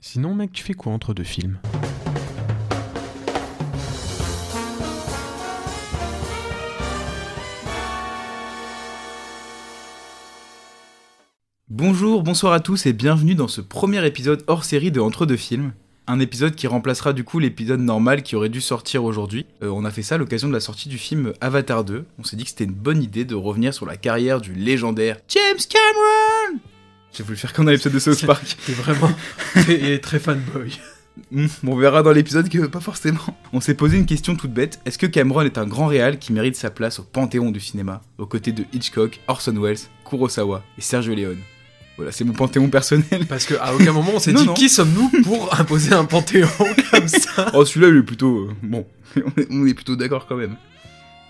Sinon, mec, tu fais quoi entre deux films? Bonjour, bonsoir à tous et bienvenue dans ce premier épisode hors série de Entre deux films. Un épisode qui remplacera du coup l'épisode normal qui aurait dû sortir aujourd'hui. Euh, on a fait ça à l'occasion de la sortie du film Avatar 2. On s'est dit que c'était une bonne idée de revenir sur la carrière du légendaire James Cameron J'ai voulu faire comme dans l'épisode de South Park. T'es vraiment très, très fanboy. Hmm, on verra dans l'épisode que pas forcément. On s'est posé une question toute bête. Est-ce que Cameron est un grand réal qui mérite sa place au panthéon du cinéma, aux côtés de Hitchcock, Orson Welles, Kurosawa et Sergio Leone? Voilà, c'est mon panthéon personnel. Parce qu'à aucun moment on s'est dit non. qui sommes-nous pour imposer un panthéon comme ça? Oh, celui-là, il est plutôt. euh, bon, on est plutôt d'accord quand même.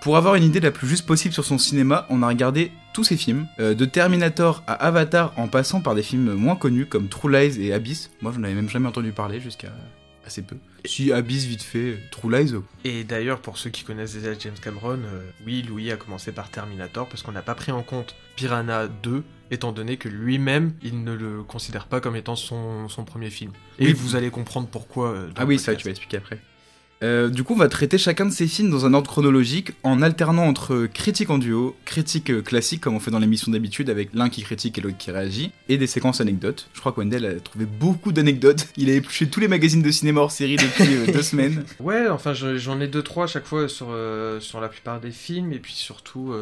Pour avoir une idée la plus juste possible sur son cinéma, on a regardé tous ses films, euh, de Terminator à Avatar en passant par des films moins connus comme True Lies et Abyss. Moi, j'en avais même jamais entendu parler jusqu'à assez peu. Si Abyss vite fait, True Lies. Et d'ailleurs, pour ceux qui connaissent déjà James Cameron, euh, oui, Louis a commencé par Terminator parce qu'on n'a pas pris en compte Piranha 2, étant donné que lui-même, il ne le considère pas comme étant son, son premier film. Et Oui. vous allez comprendre pourquoi. euh, Ah oui, ça, tu vas expliquer après. Euh, du coup, on va traiter chacun de ces films dans un ordre chronologique, en alternant entre critique en duo, critique euh, classique comme on fait dans l'émission d'habitude avec l'un qui critique et l'autre qui réagit, et des séquences anecdotes. Je crois que Wendell a trouvé beaucoup d'anecdotes. Il a épluché tous les magazines de cinéma hors série depuis euh, deux semaines. Ouais, enfin je- j'en ai deux trois à chaque fois sur, sur la plupart des films et puis surtout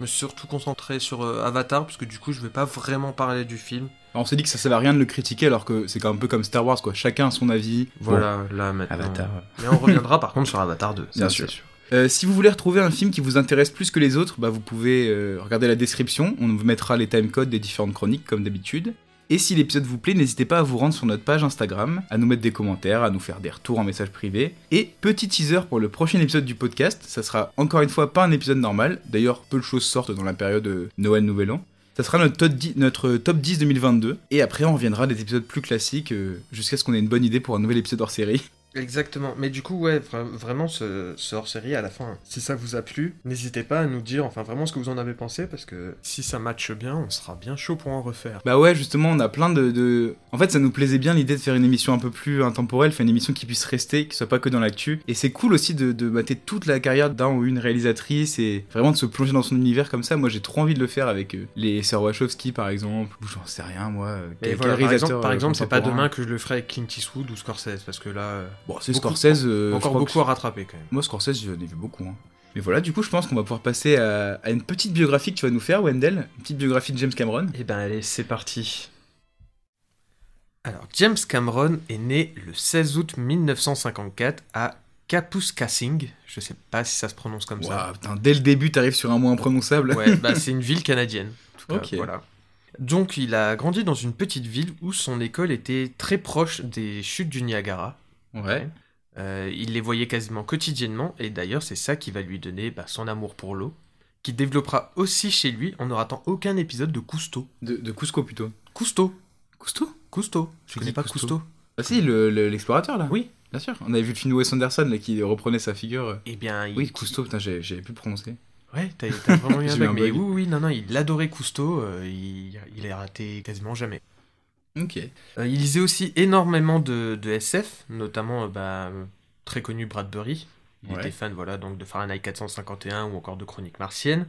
me suis surtout concentré sur Avatar parce que du coup je vais pas vraiment parler du film. Alors, on s'est dit que ça servait à rien de le critiquer alors que c'est quand même un peu comme Star Wars quoi. Chacun a son avis. Voilà, là maintenant. Avatar. Mais on reviendra par contre sur Avatar 2. Bien sûr. Euh, si vous voulez retrouver un film qui vous intéresse plus que les autres, bah vous pouvez euh, regarder la description, on vous mettra les timecodes des différentes chroniques comme d'habitude. Et si l'épisode vous plaît, n'hésitez pas à vous rendre sur notre page Instagram, à nous mettre des commentaires, à nous faire des retours en message privé. Et petit teaser pour le prochain épisode du podcast, ça sera encore une fois pas un épisode normal, d'ailleurs peu de choses sortent dans la période euh, Noël-Nouvel An. Ça sera notre top 10, notre top 10 2022, et après on reviendra à des épisodes plus classiques euh, jusqu'à ce qu'on ait une bonne idée pour un nouvel épisode hors série. Exactement. Mais du coup, ouais, vra- vraiment, ce, ce hors-série, à la fin, si ça vous a plu, n'hésitez pas à nous dire, enfin, vraiment ce que vous en avez pensé, parce que si ça matche bien, on sera bien chaud pour en refaire. Bah ouais, justement, on a plein de, de- En fait, ça nous plaisait bien l'idée de faire une émission un peu plus intemporelle, faire une émission qui puisse rester, qui soit pas que dans l'actu. Et c'est cool aussi de, de mater toute la carrière d'un ou une réalisatrice et vraiment de se plonger dans son univers comme ça. Moi, j'ai trop envie de le faire avec euh, les sœurs Wachowski, par exemple, ou j'en sais rien, moi. euh, Et voilà, par exemple, par euh, exemple c'est pas demain que je le ferai avec Clint Eastwood ou Scorsese, parce que là, euh, Bon, c'est Scorsese. euh, encore beaucoup que- à rattraper quand même. Moi, Scorsese, j'en ai vu beaucoup. hein. Mais voilà, du coup, je pense qu'on va pouvoir passer à, à une petite biographie que tu vas nous faire, Wendell. Une petite biographie de James Cameron. Eh ben allez, c'est parti. Alors, James Cameron est né le 16 août 1954 à Kapuskasing. Je sais pas si ça se prononce comme ça. Waouh, putain, dès le début, t'arrives sur un mot imprononçable. Ouais, bah c'est une ville canadienne. En tout cas, Ok. voilà. Donc, il a grandi dans une petite ville où son école était très proche des chutes du Niagara. Ouais. Euh, il les voyait quasiment quotidiennement, et d'ailleurs, c'est ça qui va lui donner bah, son amour pour l'eau, qui développera aussi chez lui en ne ratant aucun épisode de Cousteau. De, de Cusco plutôt. Cousteau Cousteau? Cousteau Tu C'est connais pas Cousteau Ah si, le- le- l'explorateur là Oui. Bien sûr. On avait vu le film de Wes Anderson là, qui reprenait sa figure. Eh bien, il... Oui, Cousteau, putain, j'ai- j'avais pu le prononcer. Ouais, t'as vraiment eu un bug. un Mais oui, oui, non, non, il adorait Cousteau, euh, il, il est raté quasiment jamais. Ok. Euh, il lisait aussi énormément de, de SF, notamment euh, bah, très connu Bradbury. Il Ouais. était fan voilà, donc de Fahrenheit 451 ou encore de Chroniques martiennes.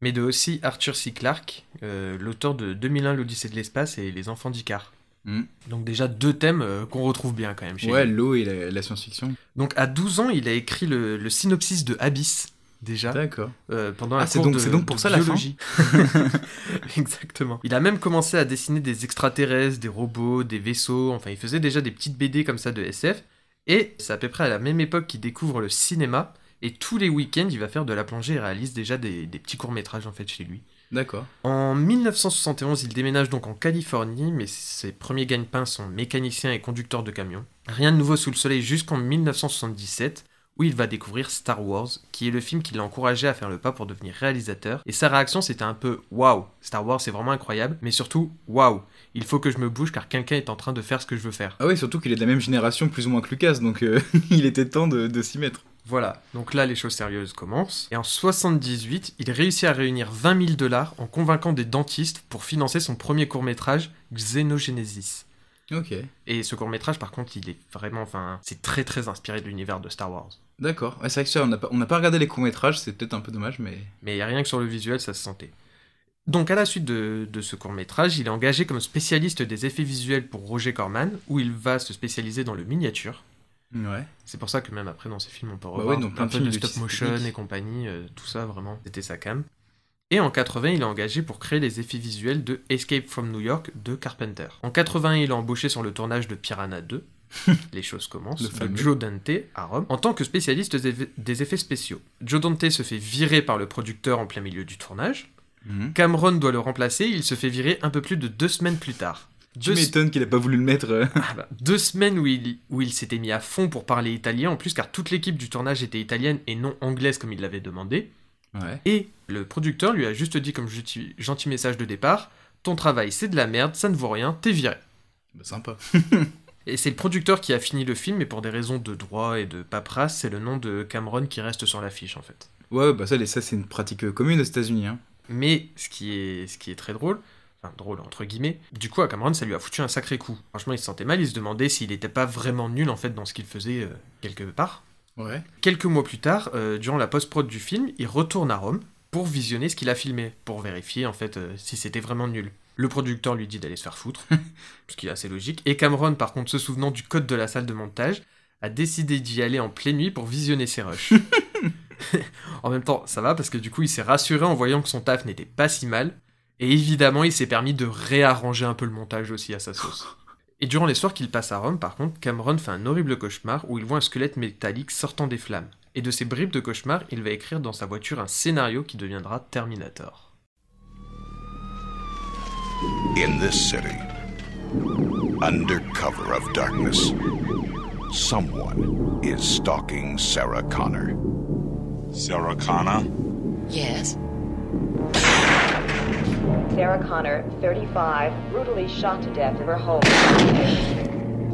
Mais de aussi Arthur C. Clarke, euh, l'auteur de 2001 l'Odyssée de l'espace et Les enfants d'Icare. Hmm. Donc déjà deux thèmes euh, qu'on retrouve bien quand même chez Ouais, l'eau et la, la science-fiction. Donc à 12 ans, il a écrit le, le synopsis de Abyss, déjà. D'accord. Euh, pendant Ah, un c'est cours donc- de, c'est donc pour de ça la fin. Exactement. Il a même commencé à dessiner des extraterrestres, des robots, des vaisseaux. Enfin, il faisait déjà des petites BD comme ça de SF. Et c'est à peu près à la même époque qu'il découvre le cinéma. Et tous les week-ends, il va faire de la plongée et réalise déjà des, des petits courts-métrages en fait chez lui. D'accord. En 1971, il déménage donc en Californie, mais ses premiers gagne-pains sont mécanicien et conducteur de camion. Rien de nouveau sous le soleil jusqu'en 1977, où il va découvrir Star Wars, qui est le film qui l'a encouragé à faire le pas pour devenir réalisateur. Et sa réaction, c'était un peu waouh, Star Wars c'est vraiment incroyable, mais surtout waouh, il faut que je me bouge car quelqu'un est en train de faire ce que je veux faire. Ah oui, surtout qu'il est de la même génération plus ou moins que Lucas, donc euh, il était temps de, de s'y mettre. Voilà, donc là les choses sérieuses commencent. Et en 78, il réussit à réunir 20 000 dollars en convainquant des dentistes pour financer son premier court métrage, Xenogenesis. Ok. Et ce court métrage, par contre, il est vraiment, enfin, c'est très très inspiré de l'univers de Star Wars. D'accord. Ouais, c'est vrai que ça, on n'a pas, regardé les courts-métrages, c'est peut-être un peu dommage, mais. Mais rien que sur le visuel, ça se sentait. Donc à la suite de, de ce court métrage, il est engagé comme spécialiste des effets visuels pour Roger Corman, où il va se spécialiser dans le miniature. Ouais. C'est pour ça que même après dans ses films, on peut Bah revoir ouais, un de peu de il stop motion technique. et compagnie, euh, tout ça vraiment, c'était sa cam. Et en 80, il est engagé pour créer les effets visuels de Escape from New York de Carpenter. En 80, il est embauché sur le tournage de Piranha 2. les choses commencent. Le de. Joe Dante à Rome, en tant que spécialiste des effets- spéciaux. Joe Dante se fait virer par le producteur en plein milieu du tournage. Mhm. Cameron doit le remplacer, il se fait virer un peu plus de deux semaines plus tard. Tu Deux, m'étonnes qu'il a pas voulu le mettre. euh. ah bah, deux semaines où il, où il s'était mis à fond pour parler italien, en plus car toute l'équipe du tournage était italienne et non anglaise comme il l'avait demandé. Ouais. Et le producteur lui a juste dit comme gentil, gentil message de départ, ton travail c'est de la merde, ça ne vaut rien, t'es viré. Bah, sympa. Et c'est le producteur qui a fini le film, mais pour des raisons de droit et de paperasse, c'est le nom de Cameron qui reste sur l'affiche en fait. Ouais, bah ça, ça c'est une pratique euh, commune aux États-Unis. Hein. Mais ce qui est, ce qui est très drôle, enfin drôle entre guillemets, du coup à Cameron ça lui a foutu un sacré coup. Franchement il se sentait mal, il se demandait s'il n'était pas vraiment nul en fait dans ce qu'il faisait euh, quelque part. Ouais. Quelques mois plus tard, euh, durant la post-prod du film, il retourne à Rome pour visionner ce qu'il a filmé, pour vérifier en fait euh, si c'était vraiment nul. Le producteur lui dit d'aller se faire foutre, ce qui est assez logique, et Cameron par contre se souvenant du code de la salle de montage, a décidé d'y aller en pleine nuit pour visionner ses rushs. en même temps, ça va parce que du coup il s'est rassuré en voyant que son taf n'était pas si mal, et évidemment il s'est permis de réarranger un peu le montage aussi à sa sauce. Et durant les soirs qu'il passe à Rome, par contre, Cameron fait un horrible cauchemar où il voit un squelette métallique sortant des flammes. Et de ces bribes de cauchemar, il va écrire dans sa voiture un scénario qui deviendra Terminator. In this city, under cover of darkness, someone is stalking Sarah Connor. Sarah Connor? Yes. Sarah Connor, 35, brutally shot to death in her home.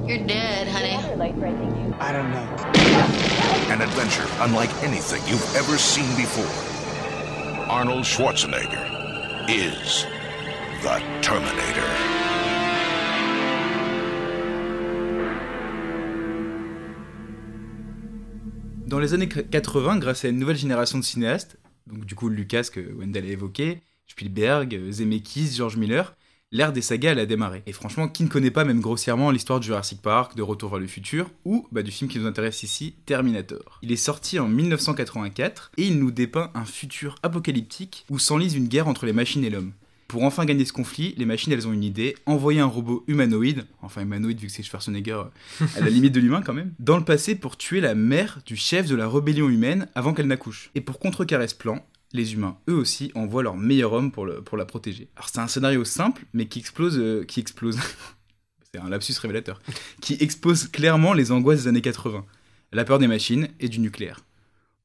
You're dead, honey. Another late-breaking news. I don't know. An adventure unlike anything you've ever seen before. Arnold Schwarzenegger is Terminator. Dans les années 80, grâce à une nouvelle génération de cinéastes, donc du coup Lucas que Wendell a évoqué, Spielberg, Zemeckis, George Miller, l'ère des sagas a démarré. Et franchement, qui ne connaît pas même grossièrement l'histoire de Jurassic Park, de Retour vers le futur, ou bah, du film qui nous intéresse ici, Terminator. Il est sorti en 1984 et il nous dépeint un futur apocalyptique où s'enlise une guerre entre les machines et l'homme. Pour enfin gagner ce conflit, les machines elles ont une idée, envoyer un robot humanoïde, enfin humanoïde vu que c'est Schwarzenegger euh, à la limite de l'humain quand même, dans le passé pour tuer la mère du chef de la rébellion humaine avant qu'elle n'accouche. Et pour contrecarrer ce plan, les humains, eux aussi, envoient leur meilleur homme pour, le, pour la protéger. Alors c'est un scénario simple, mais qui explose... euh, qui explose... c'est un lapsus révélateur. Qui expose clairement les angoisses des années 80. La peur des machines et du nucléaire.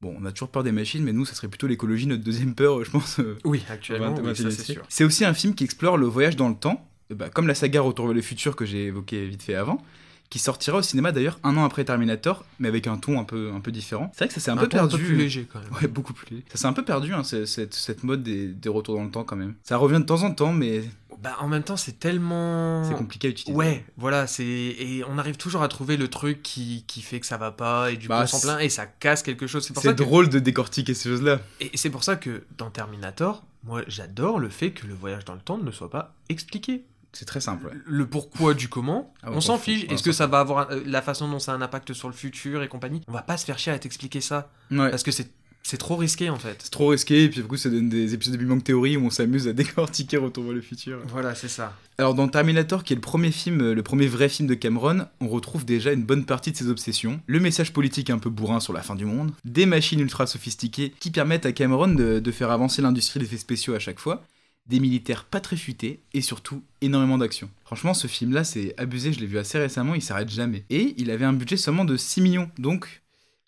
Bon, on a toujours peur des machines, mais nous, ça serait plutôt l'écologie, notre deuxième peur, je pense. euh, Oui, actuellement, oui, ça c'est sûr. C'est aussi un film qui explore le voyage dans le temps, bah, comme la saga Retour vers le futur que j'ai évoqué vite fait avant, qui sortira au cinéma d'ailleurs un an après Terminator, mais avec un ton un peu, un peu différent. C'est vrai que ça s'est un, peu perdu. un peu plus léger quand même. Ouais, beaucoup plus léger. Ça s'est un peu perdu, hein, cette, cette mode des, des retours dans le temps quand même. Ça revient de temps en temps, mais Bah, en même temps, c'est tellement. c'est compliqué à utiliser. Ouais, voilà, c'est et on arrive toujours à trouver le truc qui, qui fait que ça va pas et du coup Bah, on s'en plaint et ça casse quelque chose. C'est que drôle de décortiquer ces choses-là. et c'est pour ça que dans Terminator, moi j'adore le fait que le voyage dans le temps ne soit pas expliqué. C'est très simple, ouais. Le pourquoi du comment, Ah, on on s'en fiche. Est-ce que ça va avoir un- euh, la façon dont ça a un impact sur le futur et compagnie? On va pas se faire chier à t'expliquer ça Ouais. parce que c'est c'est trop risqué en fait. C'est trop risqué, et puis du coup, ça donne des épisodes de Big Bang Theory où on s'amuse à décortiquer Retour vers le futur. Voilà, c'est ça. Alors dans Terminator, qui est le premier film, euh, le premier vrai film de Cameron, on retrouve déjà une bonne partie de ses obsessions. Le message politique un peu bourrin sur la fin du monde, des machines ultra sophistiquées qui permettent à Cameron de, de faire avancer l'industrie des effets spéciaux à chaque fois, des militaires pas très futés et surtout énormément d'action. Franchement, ce film-là, c'est abusé, je l'ai vu assez récemment, il s'arrête jamais. Et il avait un budget seulement de 6 millions, donc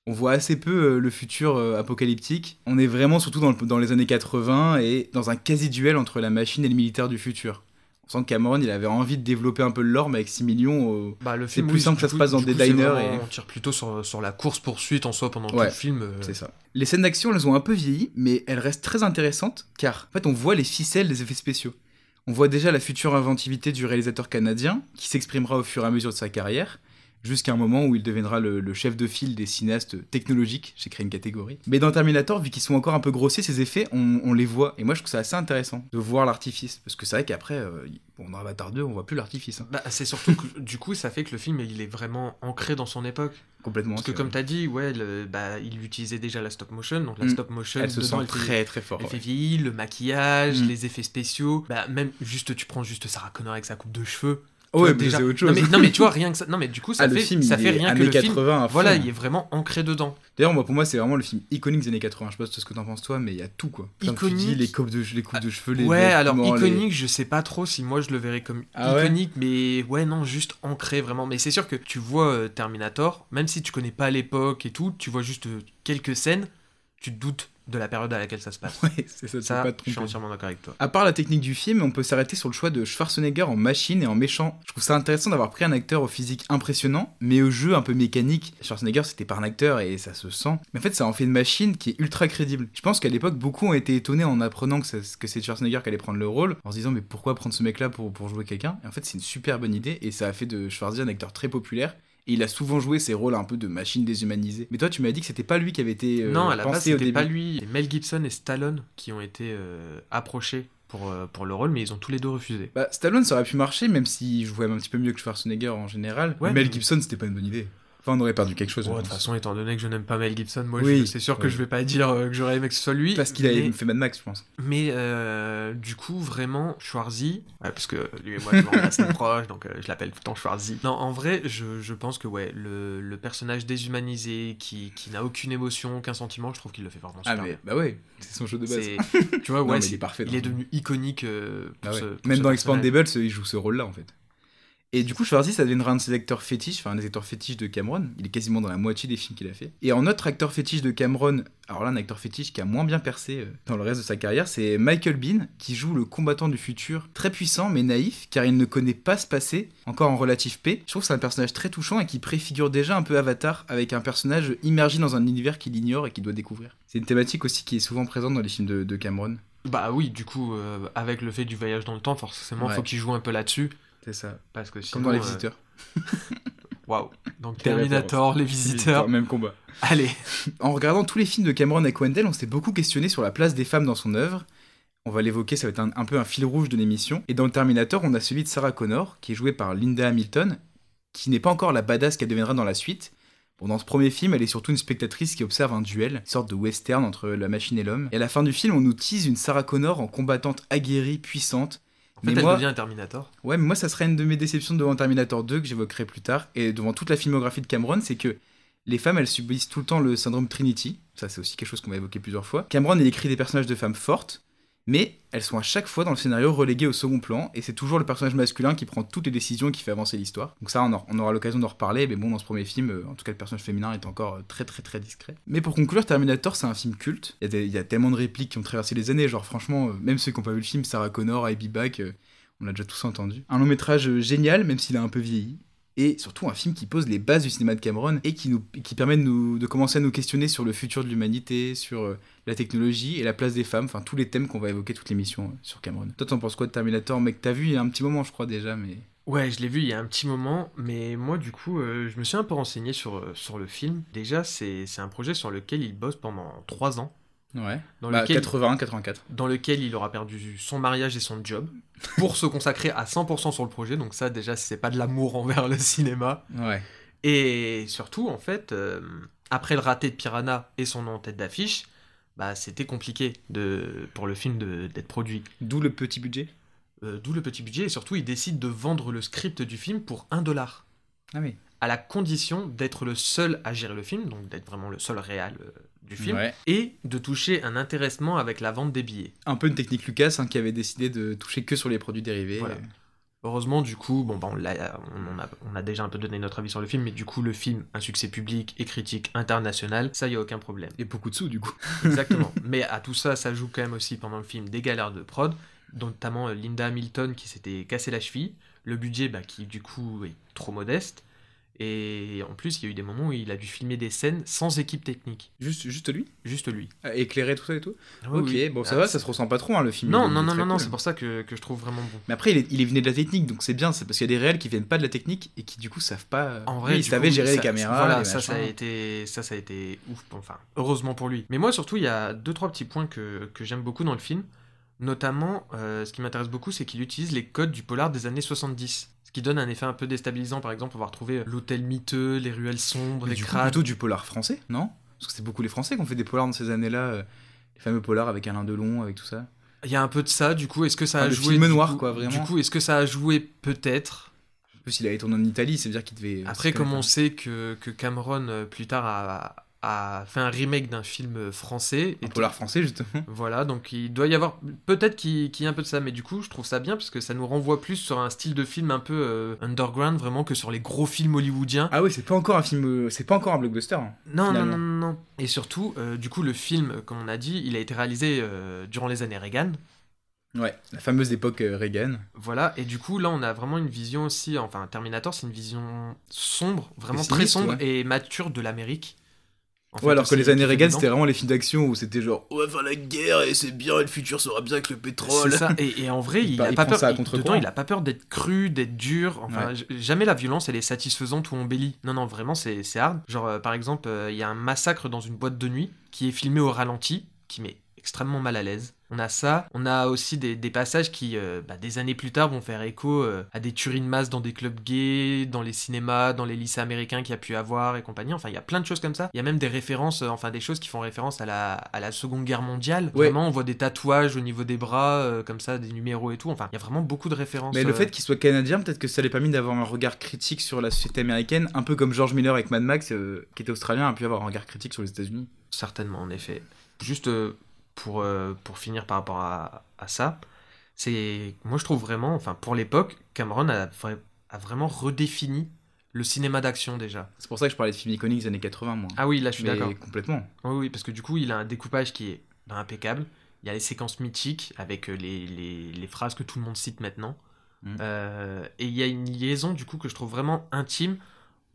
on voit assez peu euh, le futur euh, apocalyptique. On est vraiment surtout dans, le- dans les années 80 et dans un quasi-duel entre la machine et le militaire du futur. On sent que Cameron, il avait envie de développer un peu le lore, mais avec 6 millions, euh, Bah, C'est plus oui, simple que ça se passe dans des coup, diners vraiment- et- On tire plutôt sur, sur la course poursuite en soi pendant tout le film. euh, c'est ça. Les scènes d'action, elles ont un peu vieilli, mais elles restent très intéressantes, car en fait, on voit les ficelles des effets spéciaux. On voit déjà la future inventivité du réalisateur canadien, qui s'exprimera au fur et à mesure de sa carrière, jusqu'à un moment où il deviendra le, le chef de file des cinéastes technologiques, j'ai créé une catégorie. Mais dans Terminator, vu qu'ils sont encore un peu grossiers, ces effets, on, on les voit. Et moi, je trouve ça assez intéressant de voir l'artifice. Parce que c'est vrai qu'après, euh, bon, dans Avatar 2, on voit plus l'artifice. hein. Bah, c'est surtout que du coup, ça fait que le film il est vraiment ancré dans son époque. Complètement. Parce que comme tu as dit, ouais, le- bah, il utilisait déjà la stop motion. Donc la Mm. stop motion, elle se dedans, sent elle fait- très très fort. Elle fait ouais. vieillir, le maquillage, Mm. les effets spéciaux. Bah, même juste, tu prends juste Sarah Connor avec sa coupe de cheveux. Oh, ouais, mais c'est autre Non chose. mais, non, mais tu vois, rien que ça. Non, mais du coup, ça Ah, fait, film, ça fait rien que le 80 à film. Voilà, il est vraiment ancré dedans. D'ailleurs, moi, pour moi, c'est vraiment le film iconique des années 80. Je sais pas ce que t'en penses toi, mais il y a tout quoi. Comme tu dis, Iconique. les coupes de, les coupes de cheveux, les ouais, alors vêtements, les- iconique, je sais pas trop si moi je le verrais comme Ah ouais iconique, mais ouais, non, juste ancré vraiment. Mais c'est sûr que tu vois euh, Terminator, même si tu connais pas l'époque et tout, tu vois juste euh, quelques scènes, tu te doutes de la période à laquelle ça se passe. Ouais, c'est ça, Ça, pas te je suis entièrement d'accord avec toi. À part la technique du film, on peut s'arrêter sur le choix de Schwarzenegger en machine et en méchant. Je trouve ça intéressant d'avoir pris un acteur au physique impressionnant, mais au jeu un peu mécanique. Schwarzenegger, c'était pas un acteur et ça se sent. Mais en fait, ça en fait une machine qui est ultra crédible. Je pense qu'à l'époque, beaucoup ont été étonnés en apprenant que c'est Schwarzenegger qui allait prendre le rôle, en se disant, mais pourquoi prendre ce mec-là pour, pour jouer quelqu'un? Et en fait, c'est une super bonne idée et ça a fait de Schwarzenegger un acteur très populaire. Et il a souvent joué ces rôles un peu de machine déshumanisée. Mais toi, tu m'as dit que c'était pas lui qui avait été euh, non, à la base, au c'était début. pas lui. C'est Mel Gibson et Stallone qui ont été euh, approchés pour, euh, pour le rôle, mais ils ont tous les deux refusé. Bah, Stallone, ça aurait pu marcher, même s'il jouait un petit peu mieux que Schwarzenegger en général. Ouais, Mel mais- Gibson, c'était pas une bonne idée. Enfin, on aurait perdu quelque chose. De toute façon, étant donné que je n'aime pas Mel Gibson, moi, Oui, c'est sûr que je vais pas dire euh, que j'aurais aimé que ce soit lui. Parce qu'il a mais- fait Mad Max, je pense. Mais euh, du coup, vraiment, Schwarzy, ouais, parce que lui et moi, on est assez proches, donc euh, je l'appelle tout le temps Schwarzy. Non, en vrai, je, je pense que ouais, le, le personnage déshumanisé, qui, qui n'a aucune émotion, aucun sentiment, je trouve qu'il le fait vraiment Ah, super mais bien. bah ouais, c'est son jeu de base. Tu vois, Non, ouais, c'est- il est parfait. il est ce devenu iconique euh, Ah pour ouais. ce- pour Même ce dans. Expandables, il joue ce rôle-là en fait. Et du coup, Schwarzy, ça deviendra un de ses acteurs fétiches, enfin un des acteurs fétiches de Cameron. Il est quasiment dans la moitié des films qu'il a fait. Et en autre acteur fétiche de Cameron, alors là, un acteur fétiche qui a moins bien percé euh, dans le reste de sa carrière, c'est Michael Bean, qui joue le combattant du futur, très puissant mais naïf, car il ne connaît pas ce passé, encore en relatif paix. Je trouve que c'est un personnage très touchant et qui préfigure déjà un peu Avatar, avec un personnage immergé dans un univers qu'il ignore et qu'il doit découvrir. C'est une thématique aussi qui est souvent présente dans les films de, de Cameron. Bah oui, du coup, euh, avec le fait du voyage dans le temps, forcément, Ouais. faut qu'il joue un peu là-dessus. C'est ça. Parce que sinon. Comme dans Les euh, Visiteurs. Waouh. Donc Terminator, Les Visiteurs. Même combat. Allez. En regardant tous les films de Cameron avec Wendell, on s'est beaucoup questionné sur la place des femmes dans son œuvre. On va l'évoquer, ça va être un, un peu un fil rouge de l'émission. Et dans le Terminator, on a celui de Sarah Connor, qui est jouée par Linda Hamilton, qui n'est pas encore la badass qu'elle deviendra dans la suite. Bon, dans ce premier film, elle est surtout une spectatrice qui observe un duel, une sorte de western entre la machine et l'homme. Et à la fin du film, on nous tease une Sarah Connor en combattante aguerrie, puissante. Fait, Mais elle moi- devient un Terminator. Ouais, mais moi, ça serait une de mes déceptions devant Terminator 2 que j'évoquerai plus tard. Et devant toute la filmographie de Cameron, c'est que les femmes, elles subissent tout le temps le syndrome Trinity. Ça, c'est aussi quelque chose qu'on va évoquer plusieurs fois. Cameron, il écrit des personnages de femmes fortes, mais elles sont à chaque fois dans le scénario reléguées au second plan. Et c'est toujours le personnage masculin qui prend toutes les décisions et qui fait avancer l'histoire. Donc ça, on, aura l'occasion d'en reparler. Mais bon, dans ce premier film, euh, en tout cas, le personnage féminin est encore euh, très très très discret. Mais pour conclure, Terminator, c'est un film culte. Il y, a tellement de répliques qui ont traversé les années. Genre, franchement, euh, même ceux qui n'ont pas vu le film, Sarah Connor, Be Back, on l'a déjà tous entendu. Un long métrage génial, même s'il a un peu vieilli. Et surtout un film qui pose les bases du cinéma de Cameron et qui, nous, qui permet de, nous, de commencer à nous questionner sur le futur de l'humanité, sur euh, la technologie et la place des femmes, enfin tous les thèmes qu'on va évoquer toute l'émission euh, sur Cameron. Toi, t'en penses quoi de Terminator? Mec, t'as vu il y a un petit moment, je crois déjà, mais. Ouais, je l'ai vu il y a un petit moment, mais moi du coup, euh, je me suis un peu renseigné sur, sur le film. Déjà, c'est un projet sur lequel il bosse pendant 3 ans, Ouais. dans, Bah, lequel, 81, 84. dans lequel il aura perdu son mariage et son job, pour se consacrer à 100% sur le projet. Donc ça, déjà, c'est pas de l'amour envers le cinéma. Ouais. Et surtout, en fait, euh, après le raté de Piranha et son nom en tête d'affiche, bah, c'était compliqué de, pour le film d'être produit. D'où le petit budget Euh, D'où le petit budget, et surtout, il décide de vendre le script du film pour 1 dollar. Ah oui. À la condition d'être le seul à gérer le film, donc d'être vraiment le seul réal euh, du film, Ouais. et de toucher un intéressement avec la vente des billets. Un peu une technique Lucas hein, qui avait décidé de toucher que sur les produits dérivés. Voilà. Heureusement, du coup, bon, bah, on, a, on a déjà un peu donné notre avis sur le film, mais du coup, le film, un succès public et critique international, ça, y a aucun problème. Et beaucoup de sous du coup. Exactement. mais à tout ça, ça joue quand même aussi pendant le film des galères de prod, notamment euh, Linda Hamilton qui s'était cassé la cheville, le budget bah, qui, du coup, est trop modeste, Et en plus, il y a eu des moments où il a dû filmer des scènes sans équipe technique. Juste, juste lui? Juste lui. Ah, Éclairé, tout ça et tout? Oui, Ok, oui. bon, ça Ah, va, ça se ressent pas trop, hein, le film. Non, non, non, non, c'est pour ça que, que je trouve vraiment bon. Mais après, il, est, il est venu de la technique, donc c'est bien, c'est parce qu'il y a des réels qui viennent pas de la technique et qui du coup savent pas. En vrai, Lui, il du savait coup, gérer ça- les caméras. Voilà, les ça, ça a été, ça, ça a été ouf. Enfin, heureusement pour lui. Mais moi, surtout, il y a deux, trois petits points que, que j'aime beaucoup dans le film. Notamment, euh, ce qui m'intéresse beaucoup, c'est qu'il utilise les codes du polar des années 70. Qui donne un effet un peu déstabilisant. Par exemple, on va retrouver l'hôtel miteux, les ruelles sombres, Mais les du coup, crades. plutôt du polar français, non? Parce que c'est beaucoup les Français qui ont fait des polars dans ces années-là. euh, les fameux polars avec Alain Delon, avec tout ça. Il y a un peu de ça, du coup, est-ce que ça Ah, a le joué film noir, coup- quoi, vraiment. Du coup, est-ce que ça a joué peut-être? Plus, il avait tourné en Italie, c'est-à-dire qu'il devait. Après, comme on sait que, que Cameron, euh, plus tard, a, a fait un remake d'un film français. Un polar français, justement. Voilà, donc il doit y avoir peut-être qu'il y a un peu de ça, mais du coup, je trouve ça bien parce que ça nous renvoie plus sur un style de film un peu euh, underground, vraiment, que sur les gros films hollywoodiens. Ah oui, c'est pas encore un film. euh, C'est pas encore un blockbuster. hein. non, non, non, non, non. Et surtout, euh, du coup, le film, comme on a dit, il a été réalisé euh, durant les années Reagan. Ouais, la fameuse époque Reagan. Voilà, et du coup, là, on a vraiment une vision aussi, enfin, Terminator, c'est une vision sombre, vraiment très sombre ouais. et mature de l'Amérique. En fait, Ouais, alors que les années Reagan, c'était vraiment les films d'action où c'était genre, on va faire la guerre et c'est bien, et le futur sera bien avec le pétrole. C'est ça. Et, et en vrai, Il a il pas peur. ça à il- contre-courant. dedans, il a pas peur d'être cru, d'être dur. Enfin, Ouais. jamais la violence, elle est satisfaisante ou embellie. Non, non, vraiment, c'est c'est hard. Genre, euh, par exemple, euh, il y a un massacre dans une boîte de nuit qui est filmé au ralenti, qui met extrêmement mal à l'aise. On a ça. On a aussi des, des passages qui, euh, bah, des années plus tard, vont faire écho euh, à des tueries de masse dans des clubs gays, dans les cinémas, dans les lycées américains qu'il y a pu avoir et compagnie. Enfin, il y a plein de choses comme ça. Il y a même des références, euh, enfin des choses qui font référence à la, à la Seconde Guerre mondiale. Ouais. Vraiment, on voit des tatouages au niveau des bras, comme ça, des numéros et tout. Enfin, il y a vraiment beaucoup de références. Mais le fait qu'il soit canadien, peut-être que ça lui a permis d'avoir un regard critique sur la société américaine, un peu comme George Miller avec Mad Max, qui était australien, a pu avoir un regard critique sur les États-Unis. Certainement, en effet. Juste pour, euh, pour finir par rapport à, à ça, c'est moi je trouve vraiment, enfin pour l'époque, Cameron a, a vraiment redéfini le cinéma d'action déjà. C'est pour ça que je parlais de films iconiques des années 80, moi. Ah oui, là je suis d'accord. complètement. Oui, oui, parce que du coup il a un découpage qui est impeccable. Il y a les séquences mythiques avec euh, les, les, les phrases que tout le monde cite maintenant. Mm. Euh, et il y a une liaison du coup que je trouve vraiment intime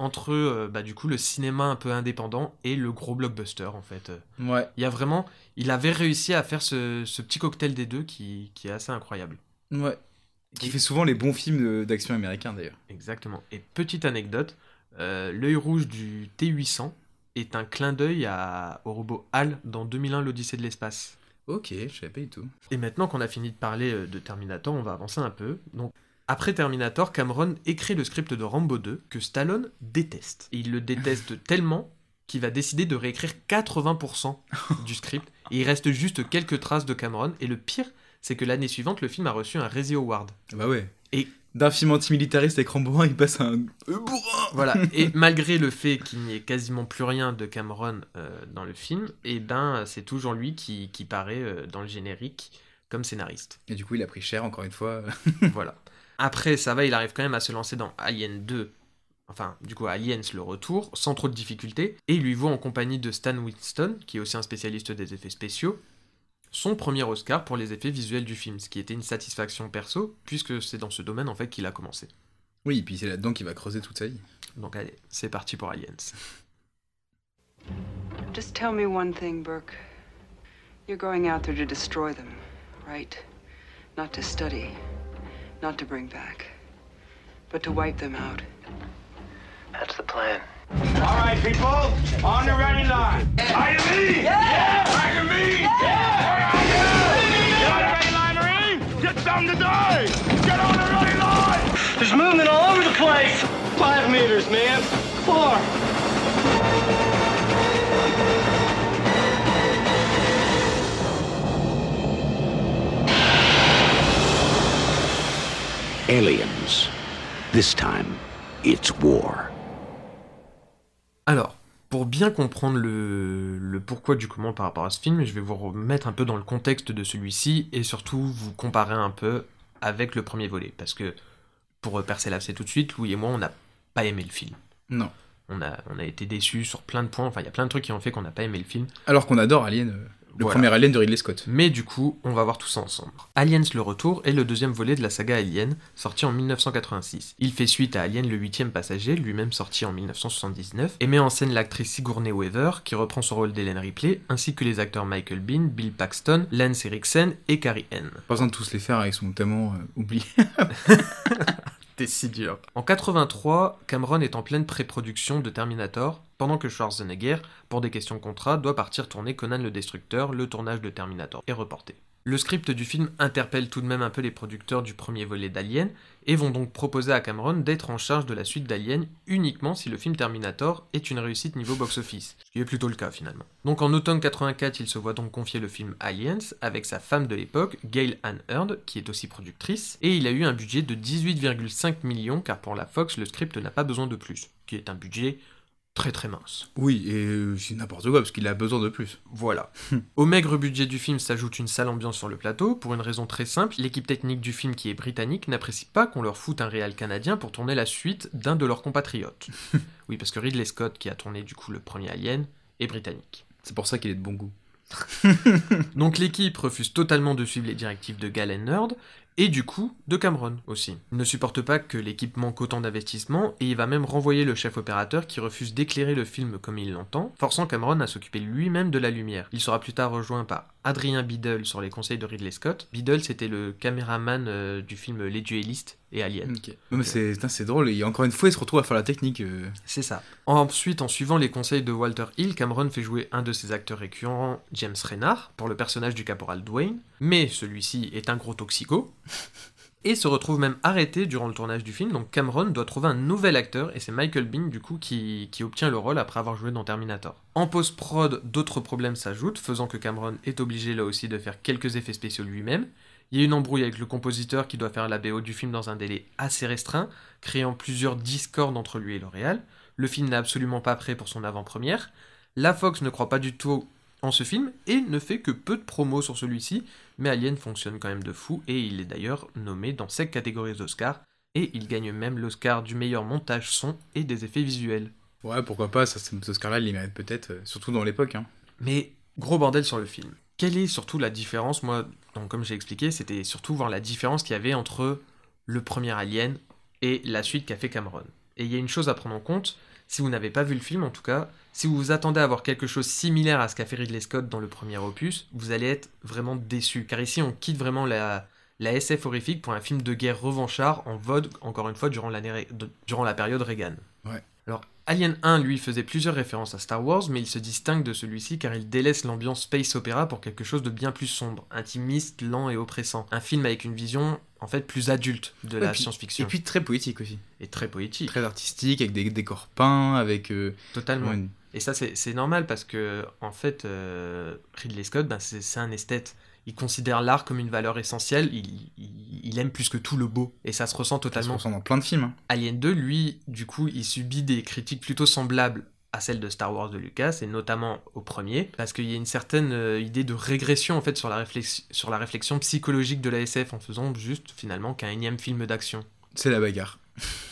entre euh, bah, du coup le cinéma un peu indépendant et le gros blockbuster en fait. Ouais. Il y a vraiment, il avait réussi à faire ce, ce petit cocktail des deux qui, qui est assez incroyable. Ouais. Qui Et- fait souvent les bons films d'action américains, d'ailleurs. Exactement. Et petite anecdote, euh, l'œil rouge du T800 est un clin d'œil à- au robot HAL dans 2001 l'Odyssée de l'espace. Ok, je savais pas du tout. Et maintenant qu'on a fini de parler euh, de Terminator, on va avancer un peu. Donc, après Terminator, Cameron écrit le script de Rambo 2 que Stallone déteste. Et il le déteste tellement qu'il va décider de réécrire 80% du script. Et il reste juste quelques traces de Cameron. Et le pire, c'est que l'année suivante, le film a reçu un Razzie Award. Bah ouais. Et- D'un film antimilitariste avec Rambo 1, il passe à un... Bourrin Voilà. Et malgré le fait qu'il n'y ait quasiment plus rien de Cameron euh, dans le film, et ben c'est toujours lui qui, qui paraît euh, dans le générique comme scénariste. Et du coup, il a pris cher, encore une fois. voilà. Après, ça va, il arrive quand même à se lancer dans Alien 2. Enfin, du coup, Aliens le retour, sans trop de difficultés. Et il lui vaut en compagnie de Stan Winston, qui est aussi un spécialiste des effets spéciaux, son premier Oscar pour les effets visuels du film, ce qui était une satisfaction perso, puisque c'est dans ce domaine en fait qu'il a commencé. Oui, et puis c'est là-dedans qu'il va creuser toute sa vie. Donc allez, c'est parti pour Aliens. Just tell me one thing, Burke. You're going out there to destroy them, right? Not to study, not to bring back, but to wipe them out. That's the plan. All right, people, on the ready line. Are you me? Yeah! Are you me? Yeah! Are you? Get on the ready line, Marine! Get down to die! Get on the ready line! There's movement all over the place. Five meters, man. Four. Aliens. This time, it's war. Alors, pour bien comprendre le, le pourquoi du comment par rapport à ce film, je vais vous remettre un peu dans le contexte de celui-ci et surtout vous comparer un peu avec le premier volet. Parce que, pour percer l'abcès tout de suite, Louis et moi, on n'a pas aimé le film. Non. On a, on a été déçus sur plein de points, enfin il y a plein de trucs qui ont fait qu'on n'a pas aimé le film. Alors qu'on adore Alien. Le Voilà. premier Alien de Ridley Scott. Mais du coup, on va voir tout ça ensemble. Aliens le retour est le deuxième volet de la saga Alien, sorti en 1986. Il fait suite à Alien le huitième passager, lui-même sorti en 1979, et met en scène l'actrice Sigourney Weaver, qui reprend son rôle d'Hélène Ripley, ainsi que les acteurs Michael Bean, Bill Paxton, Lance Eriksen et Carrie Ann. Pas besoin de tous les faire, ils sont tellement euh, oubliés. Si dur. En 83, Cameron est en pleine pré-production de Terminator, pendant que Schwarzenegger, pour des questions de contrat, doit partir tourner Conan le Destructeur, le tournage de Terminator est reporté. Le script du film interpelle tout de même un peu les producteurs du premier volet d'Alien, et vont donc proposer à Cameron d'être en charge de la suite d'Alien uniquement si le film Terminator est une réussite niveau box-office, ce qui est plutôt le cas finalement. Donc en automne 84, il se voit donc confier le film Aliens avec sa femme de l'époque, Gail Ann Hurd, qui est aussi productrice, et il a eu un budget de 18,5 millions car pour la Fox, le script n'a pas besoin de plus, qui est un budget très très mince. Oui, et euh, c'est n'importe quoi parce qu'il a besoin de plus. Voilà. Au maigre budget du film s'ajoute une sale ambiance sur le plateau, pour une raison très simple, l'équipe technique du film qui est britannique n'apprécie pas qu'on leur foute un réal canadien pour tourner la suite d'un de leurs compatriotes. oui, parce que Ridley Scott, qui a tourné du coup le premier Alien, est britannique. C'est pour ça qu'il est de bon goût. Donc l'équipe refuse totalement de suivre les directives de Galen Nerd, et du coup de Cameron aussi. Il ne supporte pas que l'équipe manque autant d'investissement, et il va même renvoyer le chef opérateur qui refuse d'éclairer le film comme il l'entend, forçant Cameron à s'occuper lui-même de la lumière. Il sera plus tard rejoint par Adrien Biddle sur les conseils de Ridley Scott. Biddle c'était le caméraman euh, du film Les Duellistes et Alien. C'est putain, c'est drôle, et encore une fois, il se retrouve à faire la technique. euh. C'est ça. Ensuite, en suivant les conseils de Walter Hill, Cameron fait jouer un de ses acteurs récurrents, James Renard, pour le personnage du caporal Dwayne, mais celui-ci est un gros toxico, et se retrouve même arrêté durant le tournage du film, donc Cameron doit trouver un nouvel acteur, et c'est Michael Bean du coup qui, obtient le rôle après avoir joué dans Terminator. En post-prod, d'autres problèmes s'ajoutent, faisant que Cameron est obligé là aussi de faire quelques effets spéciaux lui-même. Il y a une embrouille avec le compositeur qui doit faire la BO du film dans un délai assez restreint, créant plusieurs discordes entre lui et L'Oréal. Le film n'est absolument pas prêt pour son avant-première. La Fox ne croit pas du tout en ce film et ne fait que peu de promos sur celui-ci, mais Alien fonctionne quand même de fou et il est d'ailleurs nommé dans 7 catégories Oscar et il gagne même l'Oscar du meilleur montage son et des effets visuels. Ouais, pourquoi pas, ça, ce Oscar-là, il mérite peut-être, euh, surtout dans l'époque. Hein. Mais gros bordel sur le film. Quelle est surtout la différence Moi, donc, comme j'ai expliqué, c'était surtout voir la différence qu'il y avait entre le premier Alien et la suite qu'a fait Cameron. Et il y a une chose à prendre en compte, si vous n'avez pas vu le film en tout cas, si vous vous attendez à voir quelque chose similaire à ce qu'a fait Ridley Scott dans le premier opus, vous allez être vraiment déçu. Car ici, on quitte vraiment la, la SF horrifique pour un film de guerre revanchard en vogue, encore une fois, durant, la période Reagan. Ouais. Alors, Alien 1, lui, faisait plusieurs références à Star Wars, mais il se distingue de celui-ci car il délaisse l'ambiance space opéra pour quelque chose de bien plus sombre, intimiste, lent et oppressant. Un film avec une vision, en fait, plus adulte de Ouais, la science-fiction. Et puis très poétique aussi. Et très poétique. Très artistique, avec des décors peints, avec. euh, Totalement. une- Et ça, c'est normal parce que, en fait, euh, Ridley Scott, ben, c'est un esthète. Il considère l'art comme une valeur essentielle. Il, il- il aime plus que tout le beau. Et ça se ressent Ça se totalement. ressent dans plein de films. hein. Alien 2, lui, du coup, il subit des critiques plutôt semblables à celles de Star Wars de Lucas, et notamment au premier, parce qu'il y a une certaine euh, idée de régression en fait sur la, sur la réflexion psychologique de la SF en faisant juste finalement qu'un énième film d'action. C'est la bagarre.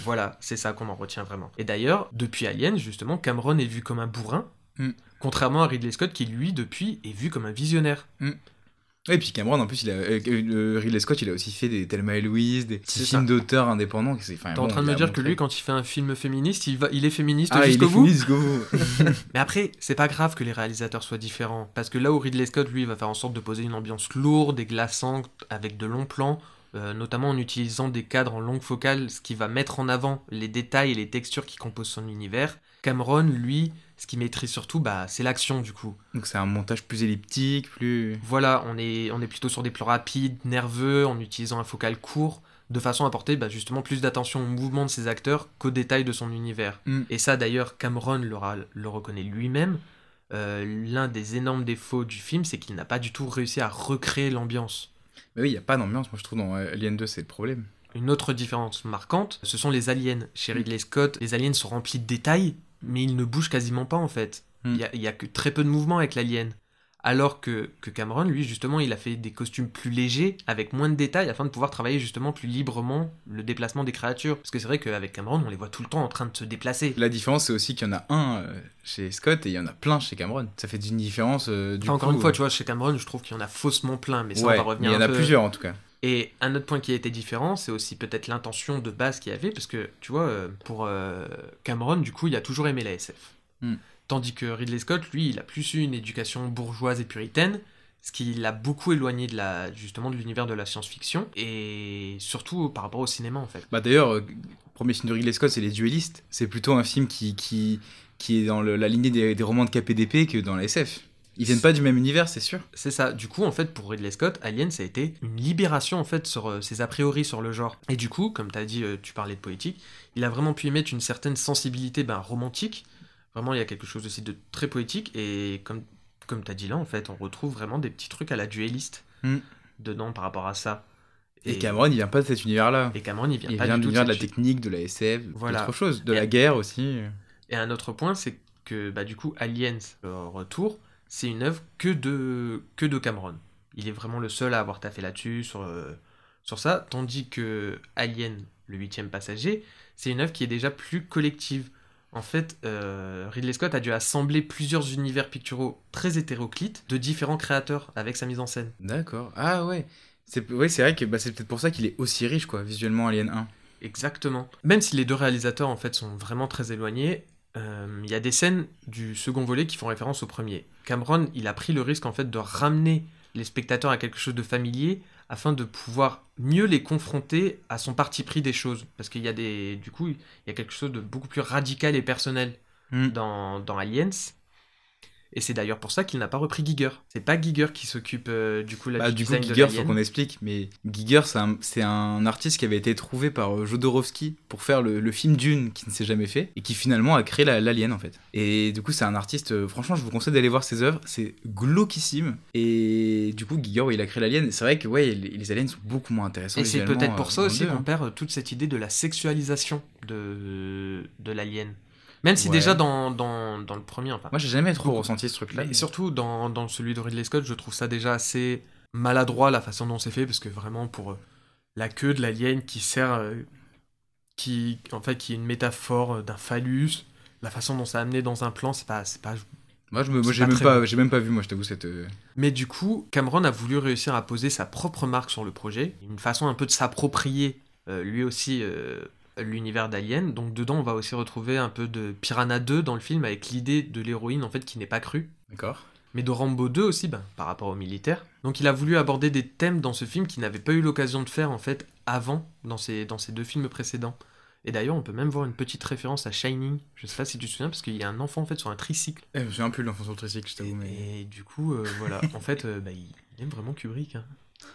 Voilà, c'est ça qu'on en retient vraiment. Et d'ailleurs, depuis Alien, justement, Cameron est vu comme un bourrin, Mm. contrairement à Ridley Scott qui, lui, depuis, est vu comme un visionnaire. Et puis Cameron, en plus, il a, euh, euh, Ridley Scott, il a aussi fait des Thelma et Louise, des petits films d'auteurs indépendants. T'es en bon, train de me dire que lui, quand il fait un film féministe, il, va, il est féministe Ah, jusqu'au bout féministe jusqu'au bout. Mais après, c'est pas grave que les réalisateurs soient différents, parce que là où Ridley Scott, lui, va faire en sorte de poser une ambiance lourde et glaçante avec de longs plans, euh, notamment en utilisant des cadres en longue focale, ce qui va mettre en avant les détails et les textures qui composent son univers. Cameron, lui, ce qu'il maîtrise surtout, bah, c'est l'action du coup. Donc c'est un montage plus elliptique, plus. Voilà, on est, on est plutôt sur des plans rapides, nerveux, en utilisant un focal court, de façon à porter bah, justement plus d'attention au mouvement de ses acteurs qu'aux détails de son univers. Mm. Et ça d'ailleurs, Cameron le reconnaît lui-même. Euh, L'un des énormes défauts du film, c'est qu'il n'a pas du tout réussi à recréer l'ambiance. Mais oui, il n'y a pas d'ambiance, moi je trouve dans euh, Alien 2, c'est le problème. Une autre différence marquante, ce sont les aliens. Chez Ridley Scott, les aliens sont remplis de détails, mais ils ne bougent quasiment pas en fait. Mm. Il y a- a que très peu de mouvement avec l'alien. Alors que, que Cameron, lui, justement, il a fait des costumes plus légers, avec moins de détails, afin de pouvoir travailler justement plus librement le déplacement des créatures. Parce que c'est vrai qu'avec Cameron, on les voit tout le temps en train de se déplacer. La différence, c'est aussi qu'il y en a un euh, chez Scott et il y en a plein chez Cameron. Ça fait une différence. euh, du Enfin, encore une fois, euh, tu vois, chez Cameron, je trouve qu'il y en a faussement plein, mais ça, ouais, on va revenir il y en a peu- plusieurs en tout cas. Et un autre point qui a été différent, c'est aussi peut-être l'intention de base qu'il y avait, parce que, tu vois, euh, pour euh, Cameron, du coup, il a toujours aimé la SF. Hmm. Tandis que Ridley Scott, lui, il a plus eu une éducation bourgeoise et puritaine, ce qui l'a beaucoup éloigné de la, justement de l'univers de la science-fiction, et surtout par rapport au cinéma, en fait. Bah d'ailleurs, euh, le premier film de Ridley Scott, c'est Les Duellistes. C'est plutôt un film qui, qui, qui est dans le- la lignée des, des romans de KPDP que dans la SF. Ils viennent pas du même univers, c'est sûr. C'est ça. Du coup, en fait, pour Ridley Scott, Alien, ça a été une libération, en fait, sur euh, ses a priori sur le genre. Et du coup, comme tu as dit, euh, tu parlais de poétique, il a vraiment pu y mettre une certaine sensibilité ben, romantique. Vraiment, il y a quelque chose aussi de très poétique. Et comme, comme tu as dit là, en fait, on retrouve vraiment des petits trucs à la dueliste Mm. dedans par rapport à ça. Et, Cameron, il vient pas de cet univers-là. Et Cameron, il vient Il pas vient du de tout l'univers de la cette- technique, de la SF, Voilà. d'autres choses, de Et- la guerre aussi. Et un autre point, c'est que bah, du coup, Aliens, le retour, c'est une œuvre que de, que de Cameron. Il est vraiment le seul à avoir taffé là-dessus, sur, euh, sur ça, tandis que Alien, le huitième passager, c'est une œuvre qui est déjà plus collective. En fait, euh, Ridley Scott a dû assembler plusieurs univers picturaux très hétéroclites de différents créateurs avec sa mise en scène. D'accord. Ah ouais. C'est ouais, vrai que bah, c'est peut-être pour ça qu'il est aussi riche, quoi, visuellement, Alien 1. Exactement. Même si les deux réalisateurs en fait sont vraiment très éloignés, euh, il y a des scènes du second volet qui font référence au premier. Cameron, il a pris le risque en fait de ramener les spectateurs à quelque chose de familier afin de pouvoir mieux les confronter à son parti pris des choses. Parce qu'il y a des, du coup, il y a quelque chose de beaucoup plus radical et personnel Mm. dans, dans Aliens. Et c'est d'ailleurs pour ça qu'il n'a pas repris Giger. C'est pas Giger qui s'occupe euh, du coup, là, Bah, du du coup, design de Giger, faut qu'on explique, mais Giger, c'est un, artiste qui avait été trouvé par euh, Jodorowsky pour faire le, le film Dune qui ne s'est jamais fait et qui finalement a créé la- l'Alien en fait. Et du coup, c'est un artiste, euh, franchement, je vous conseille d'aller voir ses œuvres, c'est glauquissime. Et du coup, Giger, ouais, il a créé l'Alien. C'est vrai que ouais, les, les aliens sont beaucoup moins intéressants. Et c'est peut-être pour ça aussi qu'on hein. perd toute cette idée de la sexualisation de, de l'alien. Même si Ouais. déjà dans, dans, dans le premier, enfin. Moi, j'ai jamais trop ressenti ce truc-là. mais mais- surtout dans, dans celui de Ridley Scott, je trouve ça déjà assez maladroit la façon dont c'est fait, parce que vraiment pour euh, la queue de l'alien qui sert. euh, qui, en fait, qui est une métaphore euh, d'un phallus, la façon dont c'est amené dans un plan, c'est pas, pas Moi, je me- j'ai même pas, j'ai même pas vu, moi, je t'avoue, cette. Mais du coup, Cameron a voulu réussir à poser sa propre marque sur le projet, une façon un peu de s'approprier euh, lui aussi euh, l'univers d'Alien. Donc dedans, on va aussi retrouver un peu de Piranha 2 dans le film avec l'idée de l'héroïne en fait qui n'est pas crue. D'accord. Mais de Rambo 2 aussi, ben, par rapport aux militaires. Donc il a voulu aborder des thèmes dans ce film qu'il n'avait pas eu l'occasion de faire en fait avant dans ses, dans ses deux films précédents. Et d'ailleurs, on peut même voir une petite référence à Shining. Je sais pas si tu te souviens, parce qu'il y a un enfant en fait sur un tricycle. Eh, je me souviens plus de l'enfant sur le tricycle, je t'avoue, mais. et du coup, euh, voilà. En fait, euh, bah, il il aime vraiment Kubrick. hein.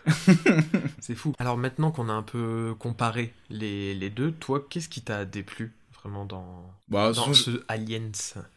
C'est fou. Alors maintenant qu'on a un peu comparé les, les deux, toi, qu'est-ce qui t'a déplu vraiment dans, Bah, dans ce Aliens?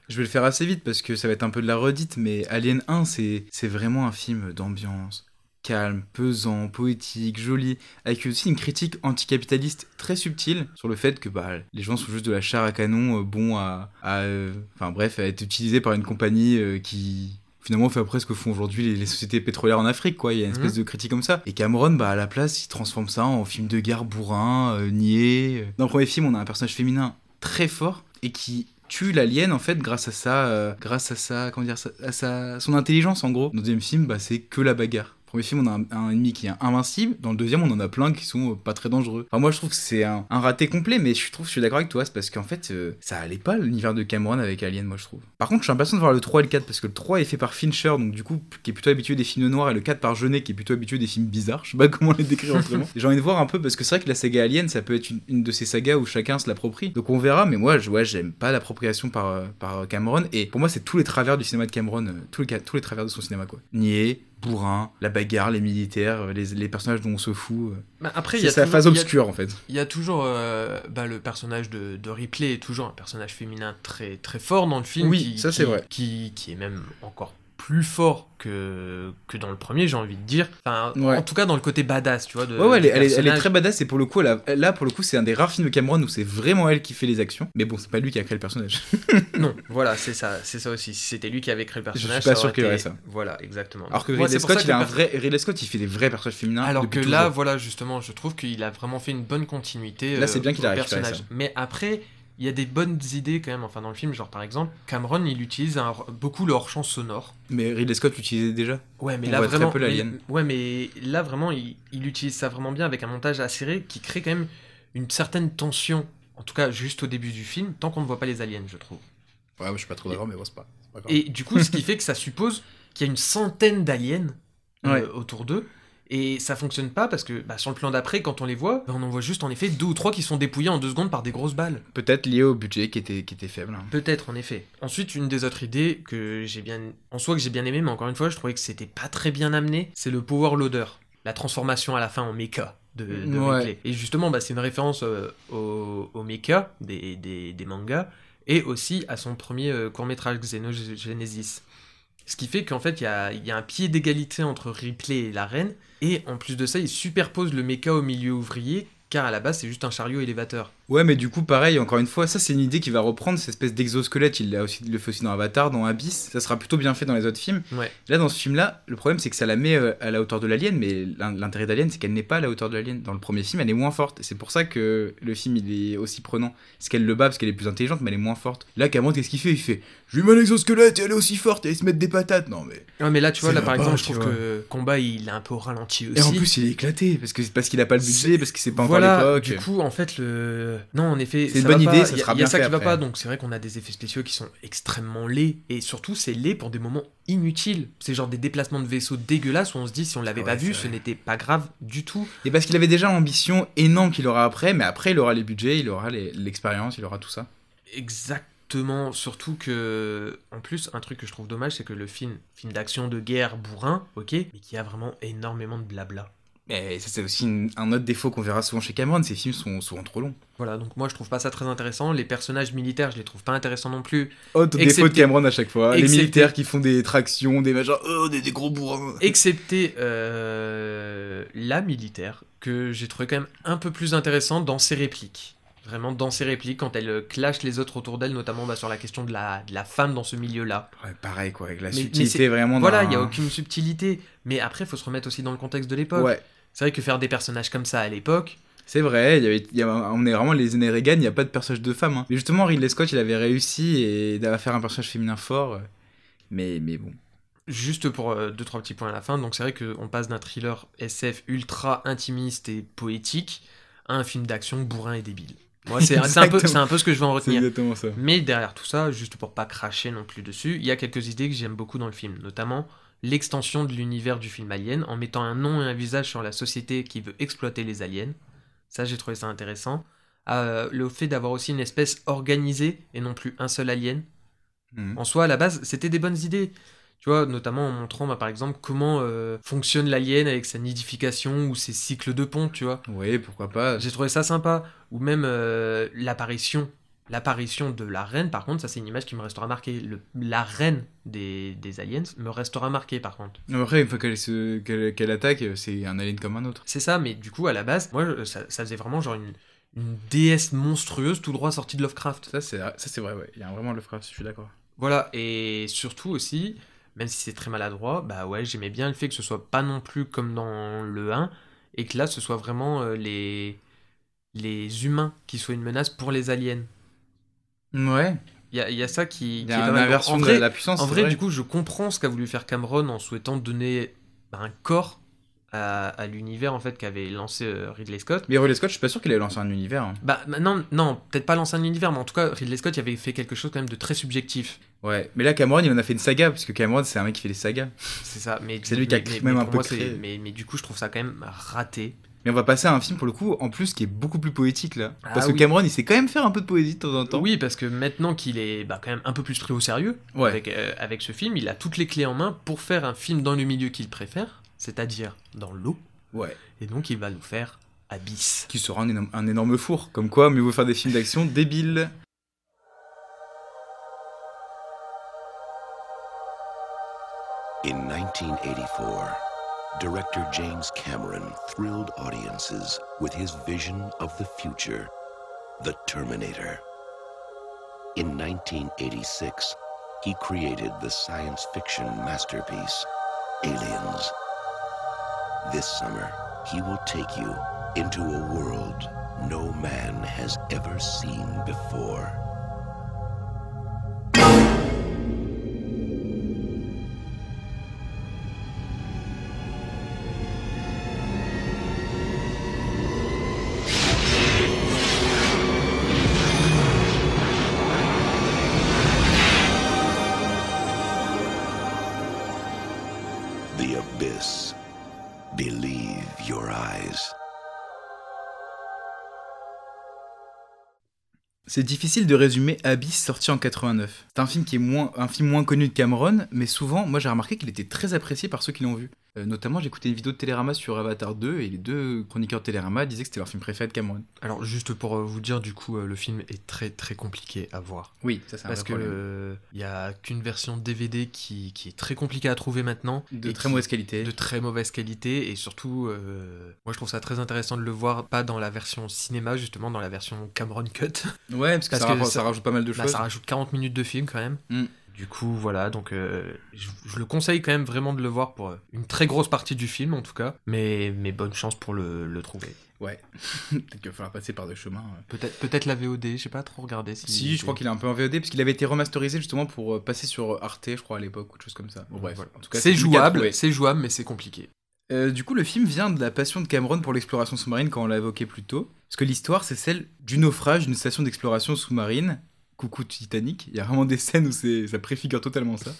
Je vais le faire assez vite parce que ça va être un peu de la redite, mais Alien 1, c'est vraiment un film d'ambiance, calme, pesant, poétique, joli, avec aussi une critique anticapitaliste très subtile sur le fait que bah, les gens sont juste de la chair à canon, euh, bons à, à, euh, enfin bref, à être utilisés par une compagnie euh, qui finalement fait après ce que font aujourd'hui les, les sociétés pétrolières en Afrique, quoi. Il y a une espèce Mhm. de critique comme ça. Et Cameron, bah à la place, il transforme ça en film de guerre bourrin, euh, niais. Dans le premier film, on a un personnage féminin très fort et qui tue l'alien en fait grâce à ça euh, grâce à sa comment dire ça- à sa son intelligence en gros dans le deuxième film bah c'est que la bagarre premier film on a un, un ennemi qui est invincible. Dans le deuxième on en a plein qui sont euh, pas très dangereux. Enfin moi je trouve que c'est un, un raté complet mais je trouve je suis d'accord avec toi c'est parce qu'en fait euh, ça allait pas l'univers de Cameron avec Alien moi je trouve. Par contre je suis impatient de voir le 3 et le 4 parce que le 3 est fait par Fincher donc du coup qui est plutôt habitué des films noirs et le 4 par Jeunet qui est plutôt habitué des films bizarres. Je sais pas comment les décrire autrement. J'ai envie de voir un peu parce que c'est vrai que la saga Alien ça peut être une, une de ces sagas où chacun se l'approprie. Donc on verra mais moi je ouais, j'aime pas l'appropriation par, euh, par Cameron et pour moi c'est tous les travers du cinéma de Cameron tous, les, tous les travers de son cinéma quoi. Nier bourrin la bagarre les militaires euh, les, les personnages dont on se fout euh. Bah, Après, il y c'est a sa toujours- phase a- obscure en fait Il y a toujours euh, bah, le personnage de, de Ripley est toujours un personnage féminin très très fort dans le film. Oui, qui- ça, c'est vrai. Qui, qui est même encore plus fort que, que dans le premier, j'ai envie de dire. Enfin, Ouais. en tout cas dans le côté badass, tu vois. De, Ouais, ouais, elle, est- elle est, elle est personnage. très badass et pour le coup, là, pour le coup, c'est un des rares films de Cameron où c'est vraiment elle qui fait les actions. Mais bon, c'est pas lui qui a créé le personnage. Non, voilà, c'est ça, c'est ça aussi. Si c'était lui qui avait créé le Je suis personnage, pas sûr qu'il aurait ça. Voilà, exactement. Alors que Ridley Scott, il a un vrai. Ridley Scott, il fait des vrais personnages féminins. Alors que là, voilà, justement, je trouve qu'il a vraiment fait une bonne continuité. Là, c'est euh, bien qu'il au a récupéré personnage. ça. Mais après, il y a des bonnes idées quand même, enfin dans le film, genre par exemple, Cameron, il utilise un- beaucoup le hors-champ sonore. Mais Ridley Scott l'utilisait déjà. Ouais, mais On là voit très vraiment, peu mais- l'alien. ouais, mais là vraiment, il, il utilise ça vraiment bien avec un montage acéré qui crée quand même une certaine tension. En tout cas, juste au début du film, tant qu'on ne voit pas les aliens, je trouve. Ouais, je suis pas trop d'accord, mais bon, c'est pas, c'est pas grave. Et du coup, ce qui fait que ça suppose qu'il y a une centaine d'aliens euh, autour d'eux. Et ça fonctionne pas parce que bah, sur le plan d'après, quand on les voit, bah, on en voit juste en effet deux ou trois qui sont dépouillés en deux secondes par des grosses balles. Peut-être lié au budget qui était, qui était faible. hein. Peut-être, en effet. Ensuite, une des autres idées que j'ai bien. En soi, que j'ai bien aimé, mais encore une fois, je trouvais que c'était pas très bien amené, c'est le power loader. La transformation à la fin en mecha de, de Ouais. Et justement, bah, c'est une référence euh, au, au mecha des, des, des mangas et aussi à son premier euh, court-métrage Xenogenesis. Ce qui fait qu'en fait, il y a, un pied d'égalité entre Ripley et la reine, et en plus de ça, il superpose le mecha au milieu ouvrier, car à la base, c'est juste un chariot élévateur. Ouais, mais du coup, pareil, encore une fois, ça c'est une idée qui va reprendre cette espèce d'exosquelette. Il, l'a aussi, le fait aussi dans Avatar, dans Abyss. Ça sera plutôt bien fait dans les autres films. Ouais. Là, dans ce film-là, le problème c'est que ça la met euh, à la hauteur de l'alien, mais l'in- l'intérêt d'Alien c'est qu'elle n'est pas à la hauteur de l'alien. Dans le premier film, elle est moins forte. C'est pour ça que le film il est aussi prenant. C'est qu'elle le bat parce qu'elle est plus intelligente, mais elle est moins forte. Là, Cameron, qu'est-ce qu'il fait? Il fait Je lui mets un exosquelette et elle est aussi forte et il se met des patates. Non, mais. Ouais, mais là, tu vois, là, par exemple, je trouve vois. que Combat, il est un peu au ralenti aussi. Et en plus, il est éclaté parce que parce qu'il a pas le budget, parce que c'est pas encore voilà, l'époque. du coup, en fait, le... Non, en effet, C'est une bonne idée, Il y a- y a ça qui va pas, donc c'est vrai qu'on a des effets spéciaux qui sont extrêmement laids, et surtout, c'est laid pour des moments inutiles. C'est genre des déplacements de vaisseaux dégueulasses où on se dit, si on l'avait Ouais, pas vu, ce n'était pas grave du tout. Et parce qu'il avait déjà l'ambition énorme qu'il aura après, mais après il aura les budgets, il aura l'expérience, il aura tout ça. Exactement, surtout que, en plus, un truc que je trouve dommage, c'est que le film, film d'action de guerre bourrin, ok, mais qui a vraiment énormément de blabla. Mais ça c'est aussi une- un autre défaut qu'on verra souvent chez Cameron, ces films sont souvent trop longs. Voilà, donc moi je trouve pas ça très intéressant. Les personnages militaires, je les trouve pas intéressants non plus. Autre Excepté- défaut de Cameron à chaque fois, les militaires qui font des tractions, des machins, oh, des, des gros bourrins. Excepté euh, la militaire, que j'ai trouvé quand même un peu plus intéressante dans ses répliques. Vraiment dans ses répliques, quand elle euh, clash les autres autour d'elle, notamment bah, sur la question de la, de la femme dans ce milieu-là. Ouais, pareil quoi, avec la Mais- mais subtilité c'est- vraiment. Voilà, il n'y a aucune subtilité. Mais après, il faut se remettre aussi dans le contexte de l'époque. Ouais, C'est vrai que faire des personnages comme ça à l'époque, c'est vrai, il y avait, il y a- on est vraiment les années Reagan, il n'y a pas de personnage de femme. hein. Mais justement, Ridley Scott il avait réussi et à faire un personnage féminin fort. euh, Mais, mais bon. juste pour euh, deux, trois petits points à la fin, donc c'est vrai qu'on passe d'un thriller SF ultra intimiste et poétique à un film d'action bourrin et débile. Moi, c'est un, peu- un peu ce que je vais en retenir. exactement ça. Mais derrière tout ça, juste pour pas cracher non plus dessus, il y a quelques idées que j'aime beaucoup dans le film, notamment l'extension de l'univers du film Alien en mettant un nom et un visage sur la société qui veut exploiter les aliens. Ça, j'ai trouvé ça intéressant. Euh, le fait d'avoir aussi une espèce organisée et non plus un seul alien. Mhm. En soi, à la base, c'était des bonnes idées. Tu vois, notamment en montrant, bah, par exemple, comment euh, fonctionne l'alien avec sa nidification ou ses cycles de pont, tu vois. Oui, pourquoi pas. J'ai trouvé ça sympa. Ou même euh, l'apparition. L'apparition de la reine, par contre, ça c'est une image qui me restera marquée. Le- la reine des, des aliens me restera marquée, par contre. Après, une fois qu'elle se- qu'elle qu'elle attaque, c'est un alien comme un autre. C'est ça, mais du coup, à la base, moi, ça, ça faisait vraiment genre une, une déesse monstrueuse tout droit sortie de Lovecraft. Ça, c'est ça, c'est vrai, ouais. Il y a vraiment Lovecraft, je suis d'accord. Voilà, et surtout aussi, même si c'est très maladroit, bah ouais, j'aimais bien le fait que ce soit pas non plus comme dans le 1, et que là, ce soit vraiment euh, les, les humains qui soient une menace pour les aliens. Ouais. Il y a, il y a ça qui, y est a pas une inversion en de la puissance. en vrai, du coup, je comprends ce qu'a voulu faire Cameron en souhaitant donner bah, un corps à, à l'univers en fait qu'avait lancé euh, Ridley Scott. Mais Ridley Scott, je suis pas sûr qu'il ait lancé un univers. hein. Bah bah, non, non, peut-être pas lancer un univers, mais en tout cas, Ridley Scott il avait fait quelque chose quand même de très subjectif. Ouais. Mais là, Cameron, il en a fait une saga, parce que Cameron, c'est un mec qui fait des sagas. C'est ça. Mais C'est lui qui a mais- même mais un peu créé. Mais, mais du coup, je trouve ça quand même raté. Mais on va passer à un film, pour le coup, en plus, qui est beaucoup plus poétique, là. Ah Parce que. Cameron, il sait quand même faire un peu de poésie de temps en temps. Oui, parce que maintenant qu'il est bah, quand même un peu plus pris au sérieux Ouais. avec, euh, avec ce film, il a toutes les clés en main pour faire un film dans le milieu qu'il préfère, c'est-à-dire dans l'eau. Ouais. Et donc, il va nous faire Abyss. Qui sera un énorme, un énorme four. Comme quoi, mieux vaut faire des films d'action débiles. 1984, director James Cameron thrilled audiences with his vision of the future, The Terminator. In 1986, he created the science fiction masterpiece, Aliens. This summer, he will take you into a world no man has ever seen before. C'est difficile de résumer Abyss sorti en 89. C'est un film qui est moins, un film moins connu de Cameron, mais souvent, moi j'ai remarqué qu'il était très apprécié par ceux qui l'ont vu. Euh, notamment, j'ai écouté une vidéo de Télérama sur Avatar 2 et les deux chroniqueurs de Télérama disaient que c'était leur film préféré de Cameron. Alors, juste pour euh, vous dire, du coup, euh, le film est très très compliqué à voir. Oui, ça c'est Parce vrai que problème. euh, il y a qu'une version DVD qui, qui est très compliquée à trouver maintenant. De très qui- mauvaise qualité. De très mauvaise qualité. Et surtout, euh, moi je trouve ça très intéressant de le voir, pas dans la version cinéma, justement, dans la version Cameron Cut. Ouais, parce que, ça rajoute pas mal de bah, choses. ça rajoute 40 minutes de film quand même. Mm. Du coup, voilà, donc euh, je, je le conseille quand même vraiment de le voir pour euh, une très grosse partie du film en tout cas. Mais, mais bonne chance pour le, le trouver. Ouais. Peut-être qu'il va falloir passer par des chemins. euh. Peut-être peut la VOD, j'ai pas trop regardé. Si, Si, je crois qu'il est un peu en VOD, parce qu'il avait été remasterisé justement pour passer sur Arte, je crois, à l'époque, ou de choses comme ça. Bon, bref. Voilà. En tout cas, c'est jouable, c'est jouable, mais c'est compliqué. Euh, du coup, le film vient de la passion de Cameron pour l'exploration sous-marine, quand on l'a évoqué plus tôt. Parce que l'histoire, c'est celle du naufrage d'une station d'exploration sous-marine. Coucou Titanic. Il y a vraiment des scènes où ça préfigure totalement ça.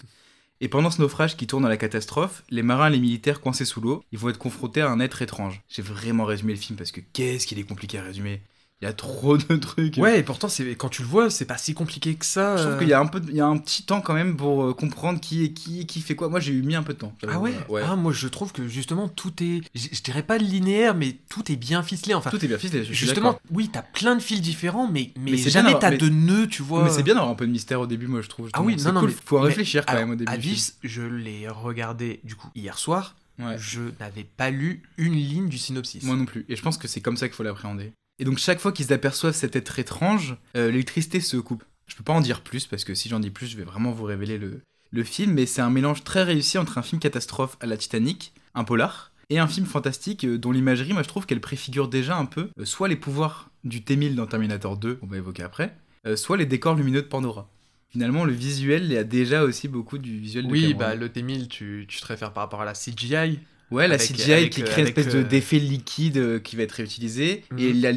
Et pendant ce naufrage qui tourne à la catastrophe, les marins et les militaires coincés sous l'eau, ils vont être confrontés à un être étrange. J'ai vraiment résumé le film parce que qu'est-ce qu'il est compliqué à résumer. Il y a trop de trucs. Ouais, et pourtant, c'est quand tu le vois, c'est pas si compliqué que ça. Je trouve euh. qu'il y a un peu, il y a un petit temps quand même pour euh, comprendre qui est qui, qui fait quoi. Moi, j'ai eu mis un peu de temps. Ah ouais, ouais. Ah, moi je trouve que justement tout est, je dirais pas linéaire, mais tout est bien ficelé. Enfin, Tout est bien ficelé. je suis justement, oui, t'as plein de fils différents, mais, mais, Mais c'est jamais t'as d'avoir- de nœuds, tu vois. Mais c'est bien d'avoir un peu de mystère au début, moi je trouve. Ah oui, non, non, cool. mais faut mais réfléchir quand alors, même au début. Abyss, je l'ai regardé du coup hier soir. Ouais. Je n'avais pas lu une ligne du synopsis. Moi non plus. Et je pense que c'est comme ça qu'il faut l'appréhender. Et donc chaque fois qu'ils aperçoivent cet être étrange, euh, l'électricité se coupe. Je peux pas en dire plus parce que si j'en dis plus, je vais vraiment vous révéler le, le film. Mais c'est un mélange très réussi entre un film catastrophe à la Titanic, un polar, et un film fantastique euh, dont l'imagerie, moi je trouve qu'elle préfigure déjà un peu euh, soit les pouvoirs du T-1000 dans Terminator 2, on va évoquer après, euh, soit les décors lumineux de Pandora. Finalement, le visuel il y a déjà aussi beaucoup du visuel de Oui, Cameron. bah le T1000, tu, tu te réfères par rapport à la CGI. Ouais, la CGI avec, qui euh, crée une espèce euh, d'effet liquide euh, qui va être réutilisé. Mhm. Et la,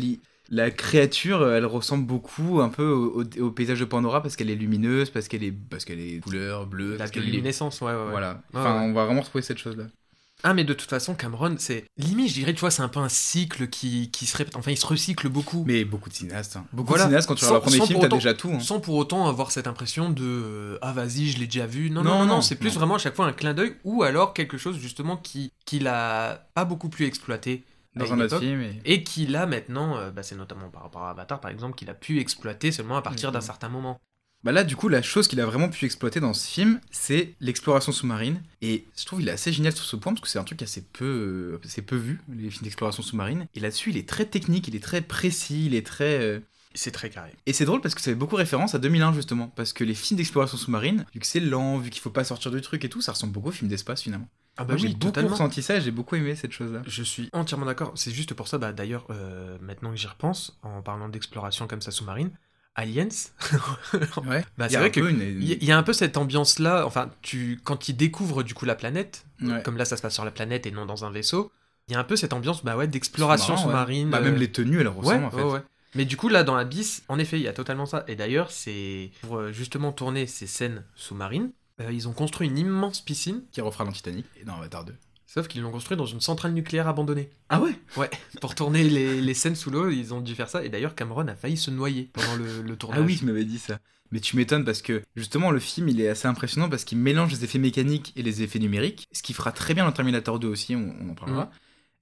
la créature, euh, elle ressemble beaucoup un peu au, au- au paysage de Pandora parce qu'elle est lumineuse, parce qu'elle est, parce qu'elle est couleur bleue. La qu'elle est- luminescence, ouais, ouais, ouais. Voilà. Enfin, ouais. on va vraiment retrouver cette chose-là. Ah, mais de toute façon, Cameron, c'est. Limite, je dirais, tu vois, c'est un peu un cycle qui, qui se répète. Enfin, il se recycle beaucoup. Mais beaucoup de cinéastes. hein. Beaucoup Voilà. de cinéastes, quand tu Sans- regardes le premier film, pour t'as autant- déjà tout. hein. Sans pour autant avoir cette impression de euh, ah vas-y je l'ai déjà vu non Non, non non, c'est plus non. vraiment à chaque fois un clin d'œil ou alors quelque chose justement qui qu'il a pas beaucoup pu exploiter à Dans une un autre époque, film. et- et qu'il a maintenant euh, bah, c'est notamment par rapport à Avatar par exemple qu'il a pu exploiter seulement à partir d'un certain moment Bah là, du coup, la chose qu'il a vraiment pu exploiter dans ce film, c'est l'exploration sous-marine. Et je trouve qu'il est assez génial sur ce point, parce que c'est un truc assez peu, assez peu vu, les films d'exploration sous-marine. Et là-dessus, il est très technique, il est très précis, il est très... euh, c'est très carré Et c'est drôle parce que ça fait beaucoup référence à 2001 justement, parce que les films d'exploration sous-marine, vu que c'est lent, vu qu'il faut pas sortir du truc et tout, ça ressemble beaucoup aux films d'espace finalement. ah Moi, j'ai beaucoup ressenti ça et j'ai beaucoup aimé cette chose-là. je suis entièrement d'accord c'est juste pour ça bah d'ailleurs euh, maintenant que j'y repense en parlant d'exploration comme ça sous-marine Aliens Ouais. bah c'est a vrai un que peu une- il y, a un peu cette ambiance là enfin tu quand ils découvrent du coup la planète Ouais. comme là ça se passe sur la planète et non dans un vaisseau, il y a un peu cette ambiance bah ouais, d'exploration ouais. sous-marine. Bah, euh, même les tenues, elles ressemblent en fait. Mais du coup, là, dans Abyss, en effet, il y a totalement ça. Et d'ailleurs, c'est pour euh, justement tourner ces scènes sous-marines, euh, ils ont construit une immense piscine, Qui refera dans Titanic et dans Avatar 2. Sauf qu'ils l'ont construit dans une centrale nucléaire abandonnée. Ah ouais? Ouais, pour tourner les, les scènes sous l'eau, ils ont dû faire ça. Et d'ailleurs, Cameron a failli se noyer pendant le, le tournage. Ah oui, tu m'avais dit ça. Mais tu m'étonnes parce que justement le film il est assez impressionnant parce qu'il mélange les effets mécaniques et les effets numériques, ce qui fera très bien dans Terminator 2 aussi, on, on en parlera. Mhm.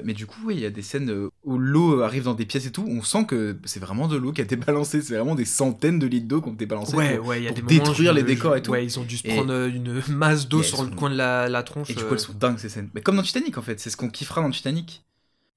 Mais du coup, oui, il y a des scènes euh, où l'eau arrive dans des pièces et tout. On sent que c'est vraiment de l'eau qui a été balancée. C'est vraiment des centaines de litres d'eau qui ont été balancées Ouais, pour, ouais, il y a pour des détruire les décors et tout. Ouais, ils ont dû se prendre euh, une masse d'eau sur le sont- coin de la, la tronche. Et du coup, euh, elles sont dingues ces scènes. Mais comme dans Titanic en fait, c'est ce qu'on kiffera dans Titanic.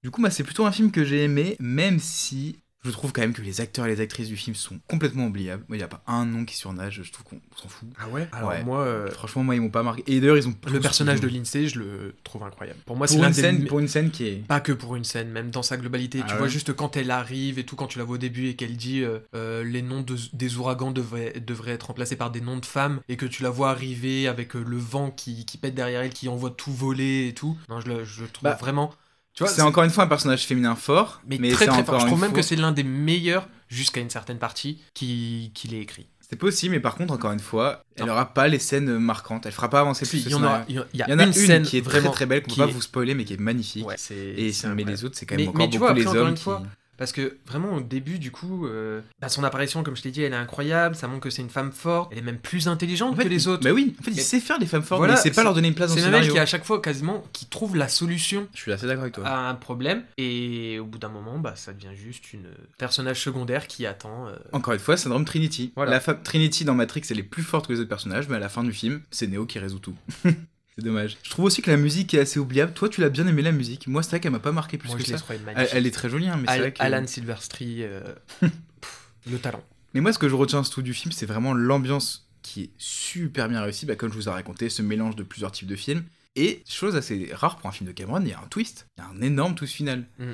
Du coup, bah, c'est plutôt un film que j'ai aimé, même si je trouve quand même que les acteurs et les actrices du film sont complètement oubliables. Il n'y a pas un nom qui surnage, je trouve qu'on s'en fout. Ah ouais? Alors Ouais. moi, euh, Franchement, moi, ils m'ont pas marqué. Et d'ailleurs, ils ont le personnage de Lindsay, je le trouve incroyable. Pour moi, c'est pour l'un une, des scène, pour une scène qui est. Pas que pour une scène, même dans sa globalité. Ah tu ouais vois juste quand elle arrive et tout, quand tu la vois au début et qu'elle dit euh, euh, les noms de- des ouragans devraient, devraient être remplacés par des noms de femmes et que tu la vois arriver avec le vent qui, qui pète derrière elle, qui envoie tout voler et tout. Non, je le, je le trouve Bah, vraiment. Tu vois, c'est encore une fois un personnage féminin fort, mais, mais, très c'est très fort. Je trouve même fois- que c'est l'un des meilleurs jusqu'à une certaine partie qui, qu'il ait écrit. C'est possible, mais par contre, encore une fois, elle aura pas les scènes marquantes. Elle fera pas avancer plus il y en a- il y une une, scène qui est vraiment très très belle, qu'on qui peut pas est- vous spoiler, mais qui est magnifique. Ouais, c'est- Et, c'est mais incroyable. les autres, c'est quand même Mais- encore mais tu beaucoup vois, les après, encore hommes une qui... fois, Parce que vraiment au début du coup, euh, bah, son apparition comme je t'ai dit elle est incroyable, ça montre que c'est une femme forte, elle est même plus intelligente En fait, que les autres. Bah oui, en fait, il sait faire les femmes fortes, Voilà, mais sait pas c'est- leur donner une place dans le C'est scénario. qui à chaque fois quasiment qui trouve la solution Je suis assez d'accord avec toi. à un problème et au bout d'un moment bah ça devient juste une personnage secondaire qui attend. euh, Encore une fois, syndrome Trinity. Voilà. La femme Trinity dans Matrix, elle est plus forte que les autres personnages, mais à la fin du film, c'est Neo qui résout tout. c'est dommage. Je trouve aussi que la musique est assez oubliable. Toi, tu l'as bien aimé la musique. Moi, c'est vrai qu'elle m'a pas marqué plus Moi que je ça. Elle, elle est très jolie, hein, mais c'est Al- vrai que... Alan Silverstreet, euh, pff, le talent. Mais moi, ce que je retiens surtout du film, c'est vraiment l'ambiance qui est super bien réussie. Bah, comme je vous ai raconté, ce mélange de plusieurs types de films. Et chose assez rare pour un film de Cameron, il y a un twist. Il y a un énorme twist final. Mm.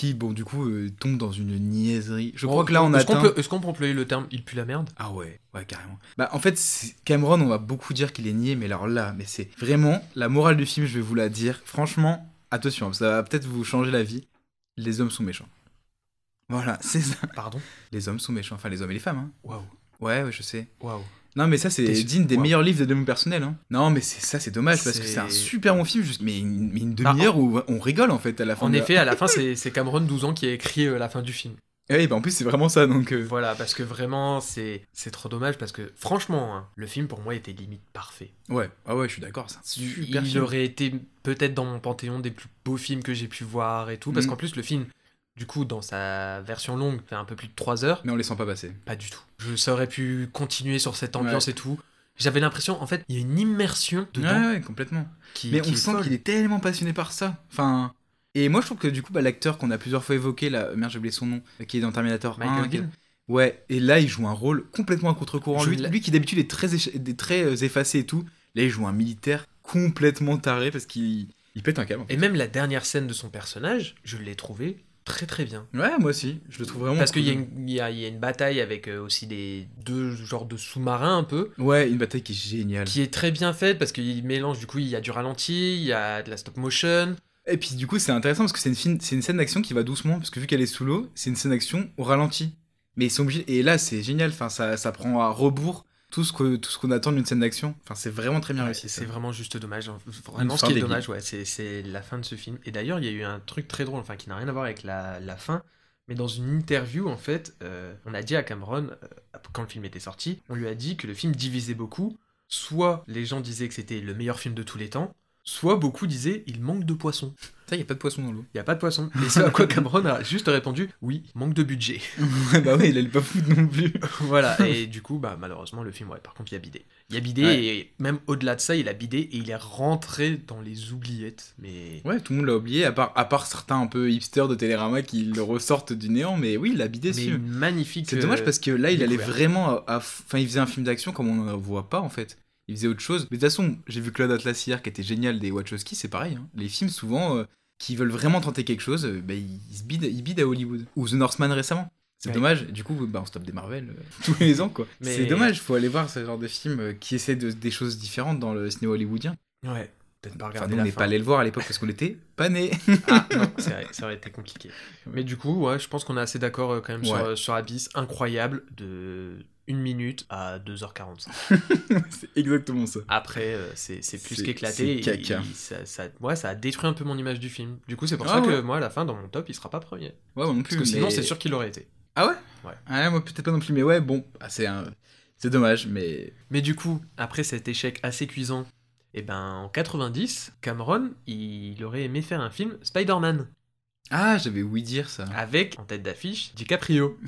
Qui, bon, du coup, euh, tombe dans une niaiserie. Je crois que là, on qu'on atteint... Est-ce qu'on peut employer le terme il pue la merde Ah ouais, ouais, carrément. Bah, en fait, Cameron, on va beaucoup dire qu'il est niais, mais alors là, mais c'est vraiment la morale du film, je vais vous la dire. Franchement, attention, ça va peut-être vous changer la vie. Les hommes sont méchants. Voilà, c'est ça. Pardon? Les hommes sont méchants, enfin les hommes et les femmes, hein. Waouh. Ouais, ouais, je sais. Waouh. Non, mais ça, c'est digne des meilleurs livres de développement personnel. Hein. Non, mais ça, c'est dommage parce que C'est- un super bon film, juste, mais une, mais une Bah, demi-heure où on rigole en fait à la fin. En de effet, à la fin, c'est Cameron 12 ans qui a écrit euh, la fin du film. Ouais, bah en plus, c'est vraiment ça donc. euh, Voilà, parce que vraiment, c'est c'est trop dommage parce que franchement, hein, le film pour moi était limite parfait. Ouais, ah ouais, je suis d'accord, Il, film. aurait été peut-être dans mon panthéon des plus beaux films que j'ai pu voir et tout, parce Mhm. qu'en plus le film, du coup, dans sa version longue, fait un peu plus de 3 heures. Mais on les sent pas passer. Pas du tout. Je ça aurait pu continuer sur cette ambiance et tout. J'avais l'impression, en fait, il y a une immersion dedans. Ouais, ouais, complètement. qui, Mais qui on sent qu'il est tellement passionné par ça. Enfin. Et moi, je trouve que du coup, bah, l'acteur qu'on a plusieurs fois évoqué, là, merde, j'ai oublié son nom, qui est dans Terminator Michael 1, Biehn. Ouais, et là, il joue un rôle complètement à contre-courant. Lui, lui qui d'habitude est très, très euh, effacé et tout, là, il joue un militaire complètement taré parce qu'il il pète un câble. en fait. Et même la dernière scène de son personnage, je l'ai trouvé très très bien. Ouais, moi aussi, je le trouve vraiment. Parce qu'il y, a cool. une- il y a- il y a une bataille avec euh, aussi des deux genres de sous-marins un peu, Ouais, une bataille qui est géniale. qui est très bien faite parce qu'il mélange, du coup, il y a du ralenti, il y a de la stop motion. Et puis du coup, c'est intéressant parce que c'est une, une scène d'action qui va doucement, parce que vu qu'elle est sous l'eau, c'est une scène d'action au ralenti. Mais ils sont obligés. Et là, c'est génial, enfin, ça, ça prend à rebours tout ce que tout ce qu'on attend d'une scène d'action. Enfin, c'est vraiment très bien réussi. C'est vraiment juste dommage. hein. Vraiment, ce qui est dommage, ouais, c'est- c'est la fin de ce film. Et d'ailleurs, il y a eu un truc très drôle, enfin, qui n'a rien à voir avec la, la fin. Mais dans une interview, en fait, euh, on a dit à Cameron, euh, quand le film était sorti, on lui a dit que le film divisait beaucoup. Soit les gens disaient que c'était le meilleur film de tous les temps, soit beaucoup disaient il manque de poissons. Ça, y a pas de poisson dans l'eau. Il n'y a pas de poissons. Et c'est à quoi Cameron a juste répondu oui, manque de budget. bah ouais, il allait pas foutre non plus. voilà, et du coup, bah, malheureusement, le film, ouais, par contre, il a bidé. Il a bidé, Ouais. et même au-delà de ça, il a bidé et il est rentré dans les oubliettes. Mais. Ouais, tout le monde l'a oublié, à part, à part certains un peu hipsters de Télérama qui le ressortent du néant, mais oui, il a bidé une magnifique. C'est dommage euh, parce que là, il allait vraiment à, à- Enfin, il faisait un film d'action comme on n'en voit pas en fait. Il faisait autre chose. Mais de toute façon, j'ai vu Claude Atlas hier qui était génial des Wachowski, c'est pareil. hein. Les films, souvent, euh, qui veulent vraiment tenter quelque chose, euh, bah, ils, ils se bident, ils bident à Hollywood. Ou The Northman récemment. C'est Ouais. dommage. Du coup, bah, on stoppe des Marvel euh, tous les ans, quoi. Mais- C'est dommage, faut aller voir ce genre de films euh, qui essaient de, des choses différentes dans le cinéma hollywoodien. Ouais, peut-être pas Enfin, regarder nous, on n'est pas allé le voir à l'époque parce qu'on était pas nés. Ah, non, vrai, ça aurait été compliqué. Mais du coup, ouais, je pense qu'on est assez d'accord euh, quand même sur, Ouais. sur Abyss. Incroyable, de 1 minute à 2h45. c'est exactement ça. Après, euh, c'est c'est plus C'est- qu'éclaté. c'est caca. et ça, ça, ouais, ça a détruit un peu mon image du film. Du coup, c'est pour Ah ça ouais. que moi, à la fin, dans mon top, il sera pas premier. Ouais, non plus. Parce que sinon, mais- c'est sûr qu'il aurait été. Ah ouais? Ouais. Ah, moi peut-être pas non plus, mais ouais, bon, ah, c'est un... c'est dommage, mais Mais du coup, après cet échec assez cuisant, Et ben en 90, Cameron, il aurait aimé faire un film Spider-Man Ah, j'avais ouï dire ça. avec en tête d'affiche DiCaprio.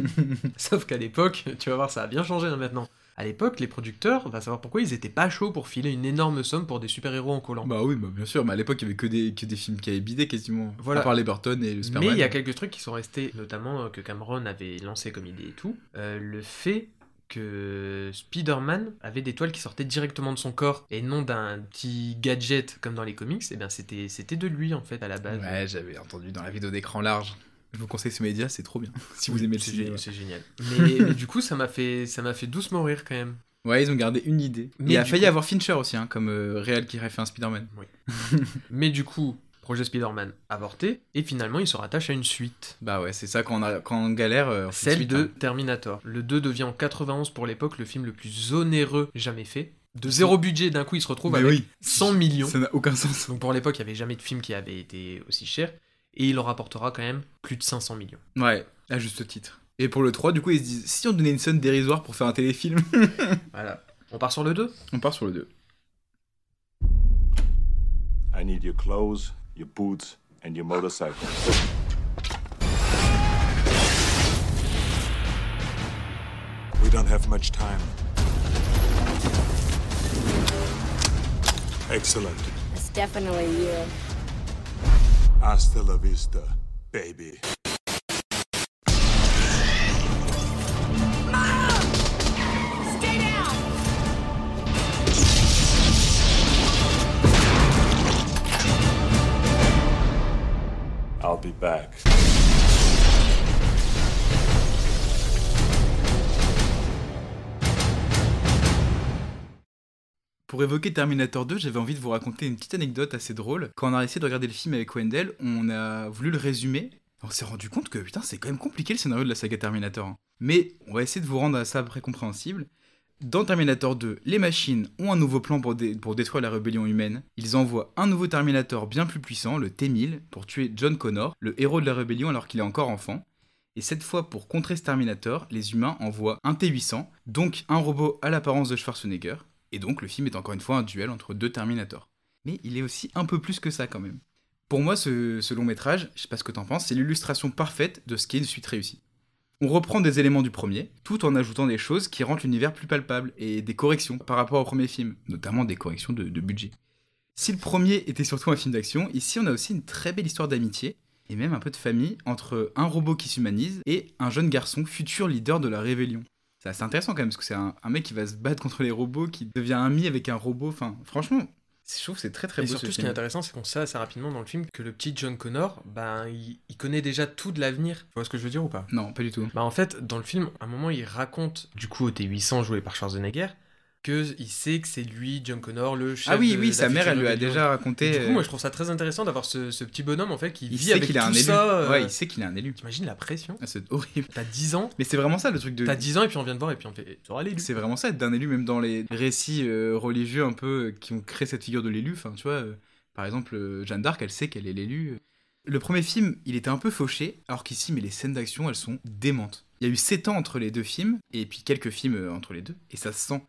Sauf qu'à l'époque, tu vas voir, ça a bien changé hein, maintenant. À l'époque, les producteurs, va savoir pourquoi ils étaient pas chauds pour filer une énorme somme pour des super-héros en collant. Bah oui, bah bien sûr, mais à l'époque, il y avait que des, que des films qui avaient bidé quasiment. Voilà. À part les Burton et le Mais Superman. il y a quelques trucs qui sont restés, notamment euh, que Cameron avait lancé comme idée et tout. Euh, le fait que Spider-Man avait des toiles qui sortaient directement de son corps et non d'un petit gadget comme dans les comics, et bien c'était c'était de lui en fait à la base. Ouais, j'avais entendu dans la vidéo d'écran large. Je vous conseille ce média, c'est trop bien. si vous aimez le C'est gé- c'est génial. Mais, mais du coup, ça m'a fait ça m'a fait doucement rire quand même. Ouais, ils ont gardé une idée. Mais il a failli coup- avoir Fincher aussi, hein, comme euh, réel qui aurait fait un Spider-Man. Mais du coup, projet Spider-Man avorté et finalement il se rattache à une suite. Bah ouais, c'est ça, quand on, a, quand on galère, euh, on Celle suite, de hein. Terminator. Le 2 devient en 91 pour l'époque le film le plus onéreux jamais fait. De zéro budget, d'un coup il se retrouve Mais avec oui. 100 millions. Ça n'a aucun sens. Donc pour l'époque, il n'y avait jamais de film qui avait été aussi cher. Et il en rapportera quand même plus de 500 millions. Ouais, à juste titre. Et pour le 3, du coup, ils se disent si on donnait une somme dérisoire pour faire un téléfilm Voilà. On part sur le 2 On part sur le 2. I need your clothes, your boots, and your motorcycle. We don't have much time. Excellent. It's definitely you. Hasta la vista, baby. I'll be back. Pour évoquer Terminator 2, j'avais envie de vous raconter une petite anecdote assez drôle. Quand on a essayé de regarder le film avec Wendell, on a voulu le résumer. On s'est rendu compte que putain, c'est quand même compliqué le scénario de la saga Terminator. hein. Mais on va essayer de vous rendre ça à peu près compréhensible. Dans Terminator 2, les machines ont un nouveau plan pour, dé- pour détruire la rébellion humaine. Ils envoient un nouveau Terminator bien plus puissant, le T-1000, pour tuer John Connor, le héros de la rébellion alors qu'il est encore enfant. Et cette fois, pour contrer ce Terminator, les humains envoient un T-800, donc un robot à l'apparence de Schwarzenegger. Et donc le film est encore une fois un duel entre deux Terminators. Mais il est aussi un peu plus que ça quand même. Pour moi, ce, ce long métrage, je sais pas ce que t'en penses, c'est l'illustration parfaite de ce qu'est une suite réussie. On reprend des éléments du premier, tout en ajoutant des choses qui rendent l'univers plus palpable et des corrections par rapport au premier film, notamment des corrections de, budget. Si le premier était surtout un film d'action, ici on a aussi une très belle histoire d'amitié et même un peu de famille entre un robot qui s'humanise et un jeune garçon, futur leader de la rébellion. C'est assez intéressant quand même parce que c'est un, un mec qui va se battre contre les robots, qui devient ami avec un robot. Enfin, franchement, je trouve que c'est très très Et beau surtout, ce ce qui est intéressant, c'est qu'on sait assez rapidement dans le film que le petit John Connor, ben, il, il connaît déjà tout de l'avenir. Tu vois ce que je veux dire ou pas? Non, pas du tout. Bah en fait, dans le film, à un moment, il raconte, du coup, au T800 joué par Schwarzenegger, que il sait que c'est lui, John Connor, le chef Ah oui, de oui, sa mère, elle lui a déjà raconté. Et du coup, euh, moi, je trouve ça très intéressant d'avoir ce, ce petit bonhomme, en fait, qui il vit sait avec qu'il tout a un élu. ça. euh, Ouais, il sait qu'il est un élu. T'imagines la pression Ah, c'est horrible. T'as 10 ans, Mais c'est vraiment ça le truc de. t'as 10 ans, et puis on vient te voir, et puis on fait, tu auras l'élu. C'est vraiment ça, être d'un élu, même dans les récits euh, religieux un peu qui ont créé cette figure de l'élu. Enfin, tu vois, euh, par exemple, Jeanne d'Arc, elle sait qu'elle est l'élu. Le premier film, il était un peu fauché, alors qu'ici, mais les scènes d'action, elles sont démentes. Il y a eu 7 ans entre les deux films, et puis quelques films entre les deux, et ça se sent.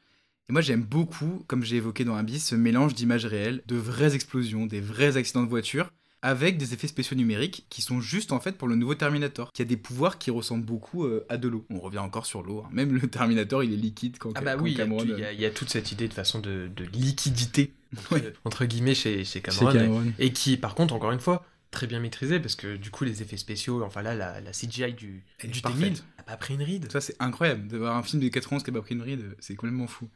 Et moi, j'aime beaucoup, comme j'ai évoqué dans Abyss, ce mélange d'images réelles, de vraies explosions, des vrais accidents de voiture, avec des effets spéciaux numériques qui sont juste en fait pour le nouveau Terminator, qui a des pouvoirs qui ressemblent beaucoup euh, à de l'eau. On revient encore sur l'eau. hein. Même le Terminator, il est liquide quand Ah bah quand oui, il y a- Cameron, puis il y, euh, a- il y a toute cette idée de façon de, de liquidité, euh, entre guillemets, chez, chez chez Cameron. Et qui, par contre, encore une fois, très bien maîtrisé, parce que du coup, les effets spéciaux, enfin là, la, la CGI du, Elle du parfaite. T-1000 n'a pas pris une ride. Ça, c'est incroyable. D'avoir un film des 91 qui a pas pris une ride, c'est complètement fou.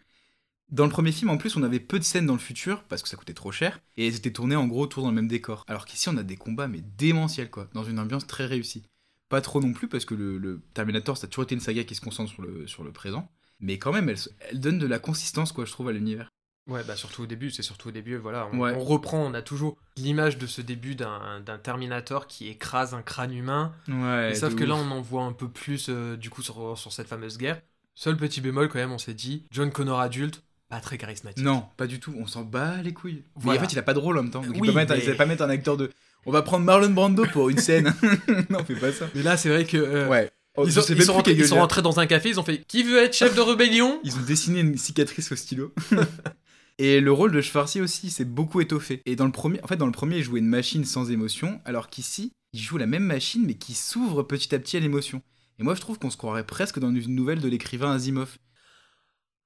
Dans le premier film, en plus, on avait peu de scènes dans le futur parce que ça coûtait trop cher et elles étaient tournées en gros autour dans le même décor. Alors qu'ici, on a des combats mais démentiels quoi, dans une ambiance très réussie. Pas trop non plus parce que le, le Terminator, ça a toujours été une saga qui se concentre sur le, sur le présent, mais quand même, elle, donne de la consistance quoi, je trouve, à l'univers. Ouais, bah surtout au début, c'est surtout au début, voilà. On, Ouais. on reprend, on a toujours l'image de ce début d'un Terminator qui écrase un crâne humain. Ouais. Sauf que là, on en voit un peu plus, euh, du coup, sur, sur cette fameuse guerre. Seul petit bémol, quand même, on s'est dit, John Connor adulte, pas très charismatique. Non, pas du tout. On s'en bat les couilles. Voilà. Mais en fait, il a pas de rôle en même temps. Donc Oui, il peut pas mettre, mais- il sait pas mettre un acteur de. On va prendre Marlon Brando pour une scène. non, fais pas ça. Mais là, c'est vrai que. euh, Ouais. Oh, Ils, ont- sont rentrés, quel ils sont gueule. rentrés dans un café, ils ont fait Qui veut être chef de rébellion? Ils ont dessiné une cicatrice au stylo. Et le rôle de Schwarzy aussi, c'est beaucoup étoffé. Et dans le premier, en fait, dans le premier, il jouait une machine sans émotion, alors qu'ici, il joue la même machine, mais qui s'ouvre petit à petit à l'émotion. Et moi, je trouve qu'on se croirait presque dans une nouvelle de l'écrivain Asimov.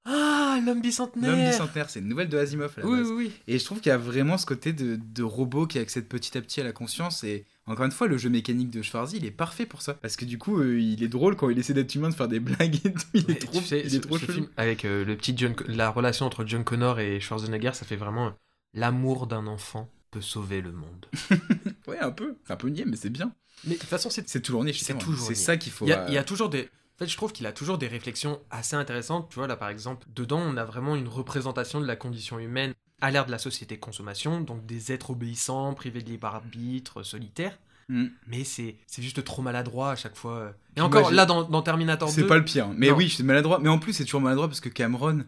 Ah, l'homme bicentenaire L'homme bicentenaire, c'est une nouvelle de Asimov à la Oui, base. oui, oui. Et je trouve qu'il y a vraiment ce côté de, de robot qui accède petit à petit à la conscience. Et encore une fois, le jeu mécanique de Schwarzy, il est parfait pour ça. Parce que du coup, euh, il est drôle quand il essaie d'être humain, de faire des blagues et tout. Il est Et trop, tu sais, il ce- est trop ce film, avec euh, le petit John, la relation entre John Connor et Schwarzenegger, ça fait vraiment euh, l'amour d'un enfant peut sauver le monde. Ouais, un peu. C'est un peu niais, mais c'est bien. Mais de toute façon, c'est toujours niais, c'est toujours. C'est ça qu'il faut. Il y, a, il y a toujours des. En fait, je trouve qu'il a toujours des réflexions assez intéressantes. Tu vois, là, par exemple, dedans, on a vraiment une représentation de la condition humaine à l'ère de la société consommation, donc des êtres obéissants, privés de libre arbitre, solitaires. Mm. Mais c'est c'est juste trop maladroit à chaque fois. Et encore, là, dans, dans Terminator 2. C'est pas le pire. Mais Non. oui, suis maladroit. Mais en plus, c'est toujours maladroit parce que Cameron.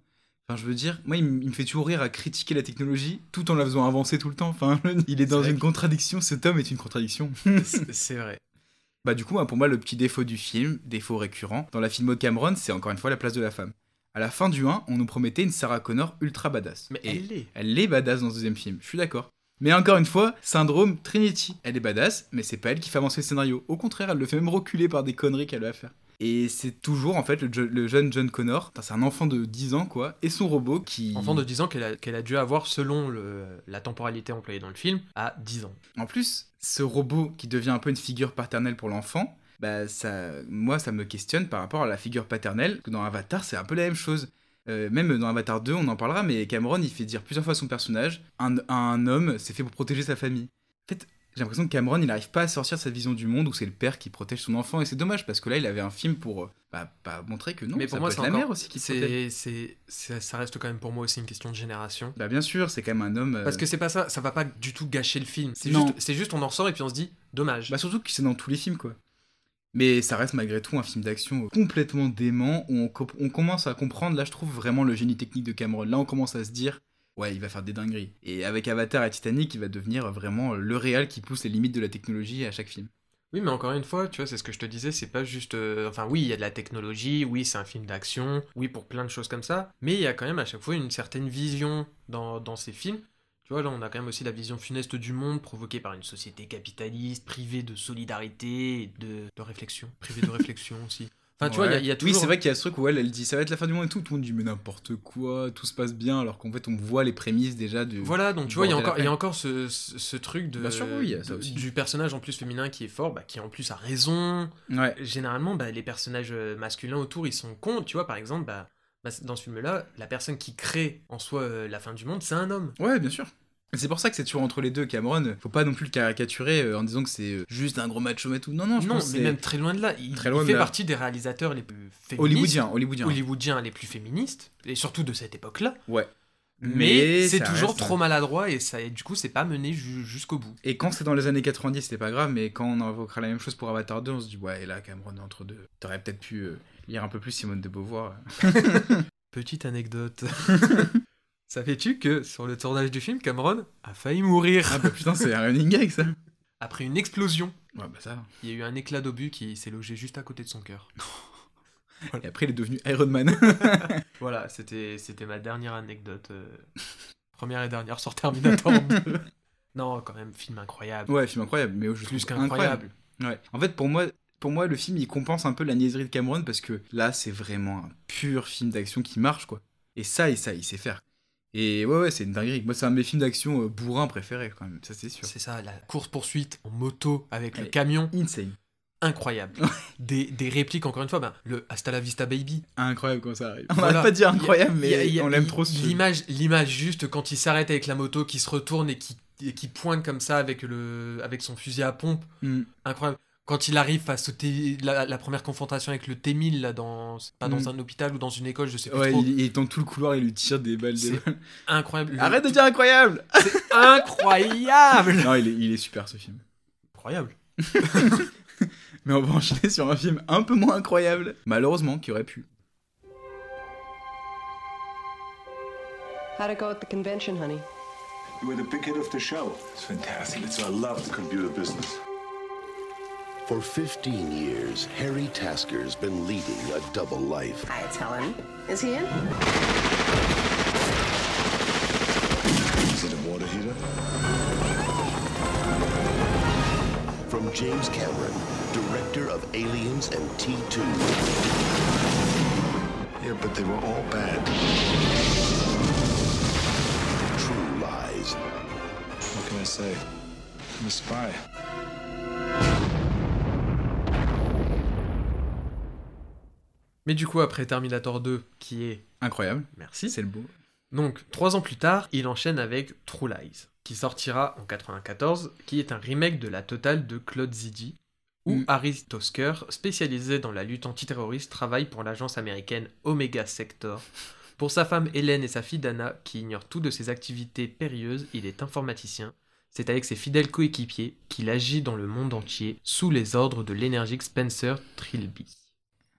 Enfin, je veux dire, moi, il, me fait toujours rire à critiquer la technologie tout en la faisant avancer tout le temps. Enfin, il est dans une que- contradiction. Cet homme est une contradiction. C'est c'est vrai. Bah du coup, pour moi, le petit défaut du film, défaut récurrent, dans la filmo de Cameron, c'est encore une fois la place de la femme. À la fin du 1, on nous promettait une Sarah Connor ultra badass. Mais elle l'est. elle est badass dans ce deuxième film, je suis d'accord. Mais encore une fois, syndrome Trinity. Elle est badass, mais c'est pas elle qui fait avancer le scénario. Au contraire, elle le fait même reculer par des conneries qu'elle va faire. Et c'est toujours en fait le, jeune John Connor, c'est un enfant de 10 ans quoi, et son robot qui... Enfant de 10 ans qu'elle a, dû avoir, selon le, la temporalité employée dans le film, à 10 ans. En plus, ce robot qui devient un peu une figure paternelle pour l'enfant, bah ça, moi ça me questionne par rapport à la figure paternelle. que Dans Avatar, c'est un peu la même chose. Euh, même dans Avatar 2, on en parlera, mais Cameron il fait dire plusieurs fois à son personnage un, un homme, c'est fait pour protéger sa famille. J'ai l'impression que Cameron il n'arrive pas à sortir de sa vision du monde où c'est le père qui protège son enfant, et c'est dommage parce que là il avait un film pour euh, bah, bah, montrer que non, Mais ça pour moi, peut c'est être la encore- mère aussi qui c'est, c'est, ça reste quand même pour moi aussi une question de génération. Bah bien sûr, c'est quand même un homme. euh, Parce que c'est pas ça, ça va pas du tout gâcher le film. C'est juste, c'est juste on en ressort et puis on se dit, dommage. Bah surtout que c'est dans tous les films quoi. Mais ça reste malgré tout un film d'action complètement dément où on, co- on commence à comprendre, là je trouve vraiment le génie technique de Cameron. Là on commence à se dire, ouais il va faire des dingueries. Et avec Avatar et Titanic, il va devenir vraiment le réal qui pousse les limites de la technologie à chaque film. Oui, mais encore une fois, tu vois, c'est ce que je te disais, c'est pas juste. euh, Enfin, oui, il y a de la technologie, oui, c'est un film d'action, oui, pour plein de choses comme ça, mais il y a quand même à chaque fois une certaine vision dans, dans ces films. Tu vois, là, on a quand même aussi la vision funeste du monde provoquée par une société capitaliste, privée de solidarité et de, de réflexion. Privée de réflexion aussi. Enfin, tu vois, il y a- y, a Oui, toujours. c'est vrai qu'il y a ce truc où elle, elle dit ça va être la fin du monde et tout, tout le monde dit mais n'importe quoi, tout se passe bien, alors qu'en fait on voit les prémices déjà du. Voilà, donc tu vois, il y y a encore ce, ce, ce truc de, Bien sûr, oui, de- du personnage en plus féminin qui est fort, bah, qui en plus a raison. Ouais. Généralement, bah, les personnages euh, masculins autour, ils sont cons. Tu vois, par exemple, bah, bah, dans ce film-là, la personne qui crée en soi euh, la fin du monde, c'est un homme. Ouais, bien sûr. C'est pour ça que c'est toujours entre les deux, Cameron. Faut pas non plus le caricaturer euh, en disant que c'est euh, juste un gros macho et tout. Non, non, je non, pense que mais c'est même très loin de là. Il, Très il loin de fait là. partie des réalisateurs les plus féministes. hollywoodien, hollywoodien. hollywoodiens les plus féministes, et surtout de cette époque-là. Ouais. Mais, c'est toujours reste- trop maladroit et ça, et du coup, c'est pas mené ju- jusqu'au bout. Et quand c'est dans les années 90, c'était pas grave, mais quand on invoquera la même chose pour Avatar 2, on se dit, ouais, et là, Cameron entre deux. T'aurais peut-être pu euh, lire un peu plus Simone de Beauvoir. Petite anecdote. Savais-tu que sur le tournage du film, Cameron a failli mourir? Ah bah putain, c'est un running gag ça. après une explosion Ouais, bah ça. Il y a eu un éclat d'obus qui s'est logé juste à côté de son cœur. Et après, il est devenu Iron Man. Voilà, c'était c'était ma dernière anecdote. euh, Première et dernière sur Terminator 2. Non, quand même, film incroyable. ouais, film incroyable, mais je Plus trouve qu'incroyable. Ouais. En fait, pour moi, pour moi, le film, il compense un peu la niaiserie de Cameron parce que là, c'est vraiment un pur film d'action qui marche, quoi. Et ça, et ça, il sait faire. Et ouais, ouais, c'est une dinguerie. Moi, c'est un de mes films d'action euh, bourrin préférés, quand même. Ça, c'est sûr. C'est ça, la course-poursuite en moto avec le camion, Insane. incroyable. des, des répliques, encore une fois, ben, le Hasta la vista baby. Incroyable quand ça arrive. On Voilà. va pas dire a- incroyable, mais a- on l'aime trop. L'image, l'image juste quand il s'arrête avec la moto, qui se retourne et qui, et qui pointe comme ça avec, le, avec son fusil à pompe. Mm. Incroyable. Quand il arrive face au T- la, la première confrontation avec le T-1000, là, dans, pas dans Mm. un hôpital ou dans une école, je sais plus Ouais, trop. il, il est dans tout le couloir, il lui tire des balles. Des C'est balles. Incroyable. Le- Arrête de dire incroyable Incroyable Non, il est, il est super ce film. Incroyable. Mais on va enchaîner sur un film un peu moins incroyable. Malheureusement, qui aurait pu. How'd it go at the convention, honey? You were the big hit of the show. It's fantastic. It's I love computer business. For 15 years, Harry Tasker's been leading a double life. Hi, it's Helen. Is he in? Is it a water heater? From James Cameron, director of Aliens and T2. Yeah, but they were all bad. True Lies. What can I say? I'm a spy. Mais du coup, après Terminator 2, qui est... Incroyable. Merci. C'est le beau. Donc, trois ans plus tard, il enchaîne avec True Lies, qui sortira en 94, qui est un remake de la totale de Claude Zidi, où Mm. Harry Tosker, spécialisé dans la lutte antiterroriste, travaille pour l'agence américaine Omega Sector. Pour sa femme Hélène et sa fille Dana, qui ignorent tout de ses activités périlleuses, il est informaticien. C'est avec ses fidèles coéquipiers qu'il agit dans le monde entier sous les ordres de l'énergique Spencer Trilby.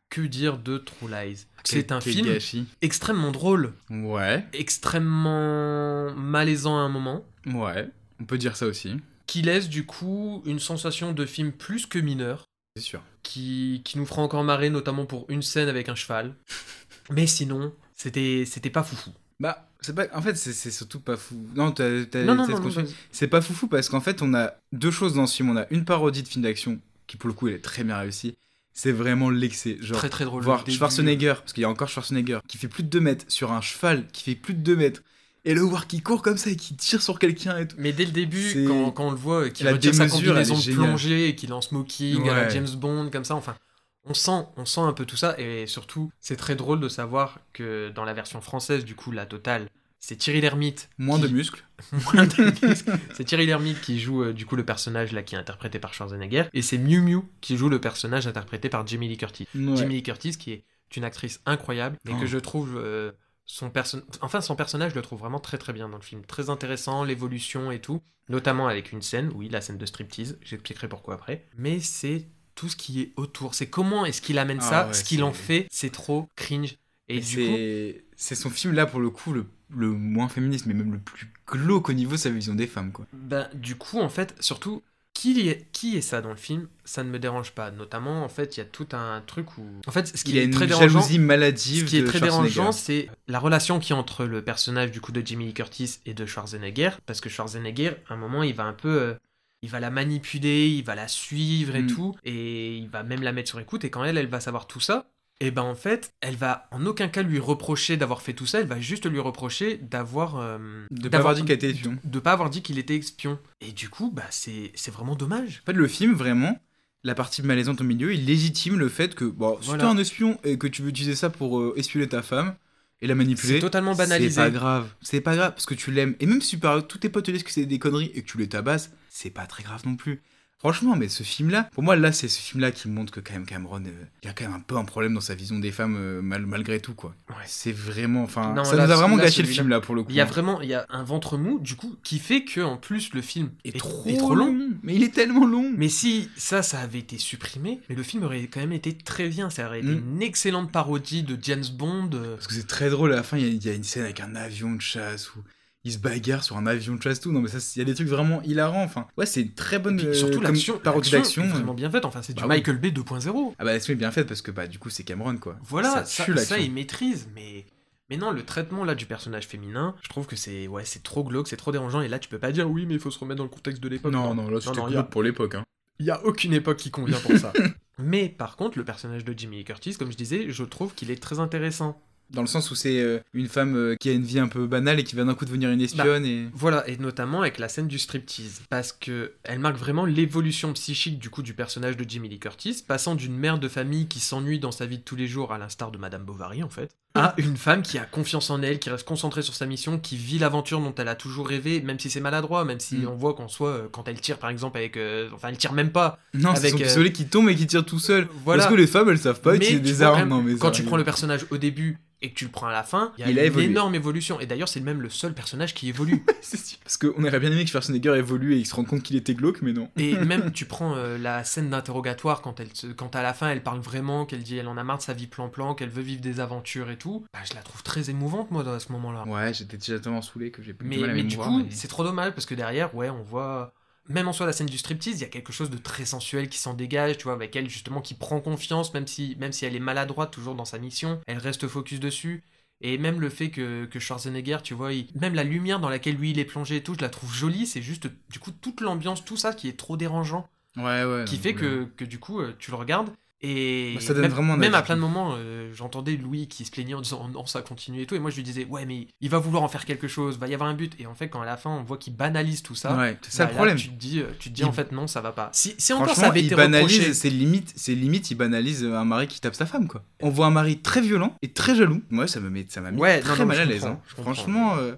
Que dire de True Lies? C'est un film gâchis. extrêmement drôle, Ouais, extrêmement malaisant à un moment, ouais. On peut dire ça aussi. qui laisse du coup une sensation de film plus que mineur, C'est sûr. qui, qui nous fera encore marrer notamment pour une scène avec un cheval. Mais sinon, c'était c'était pas foufou. Bah, c'est pas. En fait, c'est surtout pas fou. Non, t'as. t'as- Non, non, t'as non, construit- non, C'est pas foufou parce qu'en fait, on a deux choses dans ce film. On a une parodie de film d'action qui, pour le coup, elle est très bien réussie. C'est vraiment l'excès. Genre, Très très drôle. voir. Schwarzenegger, parce qu'il y a encore Schwarzenegger, qui fait plus de 2 mètres sur un cheval qui fait plus de 2 mètres. Et le voir qui court comme ça et qui tire sur quelqu'un et tout. Mais dès le début, quand, quand on le voit, qu'il retire sa combinaison de plongée et qu'il est en smoking à la. James Bond, comme ça, enfin, on sent, on sent un peu tout ça. Et surtout, c'est très drôle de savoir que dans la version française, du coup, la totale, c'est Thierry Lhermitte. Moins qui- de muscles. Moins de muscles. C'est Thierry Lhermitte qui joue euh, du coup le personnage là qui est interprété par Schwarzenegger et c'est Miu Miu qui joue le personnage interprété par Jamie Lee Curtis. Ouais. Jamie Lee Curtis qui est une actrice incroyable et Oh. que je trouve euh, son perso- enfin son personnage je le trouve vraiment très très bien dans le film, très intéressant, l'évolution et tout, notamment avec une scène, oui la scène de striptease, j'expliquerai pourquoi après, mais c'est tout ce qui est autour, c'est comment est-ce qu'il amène Ah ça, ouais, ce qu'il en fait, c'est trop cringe et c'est son film là pour le coup le, le moins féministe mais même le plus glauque au niveau de sa vision des femmes quoi. Ben, du coup, en fait, surtout, qui est, qui est ça dans le film Ça ne me dérange pas. Notamment, en fait, il y a tout un truc où. En fait, ce qui Il a est une très dérangeant. jalousie maladive Ce qui est de très dérangeant, c'est la relation qui est entre le personnage du coup de Jimmy Lee Curtis et de Schwarzenegger, parce que Schwarzenegger, à un moment, il va un peu, euh, il va la manipuler, il va la suivre et Mm. tout, et il va même la mettre sur écoute. Et quand elle, elle va savoir tout ça, et ben en fait, elle va en aucun cas lui reprocher d'avoir fait tout ça, elle va juste lui reprocher d'avoir, euh, De pas avoir dit qu'elle était espion. de pas avoir dit qu'il était espion. Et du coup, bah c'est c'est vraiment dommage. En fait, le film, vraiment, la partie malaisante au milieu, il légitime le fait que, bon, si Voilà. t'es un espion et que tu veux utiliser ça pour euh, espionner ta femme et la manipuler, C'est totalement banalisé. C'est pas grave. C'est pas grave parce que tu l'aimes. Et même si par tous tes potes te disent que c'est des conneries et que tu les tabasses, c'est pas très grave non plus. Franchement, mais ce film-là, pour moi, là, c'est ce film-là qui montre que quand même Cameron, euh, il y a quand même un peu un problème dans sa vision des femmes euh, mal- malgré tout, quoi. Ouais. C'est vraiment, enfin, ça là, nous a vraiment là, gâché le film là pour le coup. Il y a hein. vraiment il y a un ventre mou du coup qui fait que en plus le film est, trop, est trop long. long. Mais il est tellement long. Mais si ça ça avait été supprimé, mais le film aurait quand même été très bien, ça aurait été Mm. une excellente parodie de James Bond. euh, Parce que c'est très drôle, à la fin, il y a- il y, a une scène avec un avion de chasse où ils se bagarrent sur un avion de chasse, tout. Non, mais ça, il y a des trucs vraiment hilarants. Enfin, ouais, c'est une très bonne Puis euh, surtout comme l'action, parodie d'action. est vraiment bien faite. Enfin, c'est du Bah. Michael Bay 2.0. Ah bah, l'action est bien faite parce que, bah, du coup, c'est Cameron, quoi. Voilà, ça, ça, ça, il maîtrise, mais mais non, le traitement là du personnage féminin, je trouve que c'est ouais, c'est trop glauque, c'est trop dérangeant et là tu peux pas dire oui, mais il faut se remettre dans le contexte de l'époque. Non, non, là, non, c'était non, glauque a- pour l'époque. Hein. Il y a aucune époque qui convient pour ça. mais par contre, le personnage de Jimmy Curtis, comme je disais, je trouve qu'il est très intéressant. Dans le sens où c'est euh, une femme euh, qui a une vie un peu banale et qui va d'un coup devenir une espionne et... Voilà, et notamment avec la scène du striptease, parce que elle marque vraiment l'évolution psychique du coup du personnage de Jimmy Lee Curtis, passant d'une mère de famille qui s'ennuie dans sa vie de tous les jours, à l'instar de Madame Bovary en fait, à une femme qui a confiance en elle, qui reste concentrée sur sa mission, qui vit l'aventure dont elle a toujours rêvé, même si c'est maladroit, même si Mm. on voit qu'en soit euh, quand elle tire par exemple avec, euh, enfin elle tire même pas. Non, Avec, son euh, pistolet qui tombe et qui tire tout seul. Voilà. Parce que les femmes, elles savent pas utiliser des armes. même Non, mais quand tu arrive. prends le personnage au début et que tu le prends à la fin, il y a Il a une évolué. énorme évolution. Et d'ailleurs, c'est même le seul personnage qui évolue. Parce qu'on aurait bien aimé que Schwarzenegger évolue et il se rende compte qu'il était glauque, mais non. Et même, tu prends euh, la scène d'interrogatoire quand, elle quand à la fin elle parle vraiment, qu'elle dit elle en a marre de sa vie plan-plan, qu'elle veut vivre des aventures et tout, bah, je la trouve très émouvante moi à ce moment-là. Ouais, j'étais déjà tellement saoulé que j'ai plus mais mal à mais du coup, mais- c'est trop dommage parce que derrière, ouais, on voit. Même en soi, la scène du striptease, il y a quelque chose de très sensuel qui s'en dégage, tu vois, avec elle justement qui prend confiance, même si, même si elle est maladroite toujours dans sa mission, elle reste focus dessus. Et même le fait que, que Schwarzenegger, tu vois, il- même la lumière dans laquelle lui il est plongé et tout, je la trouve jolie. C'est juste, du coup, toute l'ambiance, tout ça qui est trop dérangeant. Ouais, ouais. qui fait que, que du coup, euh, tu le regardes. Et Bah, ça donne même, vraiment à plein de moments, euh, j'entendais Louis qui se plaignait en disant non, ça continue et tout. Et moi, je lui disais, ouais, mais il va vouloir en faire quelque chose, va y avoir un but. Et en fait, quand à la fin, on voit qu'il banalise tout ça, Ouais, c'est ça bah le là, problème. tu te dis, euh, tu te dis Il- en fait, non, ça va pas. Si, si encore ça avait il été banalise, reproché- c'est limite, c'est limite, il banalise un mari qui tape sa femme, quoi. On voit un mari très violent et très jaloux. Moi, ça me met, ça m'a mis Ouais, très non, mal je à l'aise. hein. Franchement, euh,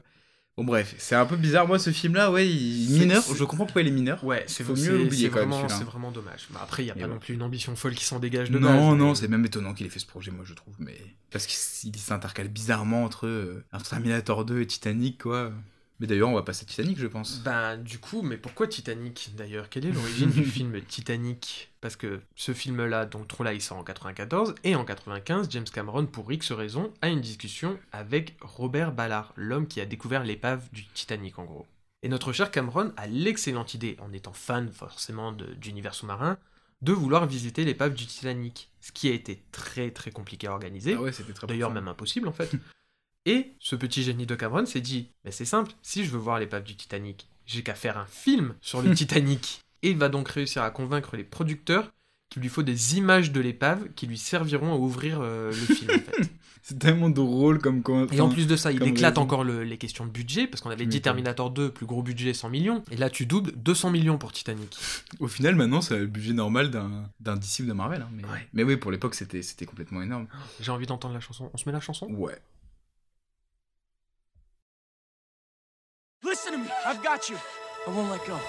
bon bref, c'est un peu bizarre. Moi, ce film-là, ouais, il C'est- mineur. Je comprends pourquoi il est mineur. Ouais, c'est Faut mieux l'oublier quand vraiment, c'est vraiment dommage. Mais après, il n'y a pas ouais. non plus une ambition folle qui s'en dégage de Non, non, mais- c'est même étonnant qu'il ait fait ce projet, moi, je trouve. Mais parce qu'il s'intercale bizarrement entre, euh, entre Terminator 2 et Titanic, quoi. Mais d'ailleurs, on va passer à Titanic, je pense. Ben, du coup, mais pourquoi Titanic d'ailleurs? Quelle est l'origine du film Titanic? Parce que ce film-là, donc Troll il sort en 94, et en 95, James Cameron, pour X raison, a une discussion avec Robert Ballard, l'homme qui a découvert l'épave du Titanic en gros. Et notre cher Cameron a l'excellente idée, en étant fan forcément d'univers sous-marin, de vouloir visiter l'épave du Titanic. Ce qui a été très très compliqué à organiser. Ah ouais, c'était très D'ailleurs, même impossible en fait. Et ce petit génie de Cameron s'est dit Mais c'est simple, si je veux voir l'épave du Titanic, j'ai qu'à faire un film sur le Titanic. Et il va donc réussir à convaincre les producteurs qu'il lui faut des images de l'épave qui lui serviront à ouvrir euh, le film en fait. C'est tellement drôle comme quand. Et en plus de ça, il éclate raison. encore le- les questions de budget, parce qu'on avait dit. Terminator 2, plus gros budget 100 millions, et là tu doubles 200 millions pour Titanic. Au final, maintenant, c'est le budget normal d'un ou d'un Marvel. hein, mais... Ouais. mais oui, pour l'époque, c'était c'était complètement énorme. J'ai envie d'entendre la chanson. On se met la chanson? Ouais. I've got you. I won't let go.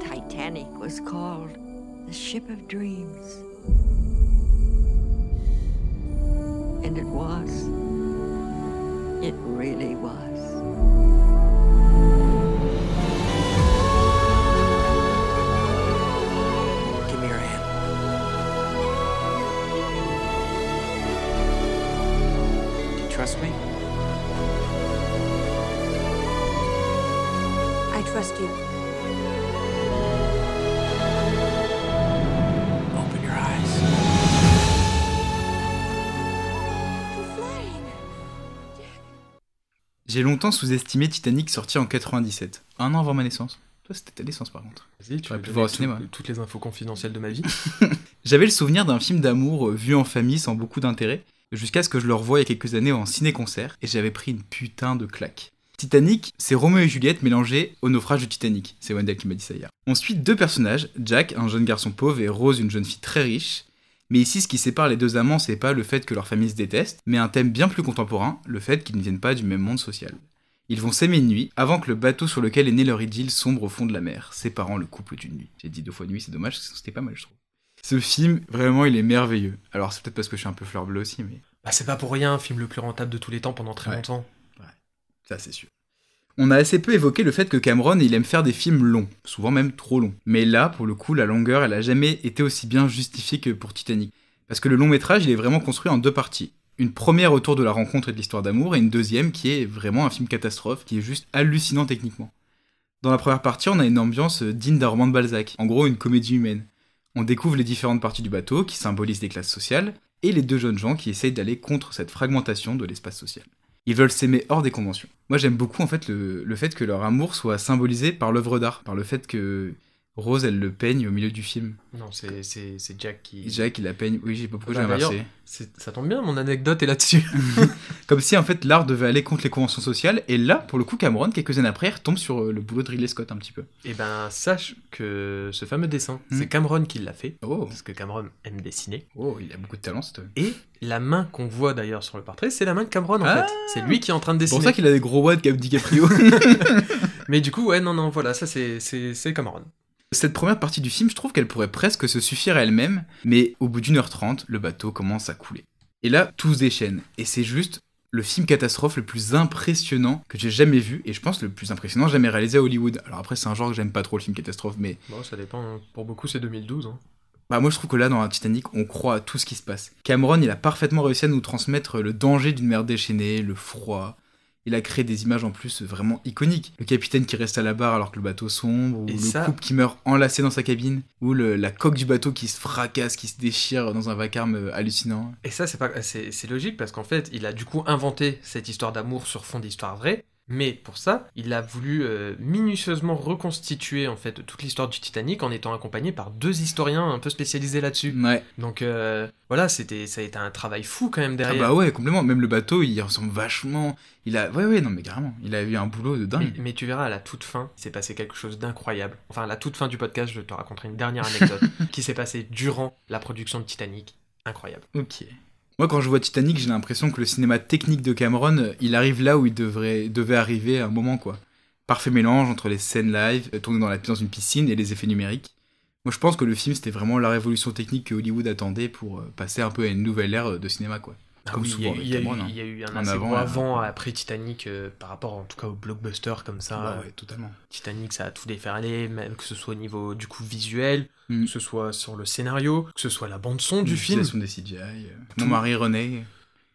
Titanic was called the ship of dreams. And it was. It really was. Trust me? I trust you. Open your eyes. J'ai longtemps sous-estimé Titanic sorti en 97, un an avant ma naissance. Toi, c'était ta naissance par contre. Vas-y, tu J'aurais peux pu voir au cinéma. tout- toutes les infos confidentielles de ma vie. J'avais le souvenir d'un film d'amour euh, vu en famille sans beaucoup d'intérêt, jusqu'à ce que je le revoie il y a quelques années en ciné-concert, et j'avais pris une putain de claque. Titanic, c'est Roméo et Juliette mélangés au naufrage du Titanic. C'est Wendell qui m'a dit ça hier. On suit deux personnages, Jack, un jeune garçon pauvre, et Rose, une jeune fille très riche. Mais ici, ce qui sépare les deux amants, c'est pas le fait que leur famille se déteste, mais un thème bien plus contemporain, le fait qu'ils ne viennent pas du même monde social. Ils vont s'aimer une nuit, avant que le bateau sur lequel est né leur idylle sombre au fond de la mer, séparant le couple d'une nuit. J'ai dit deux fois nuit, c'est dommage, c'était pas mal, je trouve. Ce film, vraiment, il est merveilleux. Alors, c'est peut-être parce que je suis un peu fleur bleue aussi, mais Bah, c'est pas pour rien, film le plus rentable de tous les temps pendant très Ouais. longtemps. ça, c'est sûr. On a assez peu évoqué le fait que Cameron, il aime faire des films longs, souvent même trop longs. Mais là, pour le coup, la longueur, elle a jamais été aussi bien justifiée que pour Titanic. Parce que le long métrage, il est vraiment construit en deux parties. Une première autour de la rencontre et de l'histoire d'amour, et une deuxième qui est vraiment un film catastrophe, qui est juste hallucinant techniquement. Dans la première partie, on a une ambiance euh, digne d'un roman de Balzac, en gros une comédie humaine. On découvre les différentes parties du bateau, qui symbolisent des classes sociales, et les deux jeunes gens qui essayent d'aller contre cette fragmentation de l'espace social. Ils veulent s'aimer hors des conventions. Moi j'aime beaucoup en fait le, le fait que leur amour soit symbolisé par l'œuvre d'art, par le fait que Rose elle le peigne au milieu du film. Non, c'est c'est- c'est Jack qui. Jack il la peigne, oui j'ai pas pourquoi Bah, j'ai inversé. c'est- Ça tombe bien, mon anecdote est là-dessus. Comme si en fait l'art devait aller contre les conventions sociales, et là pour le coup Cameron quelques années après retombe sur euh, le boulot de Ridley Scott un petit peu. Et ben, sache que ce fameux dessin, Hmm. c'est Cameron qui l'a fait. Oh. Parce que Cameron aime dessiner. Oh il a beaucoup de talent cet homme. Et la main qu'on voit d'ailleurs sur le portrait, c'est la main de Cameron en Ah. fait. C'est lui qui est en train de C'est dessiner. pour ça qu'il a des gros comme DiCaprio. Mais du coup, ouais, non, non, voilà, ça c'est- c'est c'est Cameron. Cette première partie du film, je trouve qu'elle pourrait presque se suffire à elle-même, mais au bout d'une heure trente, le bateau commence à couler. Et là, tout se déchaîne. Et c'est juste le film catastrophe le plus impressionnant que j'ai jamais vu, et je pense le plus impressionnant jamais réalisé à Hollywood. Alors après, c'est un genre que j'aime pas trop le film catastrophe, mais Bon, ça dépend. hein. Pour beaucoup, c'est 2012. hein. bah moi je trouve que là, dans la Titanic, on croit à tout ce qui se passe. Cameron, il a parfaitement réussi à nous transmettre le danger d'une mer déchaînée, le froid. Il a créé des images en plus vraiment iconiques. Le capitaine qui reste à la barre alors que le bateau sombre, ou Et le ça- couple qui meurt enlacé dans sa cabine, ou le- la coque du bateau qui se fracasse, qui se déchire dans un vacarme euh, hallucinant. Et ça, c'est pas, c'est logique parce qu'en fait, il a du coup inventé cette histoire d'amour sur fond d'histoire vraie. Mais pour ça, il a voulu euh, minutieusement reconstituer en fait toute l'histoire du Titanic en étant accompagné par deux historiens un peu spécialisés là-dessus. Ouais. Donc euh, voilà, c'était, ça a été un travail fou quand même Ah derrière. bah ouais, complètement. Même le bateau, il ressemble vachement. Il a, ouais, ouais, non mais carrément. Il a eu un boulot de Mais, dingue. mais tu verras, à la toute fin, il s'est passé quelque chose d'incroyable. Enfin, à la toute fin du podcast, je te raconterai une dernière anecdote qui s'est passée durant la production de Titanic. Incroyable. Ok. Moi, quand je vois Titanic, j'ai l'impression que le cinéma technique de Cameron, euh, il arrive là où il devrait, devait arriver à un moment, quoi. Parfait mélange entre les scènes live, euh, tournées dans, la, dans une piscine, et les effets numériques. Moi, je pense que le film, c'était vraiment la révolution technique que Hollywood attendait pour euh, passer un peu à une nouvelle ère de cinéma, quoi. Ah Comme oui, souvent il y, a eu- Cameron, hein. il y a eu un En assez avant, gros euh, avant après Titanic euh, par rapport en tout cas au blockbuster comme ça. Bah ouais, totalement. Titanic, ça a tout déferlé, même que ce soit au niveau du coup visuel, Mm. que ce soit sur le scénario, que ce soit la bande son du film. Des CGI. euh, Mon mari René.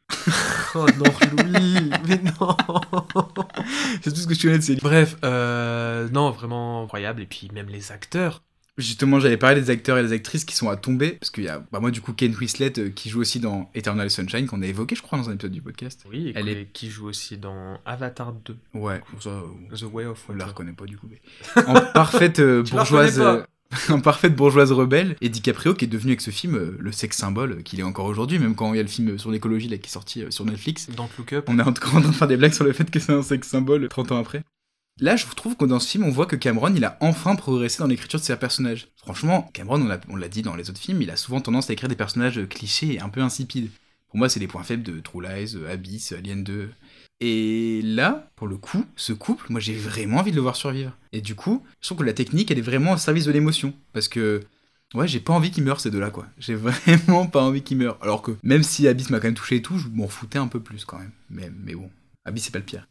oh non, Louis, mais non. C'est tout ce que je connais de ces Bref, euh, non, vraiment incroyable. Et puis même les acteurs. Justement, j'avais parlé des acteurs et des actrices qui sont à tomber, parce qu'il y a, bah, moi, du coup, Kate Winslet, euh, qui joue aussi dans Eternal Sunshine, qu'on a évoqué, je crois, dans un épisode du podcast. Oui, et Elle est- qui joue aussi dans Avatar 2. Ouais, ça, euh, The Way of on la Water. reconnaît pas, du coup. mais- En parfaite euh, bourgeoise... euh, en parfaite bourgeoise rebelle, et DiCaprio qui est devenu avec ce film euh, le sexe symbole qu'il est encore aujourd'hui, même quand il y a le film sur l'écologie là qui est sorti euh, sur Netflix. Dans Look Up. On est encore en train de faire des blagues sur le fait que c'est un sexe symbole 30 ans après. Là, je trouve que dans ce film, on voit que Cameron, il a enfin progressé dans l'écriture de ses personnages. Franchement, Cameron, on l'a- dit dans les autres films, il a souvent tendance à écrire des personnages euh, clichés et un peu insipides. Pour moi, c'est les points faibles de True Lies, euh, Abyss, Alien 2. Et là, pour le coup, ce couple, moi j'ai vraiment envie de le voir survivre. Et du coup, je trouve que la technique, elle est vraiment au service de l'émotion. Parce que, ouais, j'ai pas envie qu'ils meurent ces deux-là, quoi. J'ai vraiment pas envie qu'ils meurent. Alors que, même si Abyss m'a quand même touché et tout, je m'en foutais un peu plus quand même. Mais, mais bon, Abyss c'est pas le pire.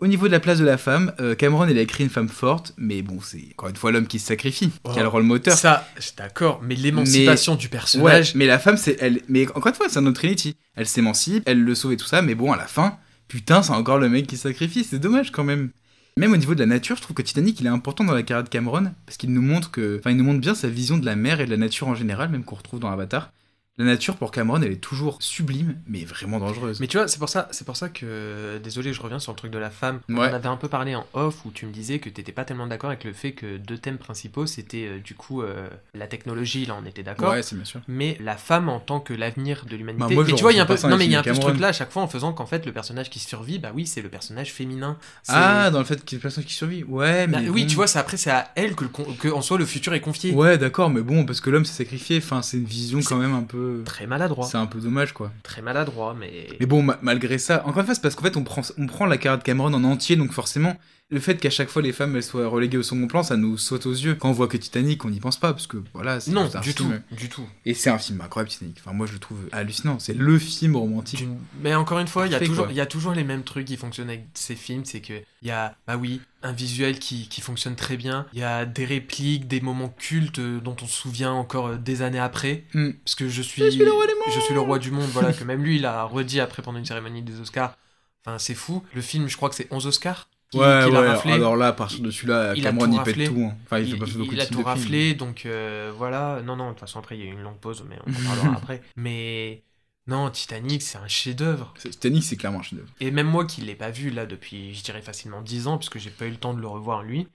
Au niveau de la place de la femme, euh, Cameron, il a écrit une femme forte, mais bon, c'est encore une fois l'homme qui se sacrifie, qui a le rôle moteur. Ça, je suis d'accord, mais l'émancipation du personnage. Ouais, mais la femme, c'est elle. Mais encore une fois, c'est un autre Trinity. Elle s'émancipe, elle le sauve et tout ça, mais bon, à la fin, putain, c'est encore le mec qui se sacrifie. C'est dommage quand même. Même au niveau de la nature, je trouve que Titanic, il est important dans la carrière de Cameron parce qu'il nous montre que, enfin, il nous montre bien sa vision de la mer et de la nature en général, même qu'on retrouve dans Avatar. La nature pour Cameron, elle est toujours sublime, mais vraiment dangereuse. Mais tu vois, c'est pour ça, c'est pour ça que désolé, je reviens sur le truc de la femme. On Ouais. avait un peu parlé en off où tu me disais que t'étais pas tellement d'accord avec le fait que deux thèmes principaux c'était euh, du coup euh, la technologie, là on était d'accord. Ouais, c'est bien sûr. Mais la femme en tant que l'avenir de l'humanité. Bah, et tu vois, il y a un peu, non mais il y a un peu ce truc là à chaque fois en faisant qu'en fait le personnage qui survit, bah oui, c'est le personnage féminin. Ah, dans le fait qu'il y a une personne qui survit. Ouais, Bah mais. oui, tu vois, c'est après c'est à elle que, le con- que en soi le futur est confié. Ouais, d'accord, mais bon, parce que l'homme s'est sacrifié. Enfin, c'est une vision quand même un peu. Très maladroit. C'est un peu dommage, quoi. Très maladroit, mais. Mais bon, ma- malgré ça, encore une fois, c'est parce qu'en fait, on prend, on prend la carrière de Cameron en entier, donc forcément, le fait qu'à chaque fois les femmes elles soient reléguées au second plan, ça nous saute aux yeux. Quand on voit que Titanic, on n'y pense pas, parce que voilà, c'est Non, un du film. tout, du tout. Et c'est un film incroyable, Titanic. Enfin, moi, je le trouve hallucinant. C'est le film romantique. D'une- Mais encore une fois, il y, a toujours, il y a toujours les mêmes trucs qui fonctionnent avec ces films. C'est que il y a, bah oui, un visuel qui, qui fonctionne très bien. Il y a des répliques, des moments cultes euh, dont on se souvient encore euh, des années après. Hmm. Parce que je suis, Je suis le roi je suis le roi du monde. Voilà, que même lui, il a redit après pendant une cérémonie des Oscars. Enfin, c'est fou. Le film, je crois que c'est 11 Oscars. Ouais, ouais, raflé. alors là, à partir de celui-là, Cameron, il pète tout. hein. Enfin, il, il, il- beaucoup il de a tout raflé, donc euh, voilà. Non, non, de toute façon, après, il y a eu une longue pause, mais on en parlera après. Mais non, Titanic, c'est un chef-d'œuvre. Titanic, c'est clairement un chef-d'œuvre. Et même moi qui l'ai pas vu là depuis, je dirais facilement 10 ans, puisque j'ai pas eu le temps de le revoir lui,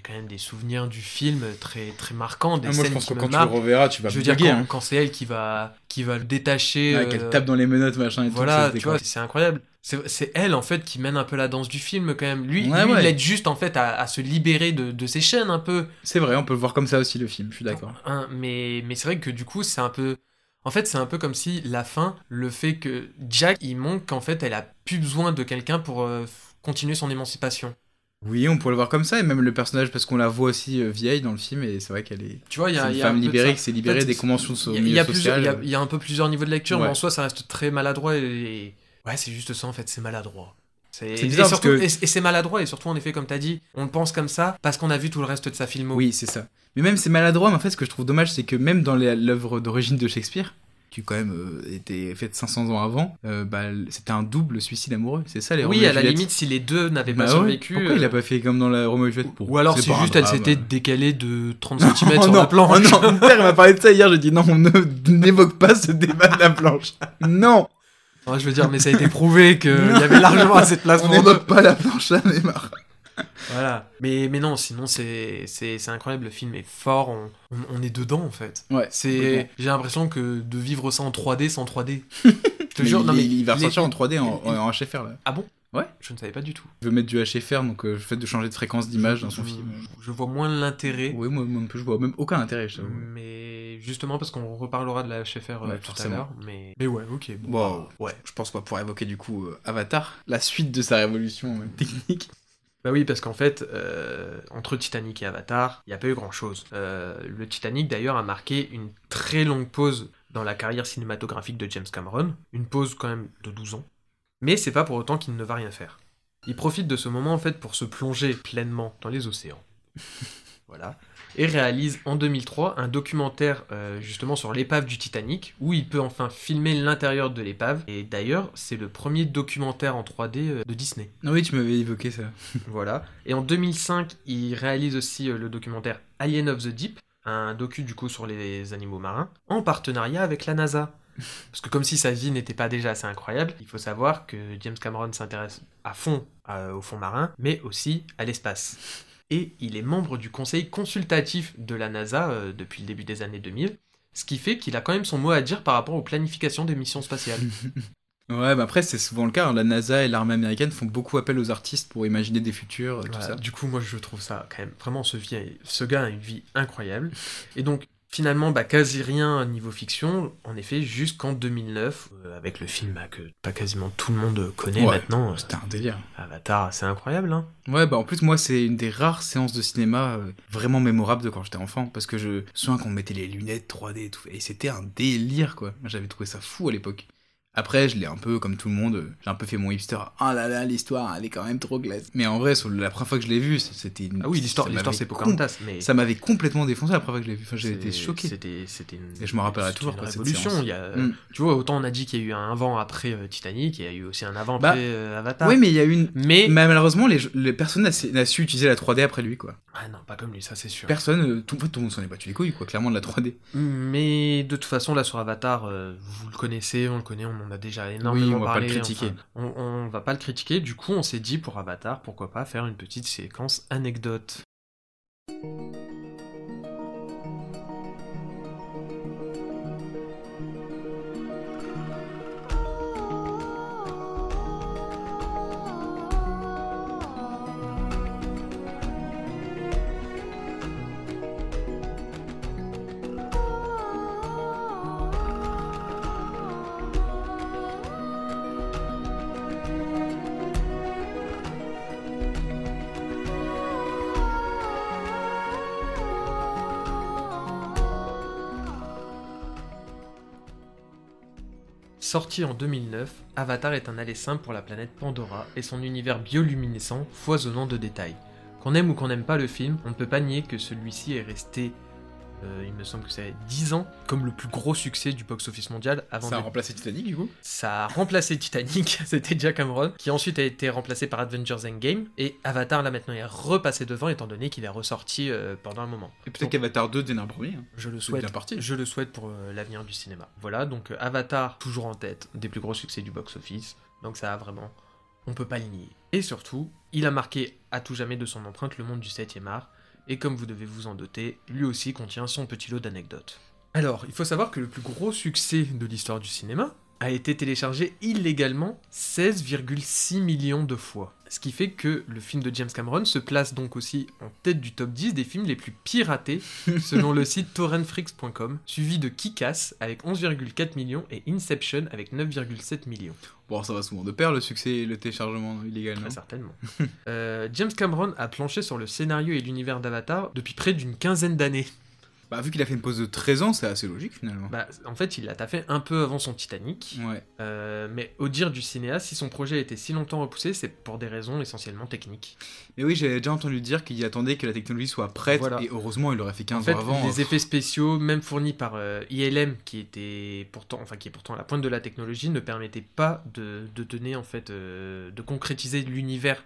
quand même des souvenirs du film très très marquants, des Ah, moi, je scènes pense qui que quand tu le marquent. reverras, tu vas Je veux dire, quand, hein. quand c'est elle qui va, qui va le détacher. Ouais, euh, qu'elle tape dans les menottes, machin et tout. voilà, tu vois, c'est incroyable. C'est elle en fait qui mène un peu la danse du film quand même. Lui, Ouais, lui ouais. il aide juste en fait à, à se libérer de, de ses chaînes un peu. C'est vrai, on peut le voir comme ça aussi, le film, je suis d'accord. Mais mais c'est vrai que du coup, c'est un peu. En fait, c'est un peu comme si la fin, le fait que Jack, il montre qu'en fait, elle a plus besoin de quelqu'un pour euh, continuer son émancipation. Oui, on pourrait le voir comme ça, et même le personnage, parce qu'on la voit aussi euh, vieille dans le film, et c'est vrai qu'elle est. Tu vois, il y a, une il y a un femme de libérée qui s'est libérée des conventions so- il y a- y, un peu plusieurs niveaux de lecture, mais en soi, ça reste très maladroit et. Ouais, c'est juste ça en fait, c'est maladroit. C'est et bizarre parce surtout- que- et, c'est maladroit, et surtout, en effet, comme t'as dit, on le pense comme ça parce qu'on a vu tout le reste de sa filmo. Oui, c'est ça. Mais même c'est maladroit, mais en fait, ce que je trouve dommage, c'est que même dans l'œuvre d'origine de Shakespeare, qui quand même euh, était faite 500 ans avant, euh, bah, c'était un double suicide amoureux. C'est ça les Oui, à la limite, si les deux n'avaient Bah pas survécu. Pourquoi il euh, a pas fait comme dans la Roméo et Juliette. Ou alors C'est juste elle s'était décalée de 30 cm sur la planche. oh non, mon père m'a parlé de ça hier, j'ai dit non, ne n'évoque pas ce débat de la planche. Non je veux dire, mais ça a été prouvé qu'il y avait largement assez de place On pour n'évoque pas la planche, mais marre. Voilà. Mais, mais non, sinon, c'est incroyable. Le film est fort. On, on, on est dedans, en fait. Ouais, C'est. J'ai l'impression que de vivre ça en 3D sans 3D. Je te Mais jure, il, non, mais. il va ressortir en 3D en, en, en HFR là. Ah bon? Ouais. Je ne savais pas du tout. Je veux mettre du HFR, donc euh, le fait de changer de fréquence d'image dans son Je- film. Je vois moins l'intérêt. Oui, moi, moi, je vois même aucun intérêt, je. Mais justement parce qu'on reparlera de la HFR euh, Ouais, tout forcément. à l'heure. Mais... mais ouais, ok. Bon, Wow. ouais. Je pense qu'on va pouvoir évoquer du coup euh, Avatar, la suite de sa révolution technique. Bah oui, parce qu'en fait, euh, entre Titanic et Avatar, il n'y a pas eu grand-chose. Euh, le Titanic, d'ailleurs, a marqué une très longue pause dans la carrière cinématographique de James Cameron, une pause quand même de 12 ans. Mais c'est pas pour autant qu'il ne va rien faire. Il profite de ce moment, en fait, pour se plonger pleinement dans les océans. voilà. Et réalise en 2003 un documentaire euh, justement sur l'épave du Titanic, où il peut enfin filmer l'intérieur de l'épave. Et d'ailleurs, c'est le premier documentaire en 3D euh, de Disney. Ah oui, tu m'avais évoqué ça. Voilà. Et en 2005, il réalise aussi euh, le documentaire Alien of the Deep, un docu du coup sur les animaux marins, en partenariat avec la NASA. Parce que comme si sa vie n'était pas déjà assez incroyable, il faut savoir que James Cameron s'intéresse à fond euh, au fond marin, mais aussi à l'espace. Et il est membre du conseil consultatif de la NASA euh, depuis le début des années 2000, ce qui fait qu'il a quand même son mot à dire par rapport aux planifications des missions spatiales. Ouais, mais après, c'est souvent le cas. hein. La NASA et l'armée américaine font beaucoup appel aux artistes pour imaginer des futurs, euh, tout ça. Du coup, moi, je trouve ça quand même vraiment ce, vie- ce gars a une vie incroyable. Et donc, finalement, bah, quasi rien niveau fiction. En effet, jusqu'en 2009, euh, avec le film bah, que pas quasiment tout le monde connaît Ouais, maintenant. euh, C'était un délire. Avatar, c'est incroyable, hein. Ouais, bah en plus, moi, c'est une des rares séances de cinéma euh, vraiment mémorables de quand j'étais enfant. Parce que je me souviens qu'on mettait les lunettes 3D et tout. Et c'était un délire, quoi. J'avais trouvé ça fou à l'époque. Après, je l'ai un peu, comme tout le monde, j'ai un peu fait mon hipster. Ah là là, l'histoire, elle est quand même trop classe. Mais en vrai, sur la première fois que je l'ai vu, c'était une. Ah oui, l'histoire, l'histoire c'est com- Pocahontas, mais Ça m'avait complètement défoncé la première fois que je l'ai vu. Enfin, j'ai été choqué. C'était, c'était une, Et je me rappellerai toujours, une quoi, cette révolution. séance. Il y a, Mm. Tu vois, autant on a dit qu'il y a eu un avant après euh, Titanic, il y a eu aussi un avant Bah, après euh, Avatar. Oui, mais il y a une. Mais Mais malheureusement, les, les personnes n'a su, utiliser la 3D après lui, quoi. ah non, pas comme lui, ça c'est sûr. Personne, euh, tout, tout le monde s'en est battu les couilles, quoi, clairement, de la 3D. Mais de toute façon, là sur Avatar, euh, vous le connaissez, on le connaît, on en a déjà énormément Oui, on va pas parlé. le critiquer. enfin, on, on va pas le critiquer. Du coup, on s'est dit pour Avatar, pourquoi pas faire une petite séquence anecdote. Sorti en 2009, Avatar est un aller simple pour la planète Pandora et son univers bioluminescent foisonnant de détails. Qu'on aime ou qu'on n'aime pas le film, on ne peut pas nier que celui-ci est resté, euh, il me semble que c'est 10 ans, comme le plus gros succès du box-office mondial avant Ça a de- remplacé Titanic, du coup ça a remplacé Titanic, c'était Jack Cameron, qui ensuite a été remplacé par Avengers Endgame, et Avatar là maintenant est repassé devant étant donné qu'il est ressorti euh, pendant un moment. Et peut-être qu'Avatar 2 deviendra premier. hein. Je le souhaite. Je le souhaite pour euh, l'avenir du cinéma. Voilà, donc Avatar toujours en tête des plus gros succès du box-office. Donc ça a vraiment, on peut pas le nier. Et surtout, il a marqué à tout jamais de son empreinte le monde du 7e art. Et comme vous devez vous en doter, lui aussi contient son petit lot d'anecdotes. Alors, il faut savoir que le plus gros succès de l'histoire du cinéma a été téléchargé illégalement 16,6 millions de fois. Ce qui fait que le film de James Cameron se place donc aussi en tête du top 10 des films les plus piratés selon le site torrentfreaks.com, suivi de Kick-Ass avec 11,4 millions et Inception avec 9,7 millions. Bon, ça va souvent de pair, le succès et le téléchargement illégal, non certainement. Euh, James Cameron a planché sur le scénario et l'univers d'Avatar depuis près d'une quinzaine d'années. Bah, vu qu'il a fait une pause de 13 ans, c'est assez logique finalement. Bah, en fait, il l'a taffé un peu avant son Titanic. Ouais. Euh, mais au dire du cinéaste, si son projet a été si longtemps repoussé, c'est pour des raisons essentiellement techniques. Mais oui, j'avais déjà entendu dire qu'il attendait que la technologie soit prête, Voilà. et heureusement, il aurait fait 15 En fait, ans avant. les effets spéciaux, même fournis par euh, ILM, qui était pourtant, enfin, qui est pourtant à la pointe de la technologie, ne permettaient pas de, de donner en fait, euh, de concrétiser l'univers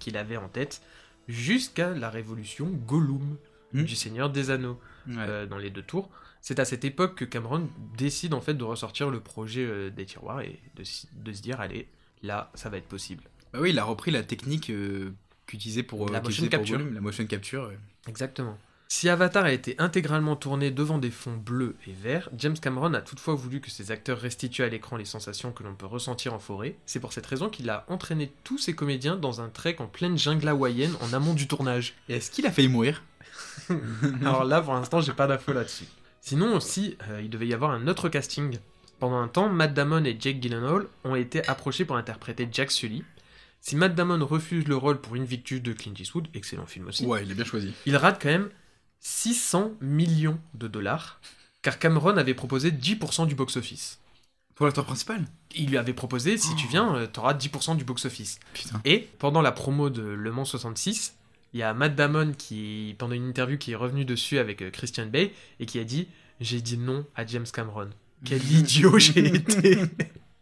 qu'il avait en tête, jusqu'à la révolution Gollum Hmm. du Seigneur des Anneaux Ouais. euh, dans les deux tours. C'est à cette époque que Cameron décide en fait de ressortir le projet euh, des tiroirs et de, se dire allez, là, ça va être possible. Bah oui, il a repris la technique euh, qu'utilisait pour, La motion capture. La motion capture. ouais. Exactement. Si Avatar a été intégralement tourné devant des fonds bleus et verts, James Cameron a toutefois voulu que ses acteurs restituent à l'écran les sensations que l'on peut ressentir en forêt. C'est pour cette raison qu'il a entraîné tous ses comédiens dans un trek en pleine jungle hawaïenne en amont du tournage. Et est-ce qu'il a failli mourir? Alors là, pour l'instant, j'ai pas d'infos là-dessus. Sinon aussi, euh, il devait y avoir un autre casting. Pendant un temps, Matt Damon et Jake Gyllenhaal ont été approchés pour interpréter Jack Sully. Si Matt Damon refuse le rôle pour Invictus de Clint Eastwood, excellent film aussi, Ouais, il a bien choisi. il rate quand même 600 millions de dollars, car Cameron avait proposé 10% du box-office. Pour l'acteur principal? Il lui avait proposé, si tu viens, euh, t'auras 10% du box-office. Putain. Et pendant la promo de Le Mans 66, il y a Matt Damon qui, pendant une interview, qui est revenu dessus avec euh, Christian Bale et qui a dit J'ai dit non à James Cameron. Quel idiot j'ai été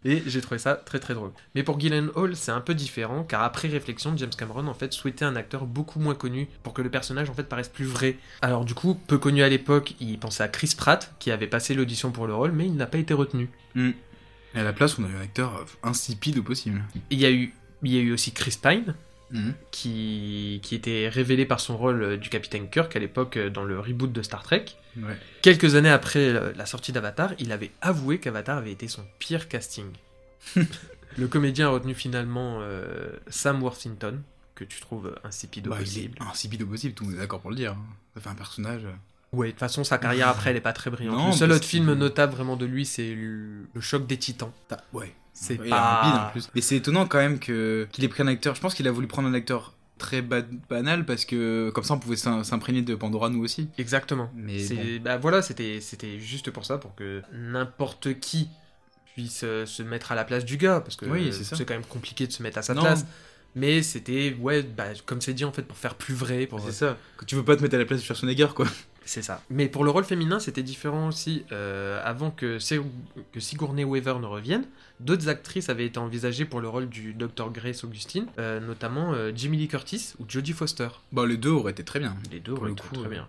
Et j'ai trouvé ça très très drôle. Mais pour Gyllenhaal, c'est un peu différent, car après réflexion, James Cameron en fait souhaitait un acteur beaucoup moins connu pour que le personnage en fait paraisse plus vrai. Alors du coup, peu connu à l'époque, il pensait à Chris Pratt, qui avait passé l'audition pour le rôle, mais il n'a pas été retenu. Hmm. Et à la place, on a eu un acteur euh, insipide au possible. Il y a eu, il y a eu aussi Chris Pine, Mhm. qui, qui était révélé par son rôle euh, du capitaine Kirk à l'époque euh, dans le reboot de Star Trek. Ouais. Quelques années après euh, la sortie d'Avatar, il avait avoué qu'Avatar avait été son pire casting. le comédien a retenu finalement euh, Sam Worthington, que tu trouves insipide au Bah, il est possible. possible, tout le monde est d'accord pour le dire. hein. Ça fait un personnage. Euh, Ouais, de toute façon, sa carrière après, elle est pas très brillante. Non, le seul autre film notable vraiment de lui, c'est le, choc des titans. Ouais. C'est Ouais, pas- rapide en plus. Mais c'est étonnant quand même que qu'il ait pris un acteur. Je pense qu'il a voulu prendre un acteur très ba- banal parce que comme ça on pouvait s'im- s'imprégner de Pandora nous aussi. Exactement. Mais C'est- bon. bah voilà, c'était c'était juste pour ça, pour que n'importe qui puisse euh, se mettre à la place du gars, parce que Oui, euh, c'est quand même compliqué de se mettre à sa Non. place. Mais c'était, ouais, bah, comme c'est dit en fait, pour faire plus vrai. Pour... C'est ça. Que tu veux pas te mettre à la place de Schwarzenegger quoi. C'est ça. Mais pour le rôle féminin, c'était différent aussi. Euh, avant que, Sig- que Sigourney Weaver ne revienne, d'autres actrices avaient été envisagées pour le rôle du Dr. Grace Augustine, euh, notamment euh, Jamie Lee Curtis ou Jodie Foster. Bah les deux auraient été très bien. Les deux auraient le été très euh. bien.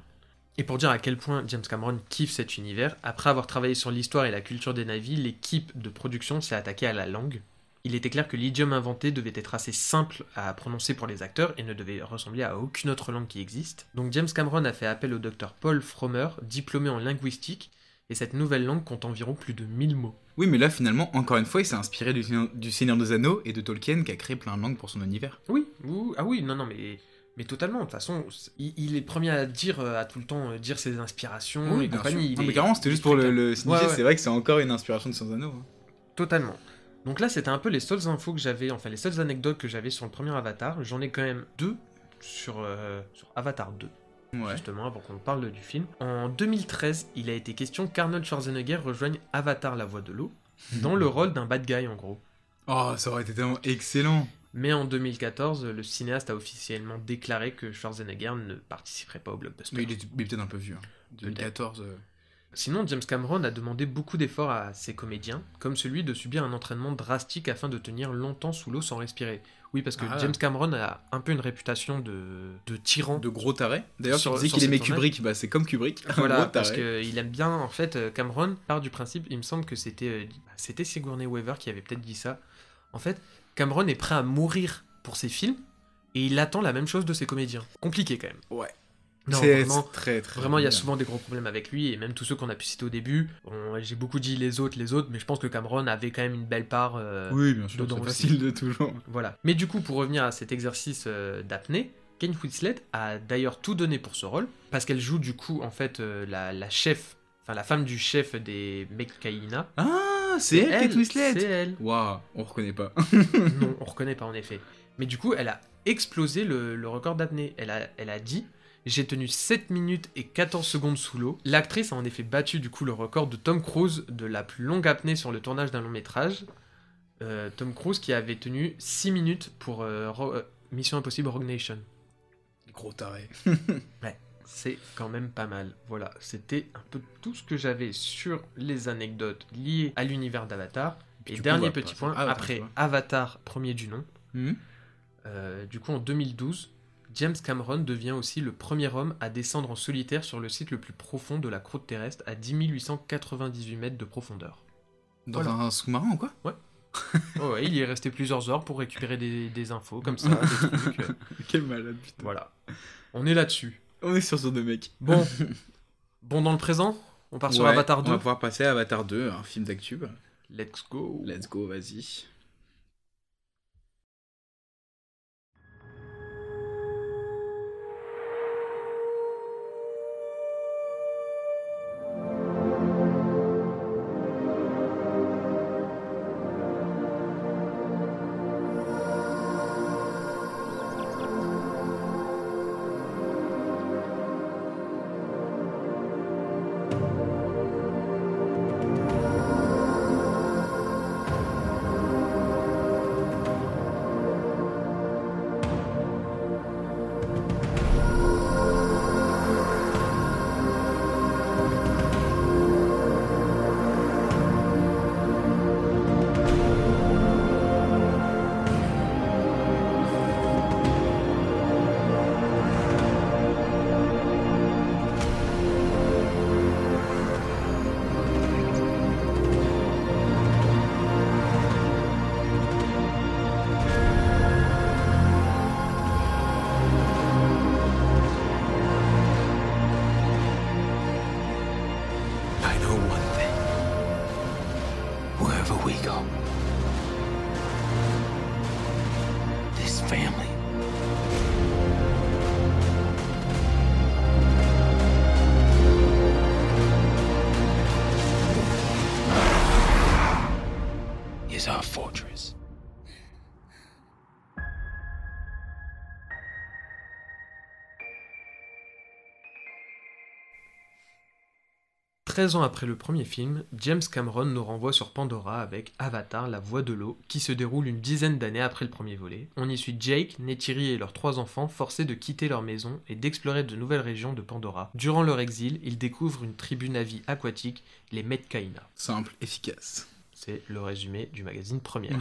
Et pour dire à quel point James Cameron kiffe cet univers, après avoir travaillé sur l'histoire et la culture des navis, l'équipe de production s'est attaquée à la langue. Il était clair que l'idiome inventé devait être assez simple à prononcer pour les acteurs et ne devait ressembler à aucune autre langue qui existe. Donc James Cameron a fait appel au docteur Paul Fromer, diplômé en linguistique, et cette nouvelle langue compte environ plus de 1000 mots. Oui mais là finalement encore une fois il s'est inspiré du, Seigneur- du Seigneur des Anneaux et de Tolkien qui a créé plein de langues pour son univers. Oui, ou- ah oui, non, non, mais, mais totalement. De toute façon, il, il est premier à dire, euh, à tout le temps, euh, dire ses inspirations et compagnie. Non, est- mais carrément c'était juste pour le, le signifier, Ouais, ouais. c'est vrai que c'est encore une inspiration de Seigneur des Anneaux. hein. Totalement. Donc là, c'était un peu les seules infos que j'avais, enfin les seules anecdotes que j'avais sur le premier Avatar. J'en ai quand même deux sur, euh, sur Avatar 2, Ouais. justement, avant qu'on parle du film. En 2013, il a été question qu'Arnold Schwarzenegger rejoigne Avatar La Voix de l'eau, dans le rôle d'un bad guy en gros. Oh ça aurait été tellement excellent. Mais en 2014, le cinéaste a officiellement déclaré que Schwarzenegger ne participerait pas au blockbuster. Mais il est, il est peut-être un peu vieux. hein. 2014. euh, Sinon, James Cameron a demandé beaucoup d'efforts à ses comédiens, comme celui de subir un entraînement drastique afin de tenir longtemps sous l'eau sans respirer. Oui, parce que Ah. James Cameron a un peu une réputation de, de tyran. de gros tarés. D'ailleurs, tu disais qu'il aimait. Kubrick, bah c'est comme Kubrick. un Voilà, parce taré. qu'il aime bien, en fait, euh, Cameron part du principe, il me semble que c'était euh, c'était Sigourney Weaver qui avait peut-être dit ça. En fait, Cameron est prêt à mourir pour ses films, et il attend la même chose de ses comédiens. Compliqué quand même. Ouais. Non, C'est vraiment, c'est très très. Vraiment, il y a souvent des gros problèmes avec lui, et même tous ceux qu'on a pu citer au début. J'ai beaucoup dit les autres, les autres, mais je pense que Cameron avait quand même une belle part. euh, Oui, bien sûr, c'est facile de toujours. Voilà. Mais du coup, pour revenir à cet exercice euh, d'apnée, Kane Winslet a d'ailleurs tout donné pour ce rôle, parce qu'elle joue du coup, en fait, euh, la, la chef, enfin la femme du chef des Mekkaïna. Ah, c'est elle, Kate Winslet? C'est elle. Waouh, on reconnaît pas. non, on reconnaît pas en effet. Mais du coup, elle a explosé le, le record d'apnée. Elle a, elle a dit J'ai tenu 7 minutes et 14 secondes sous l'eau. L'actrice a en effet battu du coup le record de Tom Cruise de la plus longue apnée sur le tournage d'un long métrage. Euh, Tom Cruise qui avait tenu 6 minutes pour euh, euh, Mission Impossible Rogue Nation. Gros taré. Ouais, c'est quand même pas mal. Voilà, c'était un peu tout ce que j'avais sur les anecdotes liées à l'univers d'Avatar. Et dernier petit point, Avatar, après. Avatar, premier du nom, euh, du coup en 2012, James Cameron devient aussi le premier homme à descendre en solitaire sur le site le plus profond de la croûte terrestre à 10 898 mètres de profondeur. Dans Voilà. un sous-marin ou quoi Oh ouais, il y est resté plusieurs heures pour récupérer des, des infos comme ça, des trucs. euh, Quel malade, putain. voilà. On est là-dessus. On est sur ce deux mecs. Bon, bon dans le présent, on part sur Avatar 2. On va pouvoir passer à Avatar 2, un film d'actu. Let's go. Let's go, vas-y. 13 ans après le premier film, James Cameron nous renvoie sur Pandora avec Avatar, la voix de l'eau, qui se déroule une dizaine d'années après le premier volet. On y suit Jake, Neytiri et leurs trois enfants forcés de quitter leur maison et d'explorer de nouvelles régions de Pandora. Durant leur exil, ils découvrent une tribu navie aquatique, les Metkaina. Simple, efficace. C'est le résumé du magazine Première.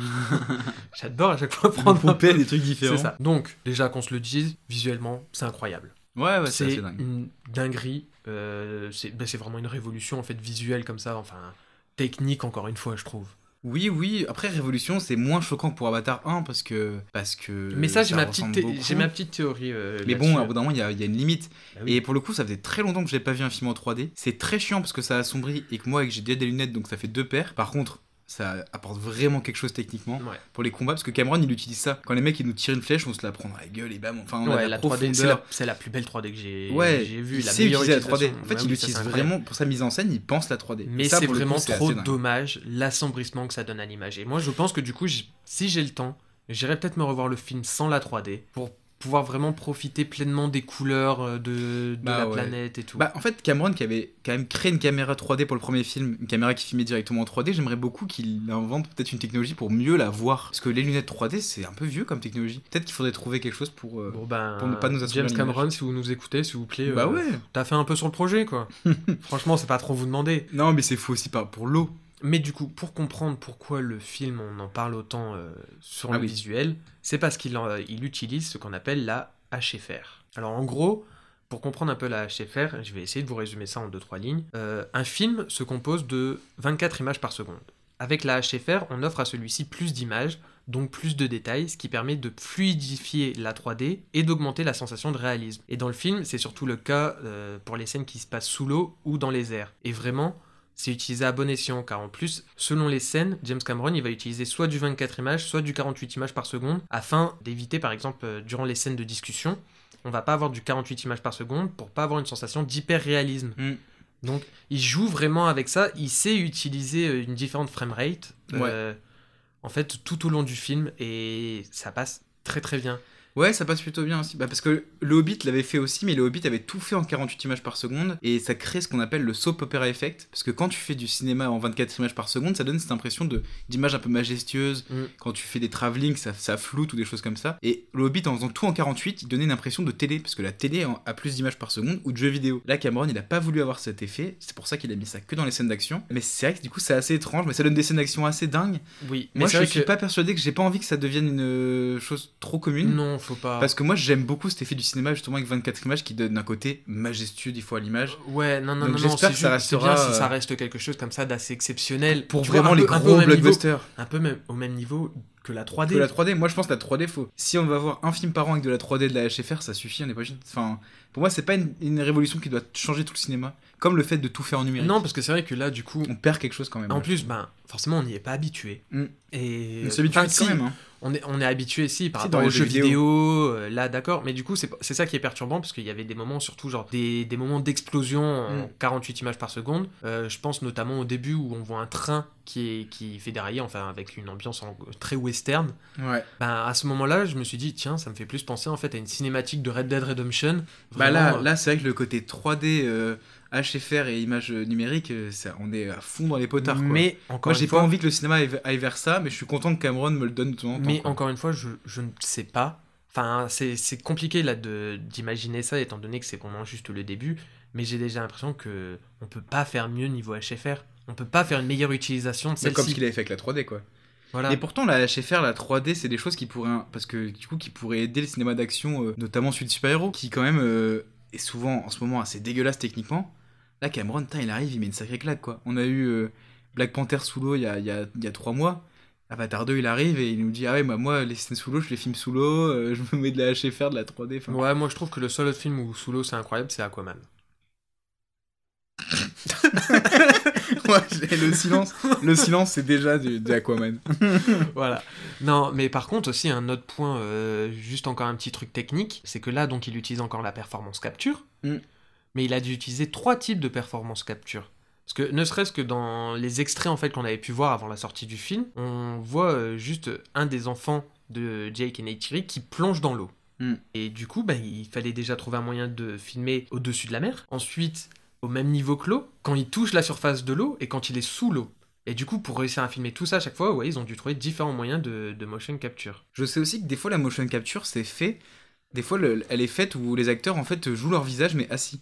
J'adore à chaque fois prendre un pomper peu- des trucs différents. C'est ça. Donc, déjà qu'on se le dise, visuellement, c'est incroyable. Ouais, ouais, c'est dingue. une dinguerie. euh, c'est ben, c'est vraiment une révolution en fait visuelle comme ça, enfin technique encore une fois, je trouve. Oui, oui. Après, Révolution, c'est moins choquant que pour Avatar 1 parce que. Parce que Mais ça, j'ai ma, petite j'ai ma théorie. euh, Mais bon, à bout d'un moment, il y, a il y a une limite. Ah oui. Et pour le coup, ça faisait très longtemps que j'ai pas vu un film en 3D. C'est très chiant parce que ça assombrit et que moi, que j'ai déjà des lunettes, donc ça fait deux paires. Par contre, ça apporte vraiment quelque chose techniquement Ouais. pour les combats parce que Cameron, il utilise ça. Quand les mecs, ils nous tirent une flèche, on se la prend dans la gueule et bam. Enfin, on a Ouais, la la 3D, c'est la, plus belle 3D que j'ai Ouais, j'ai vue. La meilleure la 3D. utilisation. En fait, Ouais, il oui, utilise vraiment, pour sa mise en scène, il pense la 3D. Mais c'est coup, vraiment trop dommage l'assombrissement que ça donne à l'image. Et moi, je pense que du coup, si j'ai le temps, j'irai peut-être me revoir le film sans la 3D pour pouvoir vraiment profiter pleinement des couleurs euh, de, de Bah la ouais. planète et tout. Bah, en fait, Cameron qui avait quand même créé une caméra 3D pour le premier film, une caméra qui filmait directement en 3D, j'aimerais beaucoup qu'il invente peut-être une technologie pour mieux la voir. Parce que les lunettes 3D, c'est un peu vieux comme technologie. Peut-être qu'il faudrait trouver quelque chose pour, euh, Bon ben, pour ne pas nous James. Cameron, si vous nous écoutez, s'il vous plaît, Bah euh, ouais. t'as fait un peu sur le projet, quoi. Franchement, c'est pas trop vous demander. Non, mais c'est faux aussi pas pour l'eau. Mais du coup, pour comprendre pourquoi le film, on en parle autant euh, sur Ah le oui. visuel, c'est parce qu'il il utilise ce qu'on appelle la HFR. Alors en gros, pour comprendre un peu la HFR, je vais essayer de vous résumer ça en 2-3 lignes. Euh, un film se compose de 24 images par seconde. Avec la HFR, on offre à celui-ci plus d'images, donc plus de détails, ce qui permet de fluidifier la 3D et d'augmenter la sensation de réalisme. Et dans le film, c'est surtout le cas euh, pour les scènes qui se passent sous l'eau ou dans les airs. Et vraiment, c'est utilisé à bon escient, car en plus, selon les scènes, James Cameron il va utiliser soit du 24 images, soit du 48 images par seconde, afin d'éviter, par exemple, euh, durant les scènes de discussion, on va pas avoir du 48 images par seconde pour pas avoir une sensation d'hyper-réalisme. Mm. Donc, il joue vraiment avec ça, il sait utiliser euh, une différente framerate, euh, en fait, tout au long du film, et ça passe très très bien. Ouais, ça passe plutôt bien aussi. Bah, parce que le Hobbit l'avait fait aussi, mais le Hobbit avait tout fait en 48 images par seconde, et ça crée ce qu'on appelle le soap opera effect. Parce que quand tu fais du cinéma en 24 images par seconde, ça donne cette impression de d'image un peu majestueuse. Mm. Quand tu fais des travelling, ça, ça floute ou des choses comme ça. Et le Hobbit, en faisant tout en 48, il donnait une impression de télé, parce que la télé a plus d'images par seconde, ou de jeux vidéo. Là, Cameron, il a pas voulu avoir cet effet, c'est pour ça qu'il a mis ça que dans les scènes d'action. Mais c'est vrai que du coup, c'est assez étrange, mais ça donne des scènes d'action assez dingues. Oui, mais Moi, je suis que- pas persuadé que j'ai pas envie que ça devienne une euh, chose trop commune. Non, faut pas. Parce que moi, j'aime beaucoup cet effet du cinéma, justement, avec 24 images qui donne un côté majestueux, des fois, à l'image. Ouais, non, non, Donc non, non, j'espère c'est que ça juste- c'est restera, bien si ça euh, reste quelque chose comme ça d'assez exceptionnel. Pour Tu vois, vraiment un les peu- un peu gros au même niveau- blockbusters. un peu même, au même niveau que la 3D. Que la 3D, moi je pense que la 3D, faut. Si on va voir un film par an avec de la 3D et de la HFR, ça suffit, on n'est pas juste. Enfin, pour moi, c'est pas une, une révolution qui doit changer tout le cinéma. Comme le fait de tout faire en numérique. Non, parce que c'est vrai que là, du coup. On perd quelque chose quand même. En plus, ben, forcément, on n'y est pas habitué. Mm. Et. On s'habitue si, quand même, hein. On est, on est habitué, si, par Si, rapport dans les aux jeux vidéo, euh, là, d'accord. Mais du coup, c'est ça qui est perturbant, parce qu'il y avait des moments, surtout, genre, des, des moments d'explosion en Mm. 48 images par seconde. Euh, je pense notamment au début où on voit un train qui, est, qui fait dérailler, enfin, avec une ambiance en- très western. Ouais. Ben, à ce moment-là, je me suis dit, tiens, ça me fait plus penser, en fait, à une cinématique de Red Dead Redemption. Bah là, là c'est vrai que le côté 3D, euh, HFR et images euh, numériques, euh, ça, on est à fond dans les potards. Quoi. Mais, encore moi, j'ai fois- pas envie que le cinéma aille, vers ça, mais je suis content que Cameron me le donne de temps en temps. Mais quoi. encore une fois, je, je ne sais pas. Enfin, c'est compliqué là de- d'imaginer ça, étant donné que c'est vraiment juste le début. Mais j'ai déjà l'impression que on peut pas faire mieux niveau HFR. On peut pas faire une meilleure utilisation de C'est comme ce celle-ci. qu'il avait fait avec la 3D, quoi. Voilà. Et pourtant, la HFR, la 3D, c'est des choses qui pourraient. Parce que du coup, qui pourraient aider le cinéma d'action, euh, notamment celui de super-héros, qui quand même euh, est souvent en ce moment assez dégueulasse techniquement. Là, Cameron, tain, il arrive, il met une sacrée claque, quoi. On a eu euh, Black Panther sous l'eau il y a, il y, a, il y a trois mois. Avatar 2, il arrive et il nous dit Ah ouais, bah, moi, les scènes sous l'eau, je les filme sous l'eau, je me mets de la HFR, de la 3D. enfin. Ouais, moi je trouve que le seul autre film où sous l'eau c'est incroyable, c'est Aquaman. Ouais, le silence, le silence, c'est déjà du, de Aquaman. voilà. Non, mais par contre aussi un autre point, euh, juste encore un petit truc technique, c'est que là donc il utilise encore la performance capture, Mm. mais il a dû utiliser trois types de performance capture. Parce que ne serait-ce que dans les extraits en fait qu'on avait pu voir avant la sortie du film, on voit euh, juste un des enfants de Jake et Neytiri qui plonge dans l'eau. Mm. Et du coup, bah, il fallait déjà trouver un moyen de filmer au-dessus de la mer. Ensuite, au même niveau que l'eau, quand il touche la surface de l'eau et quand il est sous l'eau. Et du coup, pour réussir à filmer tout ça à chaque fois, ouais, ils ont dû trouver différents moyens de, de motion capture. Je sais aussi que des fois, la motion capture, c'est fait. Des fois, le- elle est faite où les acteurs, en fait, jouent leur visage, mais assis.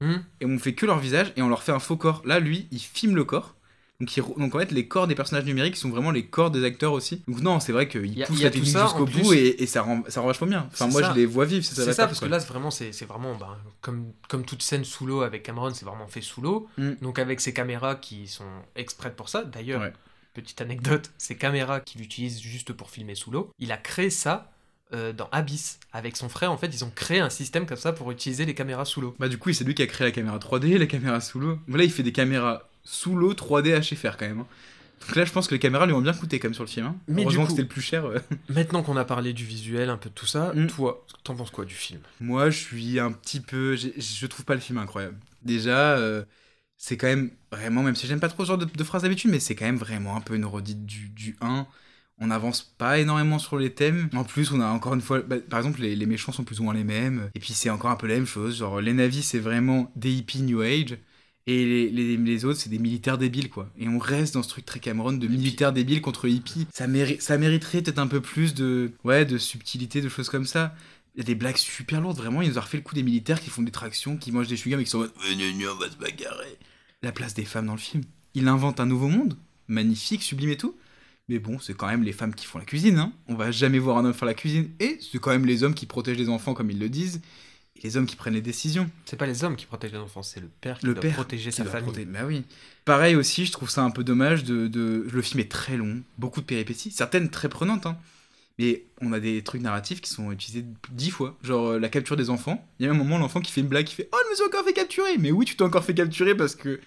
Hmm. Et on fait que leur visage et on leur fait un faux corps. Là, lui, il filme le corps. Donc, en fait, les corps des personnages numériques sont vraiment les corps des acteurs aussi. Donc, non, c'est vrai qu'il y a- pousse il y a la technique jusqu'au bout et, et ça, rend, ça rend vachement bien. Enfin, moi, ça. je les vois vivre, c'est ça. Ça, parce que là, c'est vraiment, c'est c'est vraiment, ben, comme, comme toute scène sous l'eau avec Cameron, c'est vraiment fait sous l'eau. Mm. Donc avec ces caméras qui sont exprès pour ça. D'ailleurs, Ouais. petite anecdote, ces caméras qu'il utilise juste pour filmer sous l'eau, il a créé ça euh, dans Abyss. Avec son frère, en fait, ils ont créé un système comme ça pour utiliser les caméras sous l'eau. Bah, du coup, c'est lui qui a créé la caméra 3D, la caméra sous l'eau. Là, il fait des caméras sous l'eau 3D HFR quand même. hein. Donc là, je pense que les caméras lui ont bien coûté quand même sur le film. hein. Mais Heureusement du que coup- c'était le plus cher. euh. Maintenant qu'on a parlé du visuel, un peu de tout ça, Mm. toi, t'en penses quoi du film? Moi, je suis un petit peu. Je trouve pas le film incroyable. Déjà, euh, c'est quand même vraiment, même si j'aime pas trop ce genre de, de phrase d'habitude, mais c'est quand même vraiment un peu une redite du, du 1. On n'avance pas énormément sur les thèmes. En plus, on a encore une fois. bah, par exemple, les, les méchants sont plus ou moins les mêmes. Et puis, c'est encore un peu la même chose. Genre, les navis, c'est vraiment des hippies New Age. Et les, les, les autres, c'est des militaires débiles, quoi. Et on reste dans ce truc très Cameron de militaires débiles contre hippies. Ça, méri- ça mériterait peut-être un peu plus de, ouais, de subtilité, de choses comme ça. Il y a des blagues super lourdes, vraiment. Il nous a refait le coup des militaires qui font des tractions, qui mangent des chewing-gums et qui sont en mode on va se bagarrer. La place des femmes dans le film. Il invente un nouveau monde, magnifique, sublime et tout. Mais bon, c'est quand même les femmes qui font la cuisine, hein. On va jamais voir un homme faire la cuisine. Et c'est quand même les hommes qui protègent les enfants, comme ils le disent. Les hommes qui prennent les décisions. C'est pas les hommes qui protègent les enfants, c'est le père qui Le doit père protéger qui sa famille. protéger- Bah oui. Pareil aussi, je trouve ça un peu dommage de, de- Le film est très long, beaucoup de péripéties, certaines très prenantes, hein. Mais on a des trucs narratifs qui sont utilisés dix fois. Genre euh, la capture des enfants. Il y a un moment, l'enfant qui fait une blague, qui fait Oh, je me suis encore fait capturer Mais oui, tu t'es encore fait capturer parce que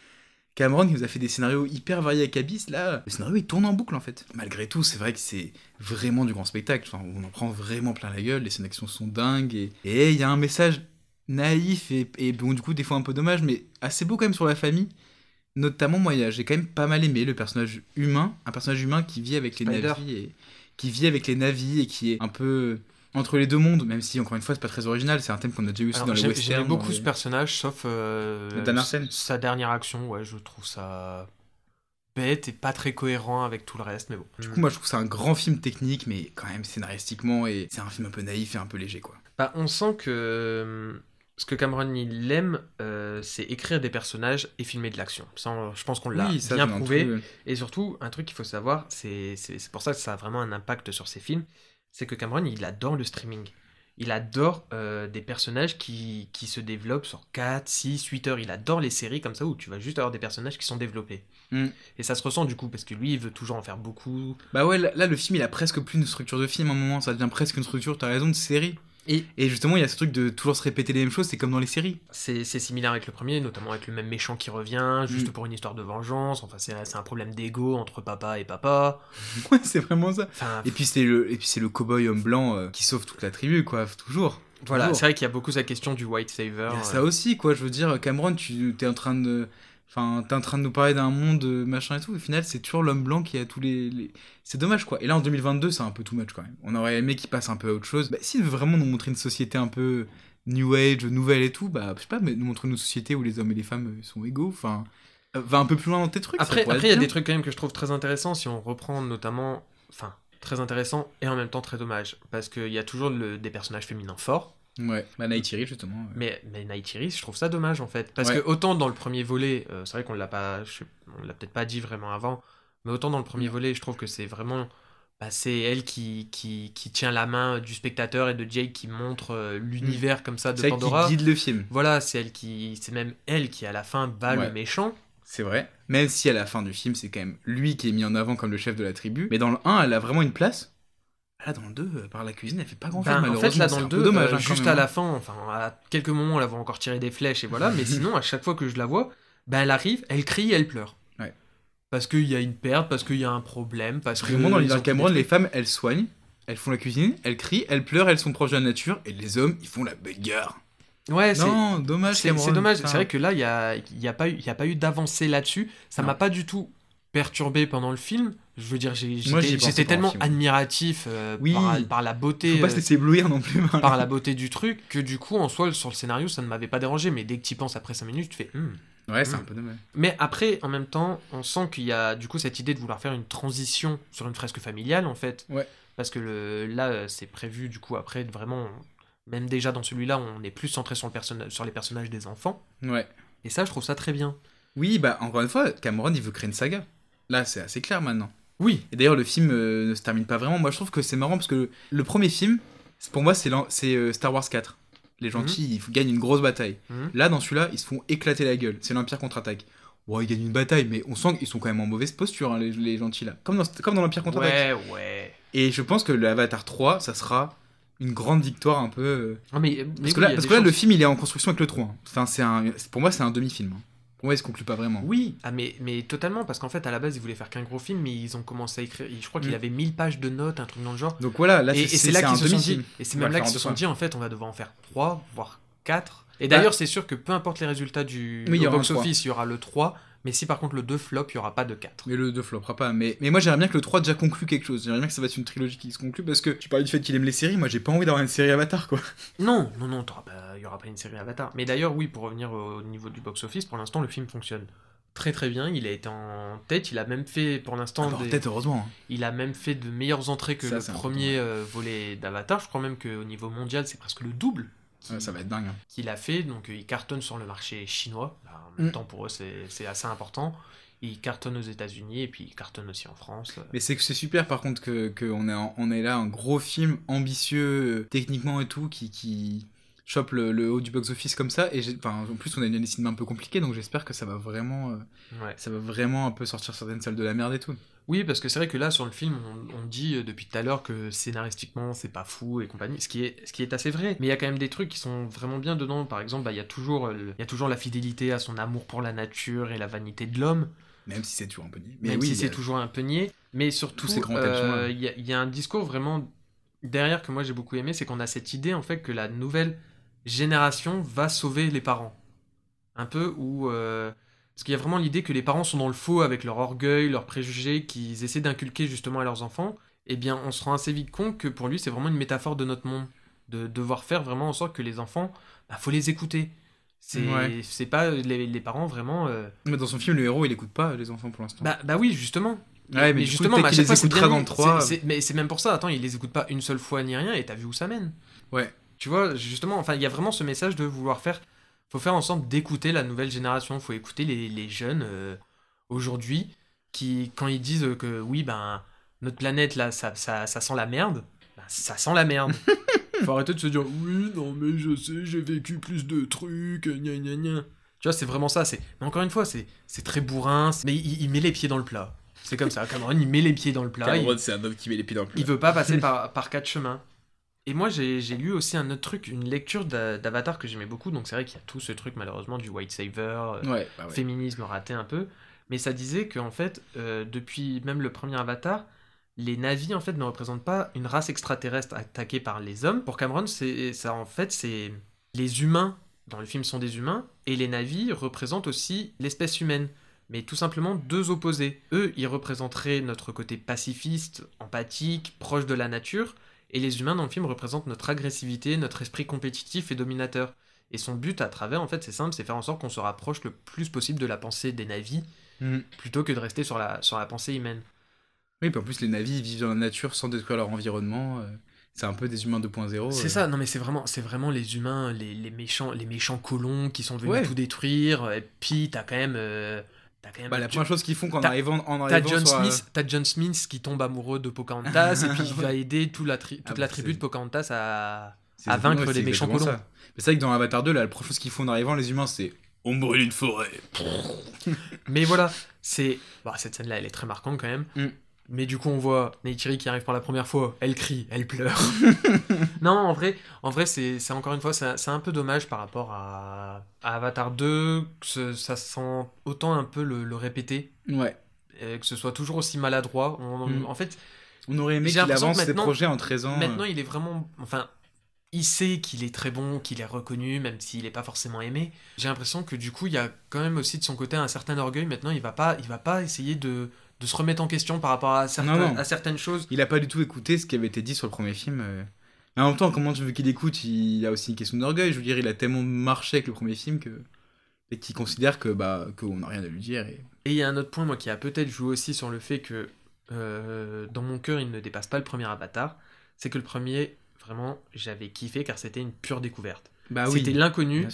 Cameron, qui nous a fait des scénarios hyper variés avec Abyss, là, le scénario il tourne en boucle en fait. Malgré tout, c'est vrai que c'est vraiment du grand spectacle. Enfin, on en prend vraiment plein la gueule, les scènes d'action sont dingues et il y a un message naïf et, et bon, du coup, des fois un peu dommage, mais assez beau quand même sur la famille. Notamment, moi, j'ai quand même pas mal aimé le personnage humain, un personnage humain qui vit avec les Spider. navis et qui vit avec les navis et qui est un peu entre les deux mondes, même si encore une fois c'est pas très original, c'est un thème qu'on a déjà eu aussi Alors, dans les j'aime- westerns. J'aimais beaucoup ce personnage, sauf euh, sa dernière action. Ouais, je trouve ça bête et pas très cohérent avec tout le reste, mais bon. Du coup, moi je trouve c'est un grand film technique, mais quand même scénaristiquement, et c'est un film un peu naïf et un peu léger quoi. Bah, on sent que euh, ce que Cameron il aime, euh, c'est écrire des personnages et filmer de l'action. Je pense qu'on l'a Oui, bien prouvé. Et surtout, un truc qu'il faut savoir, c'est pour ça que ça a vraiment un impact sur ses films, c'est que Cameron, il adore le streaming. Il adore euh, des personnages qui, qui se développent sur 4, 6, 8 heures. Il adore les séries comme ça où tu vas juste avoir des personnages qui sont développés. Mm. Et ça se ressent du coup, parce que lui, il veut toujours en faire beaucoup. Bah ouais, là, là, le film il a presque plus une structure de film à un moment, ça devient presque une structure, t'as raison, de série. Et, justement, il y a ce truc de toujours se répéter les mêmes choses, c'est comme dans les séries. C'est similaire avec le premier, notamment avec le même méchant qui revient, juste Mm. pour une histoire de vengeance. Enfin, c'est un problème d'ego entre papa et papa. Ouais, c'est vraiment ça. Enfin, Et puis c'est le, et puis c'est le cowboy homme blanc euh, qui sauve toute la tribu, quoi, toujours. voilà, c'est vrai qu'il y a beaucoup cette question du white saver. Il y a euh, ça aussi, quoi. Je veux dire, Cameron, tu es en train de. Enfin, t'es en train de nous parler d'un monde euh, machin et tout. Au final, c'est toujours l'homme blanc qui a tous les. les- C'est dommage, quoi. Et là, en 2022, c'est un peu too much, quand même. On aurait aimé qu'il passe un peu à autre chose. Bah, s'il veut vraiment nous montrer une société un peu new age, nouvelle et tout, bah, je sais pas, mais nous montrer une société où les hommes et les femmes euh, sont égaux. Enfin, euh, va un peu plus loin dans tes trucs. Après, il y a des trucs quand même que je trouve très intéressants si on reprend notamment, enfin, très intéressant et en même temps très dommage parce qu'il y a toujours le- des personnages féminins forts. Ouais, bah, Neytiri, justement. euh. Mais, mais Neytiri, je trouve ça dommage en fait. Parce Ouais. que autant dans le premier volet, euh, c'est vrai qu'on l'a pas, je on l'a peut-être pas dit vraiment avant, mais autant dans le premier volet, je trouve que c'est vraiment. bah, c'est elle qui, qui, qui tient la main du spectateur et de Jake qui montre euh, l'univers comme ça de C'est elle qui Pandora. guide le film. Voilà, c'est elle qui, c'est même elle qui à la fin bat Ouais. le méchant. C'est vrai. Même si à la fin du film, c'est quand même lui qui est mis en avant comme le chef de la tribu. Mais dans le 1, elle a vraiment une place. Là, dans le 2, euh, par la cuisine, elle fait pas grand chose. Ben, en fait, là, dans le peu 2, dommage. euh, hein, juste à hein. la fin, enfin, à quelques moments, elle va encore tirer des flèches et voilà, mais sinon, à chaque fois que je la vois, ben, elle arrive, elle crie, elle pleure. Ouais. Parce qu'il y a une perte, parce qu'il y a un problème, parce que. Vraiment, dans Cameron, des les femmes, elles soignent, elles font la cuisine, elles crient, elles pleurent, elles sont proches de la nature, et les hommes, ils font la bagarre. Ouais, c'est. Non, dommage, C'est dommage. C'est vrai que là, il n'y a, y a pas eu, y a pas eu d'avancée là-dessus. Ça m'a pas du tout perturbé pendant le film. Je veux dire, j'étais tellement admiratif euh, Oui. par, par la beauté. Faut pas euh, se laisser éblouir non plus. par la beauté du truc, que du coup, en soi, sur le scénario, ça ne m'avait pas dérangé. Mais dès que tu y penses après 5 minutes, tu fais. Hmm. Ouais, c'est Hmm. un peu dommage. Mais après, en même temps, on sent qu'il y a du coup cette idée de vouloir faire une transition sur une fresque familiale, en fait. Ouais. Parce que le, là, euh, c'est prévu, du coup, après, vraiment. Même déjà dans celui-là, on est plus centré sur, le sur les personnages des enfants. Ouais. Et ça, je trouve ça très bien. Oui, bah, encore une fois, Cameron, il veut créer une saga. Là, c'est assez clair maintenant. Oui. Et d'ailleurs, le film euh, ne se termine pas vraiment. Moi, je trouve que c'est marrant parce que le premier film, pour moi, c'est euh, Star Wars 4. Les gentils, ils gagnent une grosse bataille. Mhm. Là, dans celui-là, ils se font éclater la gueule. C'est l'Empire contre-attaque. Ouais, ils gagnent une bataille, mais on sent qu'ils sont quand même en mauvaise posture, hein, les, les gentils là. Comme dans, comme dans l'Empire contre-attaque. Ouais, ouais. Et je pense que l'Avatar 3, ça sera une grande victoire un peu. euh, Non, mais, mais Parce oui, que là, parce que là le film, il est en construction avec le 3. hein. Enfin, c'est un, pour moi, c'est un demi-film. hein. Pour moi, il se conclut pas vraiment. Oui, ah, mais, mais totalement, parce qu'en fait, à la base, ils voulaient faire qu'un gros film, mais ils ont commencé à écrire. Je crois qu'il Mm. avait 1000 pages de notes, un truc dans le genre. Donc voilà, là, c'est- et c'est là qu'ils se sont dit. Et c'est même là qu'ils se sont dit, en fait, on va devoir en faire 3, voire 4. Et Bah- d'ailleurs, c'est sûr que peu importe les résultats du box-office, il y aura le 3. Mais si par contre le 2 flop, il n'y aura pas de 4. Mais le 2 flopera pas. Mais, mais moi, j'aimerais bien que le 3 déjà conclue quelque chose. J'aimerais bien que ça va être une trilogie qui se conclue parce que tu parlais du fait qu'il aime les séries. Moi, j'ai pas envie d'avoir une série Avatar, quoi. Non, non, non, t'auras pas- n'y aura pas une série Avatar. Mais d'ailleurs, oui, pour revenir au niveau du box-office, pour l'instant, le film fonctionne très très bien. Il a été en tête, il a même fait pour l'instant. Ah bah, en des- tête, heureusement. Il a même fait de meilleures entrées que Ça, le premier euh, volet d'Avatar. Je crois même qu'au niveau mondial, c'est presque le double Ouais, ça va être dingue. hein. qu'il a fait. Donc euh, il cartonne sur le marché chinois. Bah, en même Mm. temps, pour eux, c'est assez important. Il cartonne aux États-Unis et puis il cartonne aussi en France. Mais c'est que c'est super par contre que, que on est là un gros film ambitieux euh, techniquement et tout qui, qui chope le, le haut du box-office comme ça et enfin, en plus on a une année cinéma un peu compliquée donc j'espère que ça va vraiment euh, Ouais. ça va vraiment un peu sortir certaines salles de la merde et tout. Oui, parce que c'est vrai que là, sur le film, on, on dit euh, depuis tout à l'heure que scénaristiquement, c'est pas fou et compagnie, ce qui, est, ce qui est assez vrai. Mais il y a quand même des trucs qui sont vraiment bien dedans. Par exemple, bah, il y, a toujours, euh, le- il y a toujours la fidélité à son amour pour la nature et la vanité de l'homme. Même si c'est toujours un peu niais. Mais Même oui, si c'est a- toujours un peu niais. Mais surtout, euh, il y, y a un discours vraiment derrière que moi j'ai beaucoup aimé, c'est qu'on a cette idée en fait que la nouvelle génération va sauver les parents. Un peu où... euh, parce qu'il y a vraiment l'idée que les parents sont dans le faux avec leur orgueil, leurs préjugés qu'ils essaient d'inculquer justement à leurs enfants. eh bien, on se rend assez vite compte que pour lui, c'est vraiment une métaphore de notre monde. De devoir faire vraiment en sorte que les enfants, bah, faut les écouter. C'est Ouais. c'est pas les, les parents vraiment. euh, Mais dans son film, le héros, il écoute pas les enfants pour l'instant. Bah, bah oui, justement. Ouais, mais coup, justement, qu'il chaque les écoutera dans trois. Mais c'est même pour ça, attends, il les écoute pas une seule fois ni rien, et t'as vu où ça mène. Ouais. Tu vois, justement, enfin, il y a vraiment ce message de vouloir faire. Faut faire en sorte d'écouter la nouvelle génération. Faut écouter les, les jeunes euh, aujourd'hui qui, quand ils disent que oui, ben, notre planète là, ça, ça, ça sent la merde, ben, ça sent la merde. Faut arrêter de se dire oui, non, mais je sais, j'ai vécu plus de trucs, gna gna gna. Tu vois, c'est vraiment ça. C'est... Mais encore une fois, c'est, c'est très bourrin, c'est- mais il, il met les pieds dans le plat. C'est comme ça. Cameron, il met les pieds dans le plat. il- c'est un homme qui met les pieds dans le plat. il veut pas passer par, par quatre chemins. Et moi, j'ai lu aussi un autre truc, une lecture d'A- d'Avatar que j'aimais beaucoup. Donc, c'est vrai qu'il y a tout ce truc, malheureusement, du white saver, euh, Ouais, bah ouais. féminisme raté un peu. Mais ça disait qu'en fait, euh, depuis même le premier Avatar, les navis en fait ne représentent pas une race extraterrestre attaquée par les hommes. Pour Cameron, c'est ça en fait, c'est les humains dans le film sont des humains et les navis représentent aussi l'espèce humaine. Mais tout simplement deux opposés. Eux, ils représenteraient notre côté pacifiste, empathique, proche de la nature, et les humains dans le film représentent notre agressivité, notre esprit compétitif et dominateur. Et son but à travers, en fait, c'est simple, c'est faire en sorte qu'on se rapproche le plus possible de la pensée des navis, Mhm. plutôt que de rester sur la, sur la pensée humaine. Oui, puis en plus, les navis vivent dans la nature sans détruire leur environnement. euh, C'est un peu des humains 2.0. C'est euh. ça, non mais c'est vraiment, c'est vraiment les humains, les, les méchants, les méchants colons qui sont venus Ouais. tout détruire. Et puis t'as quand même, euh, t'as quand même. Bah, la première chose qu'ils font quand en t'as- arrivant, en T'as arrivant John sur, euh, Smith, t'as John Smith qui tombe amoureux de Pocahontas et puis il va aider la tri- toute Ah la bah, tribu c'est- de Pocahontas à, à vaincre les méchants colons. ça. Mais c'est vrai que dans Avatar 2, là, la première chose qu'ils font en arrivant, les humains, c'est on brûle une forêt. Mais voilà, c'est. Bah, cette scène-là, elle est très marquante quand même. Mm. Mais du coup, on voit Neytiri qui arrive pour la première fois, elle crie, elle pleure. non, en vrai, en vrai c'est encore une fois, c'est un peu dommage par rapport à, à Avatar 2, que ça sent autant un peu le, le répéter, Ouais. et que ce soit toujours aussi maladroit. On- Mm. En fait, On aurait aimé qu'il avance ses projets en 13 ans. Maintenant, il est vraiment. Enfin, il sait qu'il est très bon, qu'il est reconnu, même s'il n'est pas forcément aimé. J'ai l'impression que du coup, il y a quand même aussi de son côté un certain orgueil. Maintenant, il va pas, il va pas essayer de, de se remettre en question par rapport à, certains- Non, non. à certaines choses. Il a pas du tout écouté ce qui avait été dit sur le premier film. euh. Mais en même temps, comment tu veux qu'il écoute? Il y a aussi une question d'orgueil. Je veux dire, il a tellement marché avec le premier film que. Et qu'il considère que bah qu'on n'a rien à lui dire. Et... Il y a un autre point, moi, qui a peut-être joué aussi sur le fait que euh, dans mon cœur, il ne dépasse pas le premier Avatar. C'est que le premier, vraiment, j'avais kiffé car c'était une pure découverte. Bah oui. C'était l'inconnu.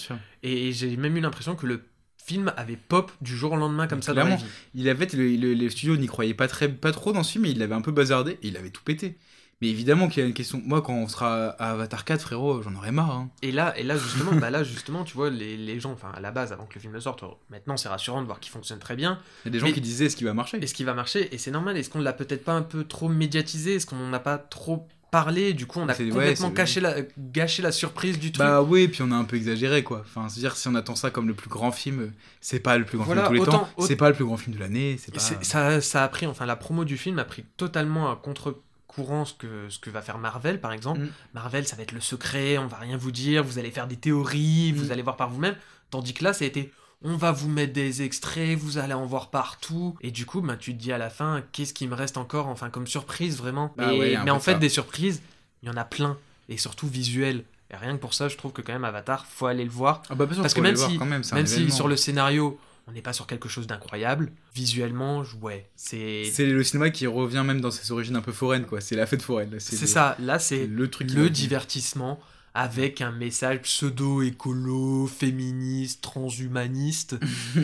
Et j'ai même eu l'impression que le film avait pop du jour au lendemain comme ça dans la Clairement, vie. il avait le, le- les studios n'y croyaient pas très pas trop dans ce film, mais il l'avait un peu bazardé et il avait tout pété. Mais évidemment qu'il y a une question. Moi, quand on sera à Avatar 4, frérot, j'en aurais marre. hein. Et là, et là justement, bah là justement, tu vois, les, les gens, enfin à la base, avant que le film sorte, maintenant c'est rassurant de voir qu'il fonctionne très bien. Il y a des gens Mais- qui disaient est-ce qu'il va marcher Est-ce qu'il va marcher Et c'est normal. Est-ce qu'on l'a peut-être pas un peu trop médiatisé? Est-ce qu'on n'a pas trop parlé Du coup, on a ouais, complètement c'est- caché la, gâché la surprise du truc. Bah oui, puis on a un peu exagéré quoi. Enfin, c'est-à-dire si on attend ça comme le plus grand film, c'est pas le plus grand Voilà, film de tous les autant- temps, autant- c'est pas le plus grand film de l'année, c'est pas. C'est- ça, ça a pris, enfin la promo du film a pris totalement à contre-courant ce que, ce que va faire Marvel par exemple. Mm. Marvel, ça va être le secret, on va rien vous dire, vous allez faire des théories, vous Mm. allez voir par vous-même. Tandis que là, ça a été, on va vous mettre des extraits, vous allez en voir partout. Et du coup, ben, tu te dis à la fin, qu'est-ce qui me reste encore, enfin comme surprise vraiment. Bah Et- ouais, un mais en fait, ça. des surprises, il y en a plein, et surtout visuelles. Et rien que pour ça, je trouve que quand même Avatar, faut aller le voir. Ah bah, sûr, Parce que même si, même, si sur le scénario, on n'est pas sur quelque chose d'incroyable, visuellement, ouais, c'est C'est le cinéma qui revient même dans ses origines un peu foraines quoi. C'est la fête foraine. c'est le- ça. Là, c'est le truc. divertissement avec un message pseudo-écolo, féministe, transhumaniste,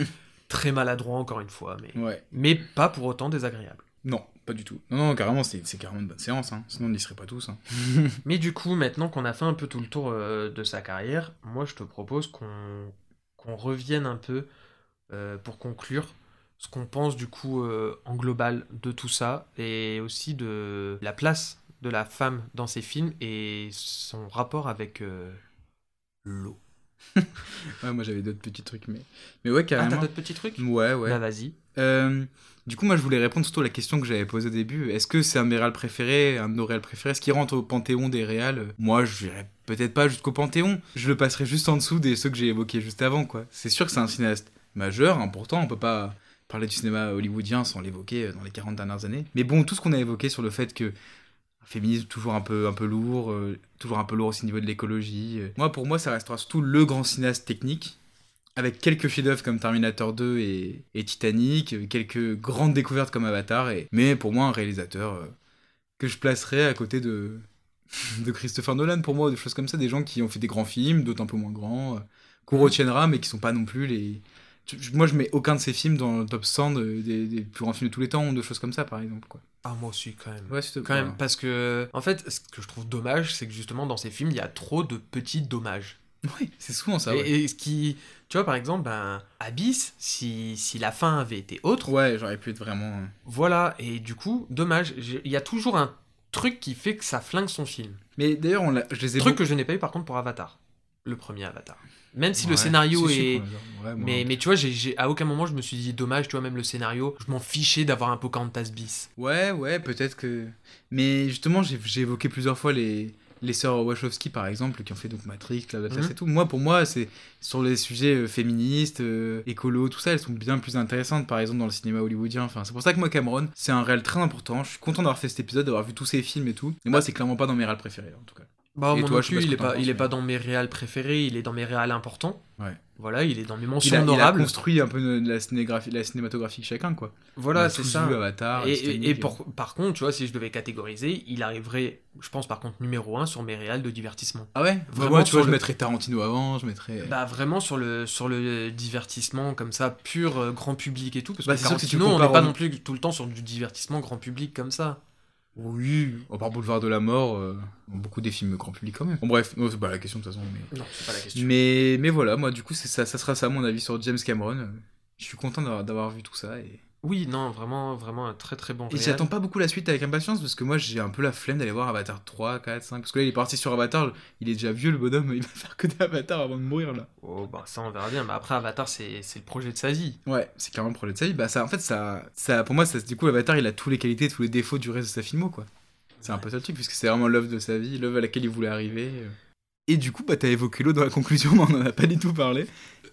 très maladroit encore une fois, mais, Ouais. mais pas pour autant désagréable. Non, pas du tout. Non, non, carrément, c'est carrément une bonne séance. Hein. Sinon, on n'y serait pas tous. Hein. Mais du coup, maintenant qu'on a fait un peu tout le tour euh, de sa carrière, moi je te propose qu'on qu'on revienne un peu euh, pour conclure ce qu'on pense du coup euh, en global de tout ça et aussi de la place de la femme dans ces films et son rapport avec euh, l'eau. Ouais, moi j'avais d'autres petits trucs, mais. Mais ouais, Ah, carrément. t'as d'autres petits trucs? Ouais, ouais. Bah vas-y. Euh, du coup, moi, je voulais répondre surtout à la question que j'avais posée au début. Est-ce que c'est un de mes réals préférés, un de nos réals préférés? Est-ce qu'il rentre au panthéon des réals? Moi, je dirais peut-être pas jusqu'au panthéon. Je le passerai juste en dessous des ceux que j'ai évoqués juste avant, quoi. C'est sûr que c'est un cinéaste majeur, important. On peut pas parler du cinéma hollywoodien sans l'évoquer euh, dans les 40 dernières années. Mais bon, tout ce qu'on a évoqué sur le fait que féminisme toujours un peu, un peu lourd, euh, toujours un peu lourd aussi au niveau de l'écologie. Moi, pour moi, ça restera surtout le grand cinéaste technique, avec quelques chefs-d'œuvre comme Terminator 2 et, et Titanic, quelques grandes découvertes comme Avatar, et... mais pour moi, un réalisateur euh, que je placerais à côté de, de Christopher Nolan, pour moi, des choses comme ça, des gens qui ont fait des grands films, d'autres un peu moins grands, euh, qu'on retiendra, mais qui sont pas non plus les. Moi, je mets aucun de ces films dans le top 100 de- des, des plus grands films de tous les temps, ou de choses comme ça, par exemple. Quoi. Ah, moi aussi, quand même. Ouais, Quand même, parce que, en fait, ce que je trouve dommage, c'est que justement, dans ces films, il y a trop de petits dommages. Oui, c'est souvent ça. et, ouais. et ce qui. Tu vois, par exemple, ben, Abyss, si, si la fin avait été autre, Ouais, j'aurais pu être vraiment. euh, voilà, et du coup, dommage, il y a toujours un truc qui fait que ça flingue son film. Mais d'ailleurs, on l'a- je les ai. Truc beaucoup- que je n'ai pas eu par contre pour Avatar. Le premier Avatar. Même si le scénario si, est. ouais, mais, mais tu vois, à aucun moment je me suis dit dommage, tu vois, même le scénario, je m'en fichais d'avoir un Pocahontas bis. Ouais, ouais, peut-être que. Mais justement, j'ai évoqué plusieurs fois les, les sœurs Wachowski, par exemple, qui ont fait donc Matrix, Cloud Atlas Mhm. et tout. Moi, pour moi, c'est sur les sujets euh, féministes, euh, écolo, tout ça, elles sont bien plus intéressantes, par exemple, dans le cinéma hollywoodien. Enfin, c'est pour ça que moi, Cameron, c'est un réel très important. Je suis content d'avoir fait cet épisode, d'avoir vu tous ces films et tout. Et moi, c'est clairement pas dans mes réels préférés, en tout cas. Bah, Et moi toi, non plus, il est pas, penses, il est mais- pas dans mes réals préférés, il est dans mes réals importants. Ouais. Voilà, il est dans mes Il mentions il a honorables. construit un peu de la, cinégraphie, la cinématographie de chacun, quoi. On Voilà, c'est ça. vu Avatar, et, et- Titanic, et euh. pour- par contre, tu vois, si je devais catégoriser, il arriverait, je pense par contre, numéro 1 sur mes réals de divertissement. Ah ouais? Vraiment, Moi, tu vois, je mettrais Tarantino avant, je mettrais. Bah vraiment sur le, sur le divertissement comme ça, pur euh, grand public et tout, parce Bah, que Tarantino, on compares n'est pas non plus tout le temps sur du divertissement grand public comme ça. Oui, on part Boulevard de la Mort, euh, beaucoup des films grand public quand même. Bon bref, non, c'est pas la question de toute façon. Mais, Non, c'est pas la question. mais, mais voilà, moi du coup, c'est ça, ça sera ça mon avis sur James Cameron. Je suis content d'avoir, d'avoir vu tout ça. Et, Oui, non, vraiment, vraiment un très très bon et j'attends pas beaucoup la suite avec impatience parce que moi j'ai un peu la flemme d'aller voir Avatar 3, 4, 5. Parce que là il est parti sur Avatar, il est déjà vieux le bonhomme, il va faire que des Avatars avant de mourir là. Oh, bah ça on verra bien, mais après Avatar c'est c'est le projet de sa vie. Ouais, c'est clairement le projet de sa vie. Bah, ça, en fait, ça, ça, pour moi, ça, du coup, Avatar, il a tous les qualités, tous les défauts du reste de sa filmo, quoi. C'est un peu ça le truc, puisque c'est vraiment l'œuvre de sa vie, l'œuvre à laquelle il voulait arriver. euh. Et du coup, bah, t'as évoqué l'eau dans la conclusion, mais on en a pas du tout parlé.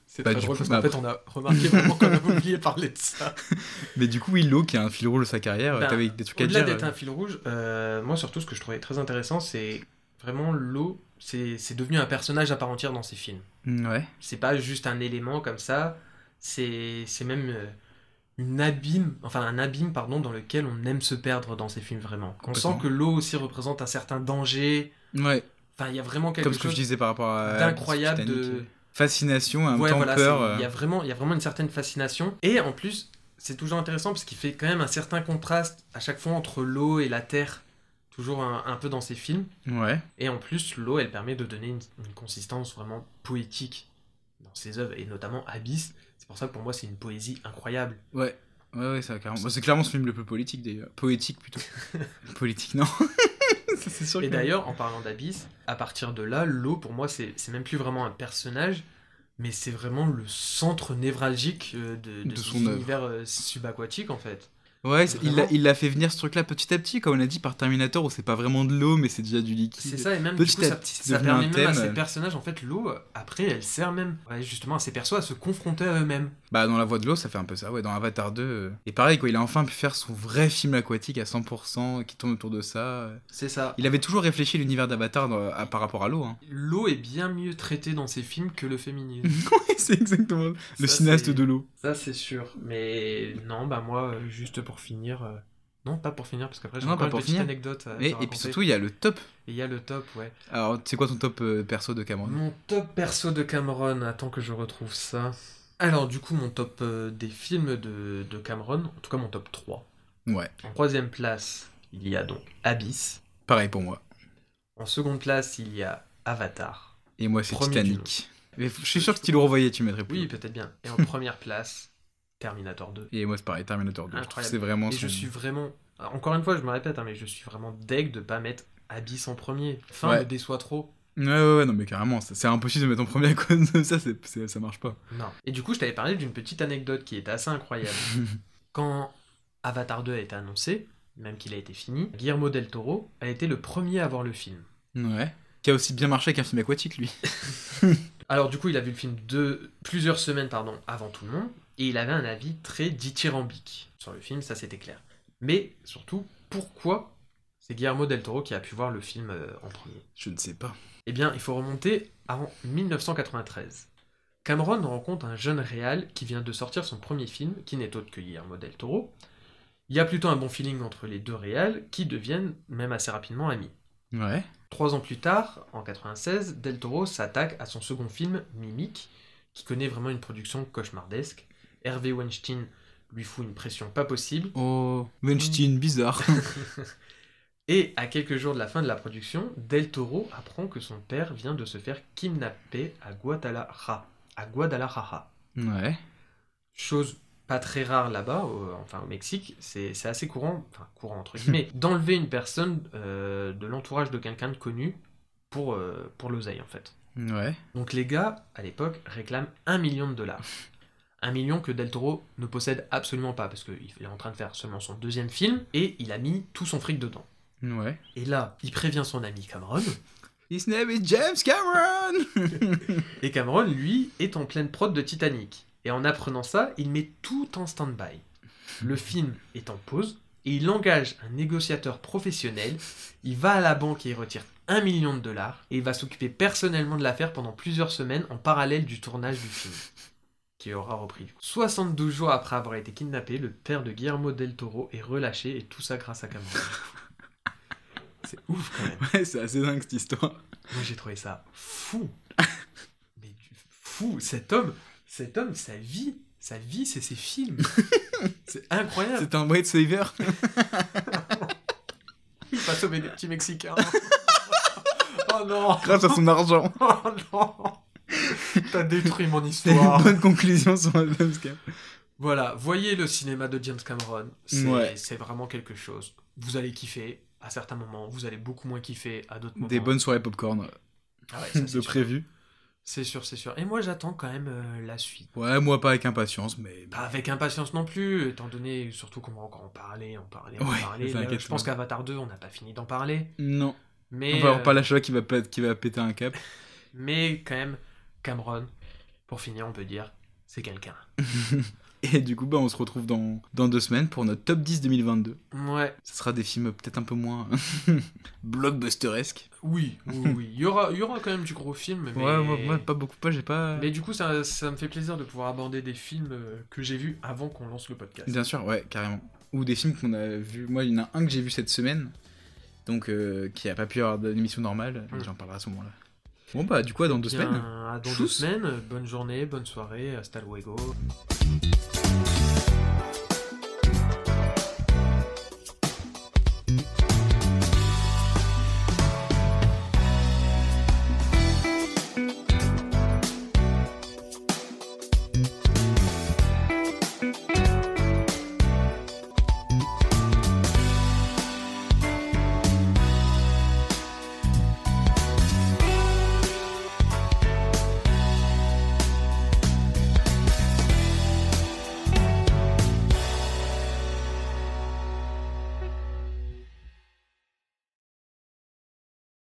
C'est Bah, très drôle coup, parce qu'en bah, fait on a remarqué vraiment qu'on a oublié de parler de ça. Mais du coup, oui, l'eau, qui est un fil rouge de sa carrière, Ben, t'avais des trucs à Au-delà dire. d'être euh. un fil rouge, euh, moi surtout ce que je trouvais très intéressant c'est vraiment l'eau, c'est devenu un personnage à part entière dans ses films. Mm, Ouais. C'est pas juste un élément comme ça, c'est c'est même euh, une abîme, enfin un abîme pardon, dans lequel on aime se perdre dans ces films vraiment. On sent que l'eau aussi représente un certain danger. Ouais. Enfin, il y a vraiment quelque Comme ce que chose je disais par rapport à. d'incroyable de euh. Fascination, un ouais, temps voilà, peur. euh. il y a vraiment il y a vraiment une certaine fascination et en plus c'est toujours intéressant parce qu'il fait quand même un certain contraste à chaque fois entre l'eau et la terre toujours un, un peu dans ses films Ouais. et en plus l'eau elle permet de donner une, une consistance vraiment poétique dans ses œuvres et notamment Abyss c'est pour ça que pour moi c'est une poésie incroyable Ouais. Ouais, ouais, ça, clairement. Bah, c'est clairement ce film le plus politique, d'ailleurs. Poétique, plutôt. politique, non. Ça, c'est sûr et que- d'ailleurs en parlant d'Abyss à partir de là l'eau pour moi c'est c'est même plus vraiment un personnage mais c'est vraiment le centre névralgique euh, de, de, son univers euh, subaquatique en fait Ouais, il l'a Vraiment. il l'a fait venir ce truc-là petit à petit, comme on a dit par Terminator, où c'est pas vraiment de l'eau, mais c'est déjà du liquide. C'est ça, et même petit coup, à ça, petit, ça permet même à ces personnages, en fait, l'eau, après, elle sert même ouais, justement à ces persos à se confronter à eux-mêmes. Bah, dans La Voix de l'eau, ça fait un peu ça, ouais, dans Avatar 2. euh. Et pareil, quoi, il a enfin pu faire son vrai film aquatique à 100%, qui tourne autour de ça. euh. C'est ça. Il avait toujours réfléchi l'univers d'Avatar par rapport à l'eau, hein. L'eau est bien mieux traitée dans ces films que le féminisme. Ouais, c'est exactement le Ça, cinéaste c'est- de l'eau. Ça, c'est sûr. Mais non, bah moi, euh, juste pour finir... euh, Non, pas pour finir, parce qu'après j'ai encore pas une pour petite finir. anecdote à Et, puis surtout, il y a le top. Et il y a le top, ouais. Alors, c'est quoi ton top euh, perso de Cameron? Mon top perso de Cameron, attends que je retrouve ça. Alors, du coup, mon top euh, des films de, de Cameron, en tout cas mon top 3. Ouais, En troisième place, il y a donc Abyss. pareil pour moi. En seconde place, il y a Avatar. Et moi, c'est Titanic. Mais je suis sûr que si tu le revoyais, tu mettrais plus. Oui, peut-être bien. Et en première place, Terminator 2. Et moi, c'est pareil, Terminator 2. Je trouve que Incroyable. c'est vraiment Et son- je suis vraiment. Alors, Encore une fois, je me répète, hein, mais je suis vraiment deg de pas mettre Abyss en premier. Fin Ouais. me déçoit trop. Ouais, ouais, ouais, non, mais carrément, c'est impossible de mettre en premier à cause de ça, c'est- c'est- ça marche pas. Non. Et du coup, je t'avais parlé d'une petite anecdote qui est assez incroyable. Quand Avatar 2 a été annoncé, même qu'il a été fini, Guillermo del Toro a été le premier à voir le film. Ouais. Qui a aussi bien marché qu'un film aquatique, lui. Alors du coup, il a vu le film de plusieurs semaines pardon, avant tout le monde. Et il avait un avis très dithyrambique sur le film, ça c'était clair. Mais surtout, pourquoi c'est Guillermo del Toro qui a pu voir le film euh, en premier? Je ne sais pas. Eh bien, il faut remonter à 1993. Cameron rencontre un jeune réal qui vient de sortir son premier film, qui n'est autre que Guillermo del Toro. Il y a plutôt un bon feeling entre les deux réals, qui deviennent même assez rapidement amis. Ouais. Trois ans plus tard, en 96, Del Toro s'attaque à son second film, Mimic, qui connaît vraiment une production cauchemardesque. Hervé Weinstein lui fout une pression pas possible. Oh, Weinstein, bizarre. Et à quelques jours de la fin de la production, Del Toro apprend que son père vient de se faire kidnapper à Guadalajara. À Guadalajara. ouais. Chose pas très rare là-bas, au- enfin au Mexique, c'est c'est assez courant, enfin courant entre guillemets, d'enlever une personne euh, de l'entourage de quelqu'un de connu pour, euh, pour l'oseille en fait. Ouais. Donc les gars, à l'époque, réclament un million de dollars. Un million que Del Toro ne possède absolument pas, parce qu'il est en train de faire seulement son deuxième film, et il a mis tout son fric dedans. Ouais. Et là, il prévient son ami Cameron, His name is James Cameron et Cameron, lui, est en pleine prod de Titanic. Et en apprenant ça, il met tout en stand-by. Le film est en pause, et il engage un négociateur professionnel, il va à la banque et il retire un million de dollars, et il va s'occuper personnellement de l'affaire pendant plusieurs semaines en parallèle du tournage du film. Qui aura repris. 72 jours après avoir été kidnappé, le père de Guillermo del Toro est relâché, et tout ça grâce à Cameron. C'est ouf quand même. Ouais, c'est assez dingue cette histoire. Moi j'ai trouvé ça fou. Mais fou, cet homme, cet homme, sa vie, sa vie c'est ses films. c'est incroyable. C'est un white savior. Il va sauver des petits Mexicains. oh non. Grâce à son argent. Oh non. T'as détruit mon C'est une histoire. bonne conclusion sur James Cameron. Voilà, voyez le cinéma de James Cameron. C'est Ouais. vraiment quelque chose. Vous allez kiffer à certains moments, vous allez beaucoup moins kiffer à d'autres moments. Des bonnes soirées popcorn. Ah ouais, ça, c'est de sûr. prévu. C'est sûr, c'est sûr. Et moi j'attends quand même euh, la suite. Ouais, moi pas avec impatience, mais. Pas avec impatience non plus, étant donné surtout qu'on va encore en parler, en parler, en Ouais, parler. Là, je pense qu'Avatar 2, on n'a pas fini d'en parler. Non. Mais, On va avoir euh, pas la qui va, qui va péter un cap. mais quand même, Cameron, pour finir, on peut dire, c'est quelqu'un. Et du coup, bah, on se retrouve dans, dans deux semaines pour notre top 10 2022. Ouais, Ce sera des films peut-être un peu moins blockbusteresques. oui, oui, oui. Il y aura, il y aura quand même du gros film, mais... Ouais, moi, moi, pas beaucoup, pas, j'ai pas. Mais du coup, ça, ça me fait plaisir de pouvoir aborder des films euh, que j'ai vus avant qu'on lance le podcast. Bien sûr, ouais, carrément. Ou des films qu'on a vu. Moi, il y en a un que j'ai vu cette semaine, donc euh, qui a pas pu avoir d'émission normale. Mm. J'en parlerai à ce moment-là. Bon, bah, du coup, à dans deux Bien, semaines. à dans deux semaines, bonne journée, bonne soirée, hasta luego.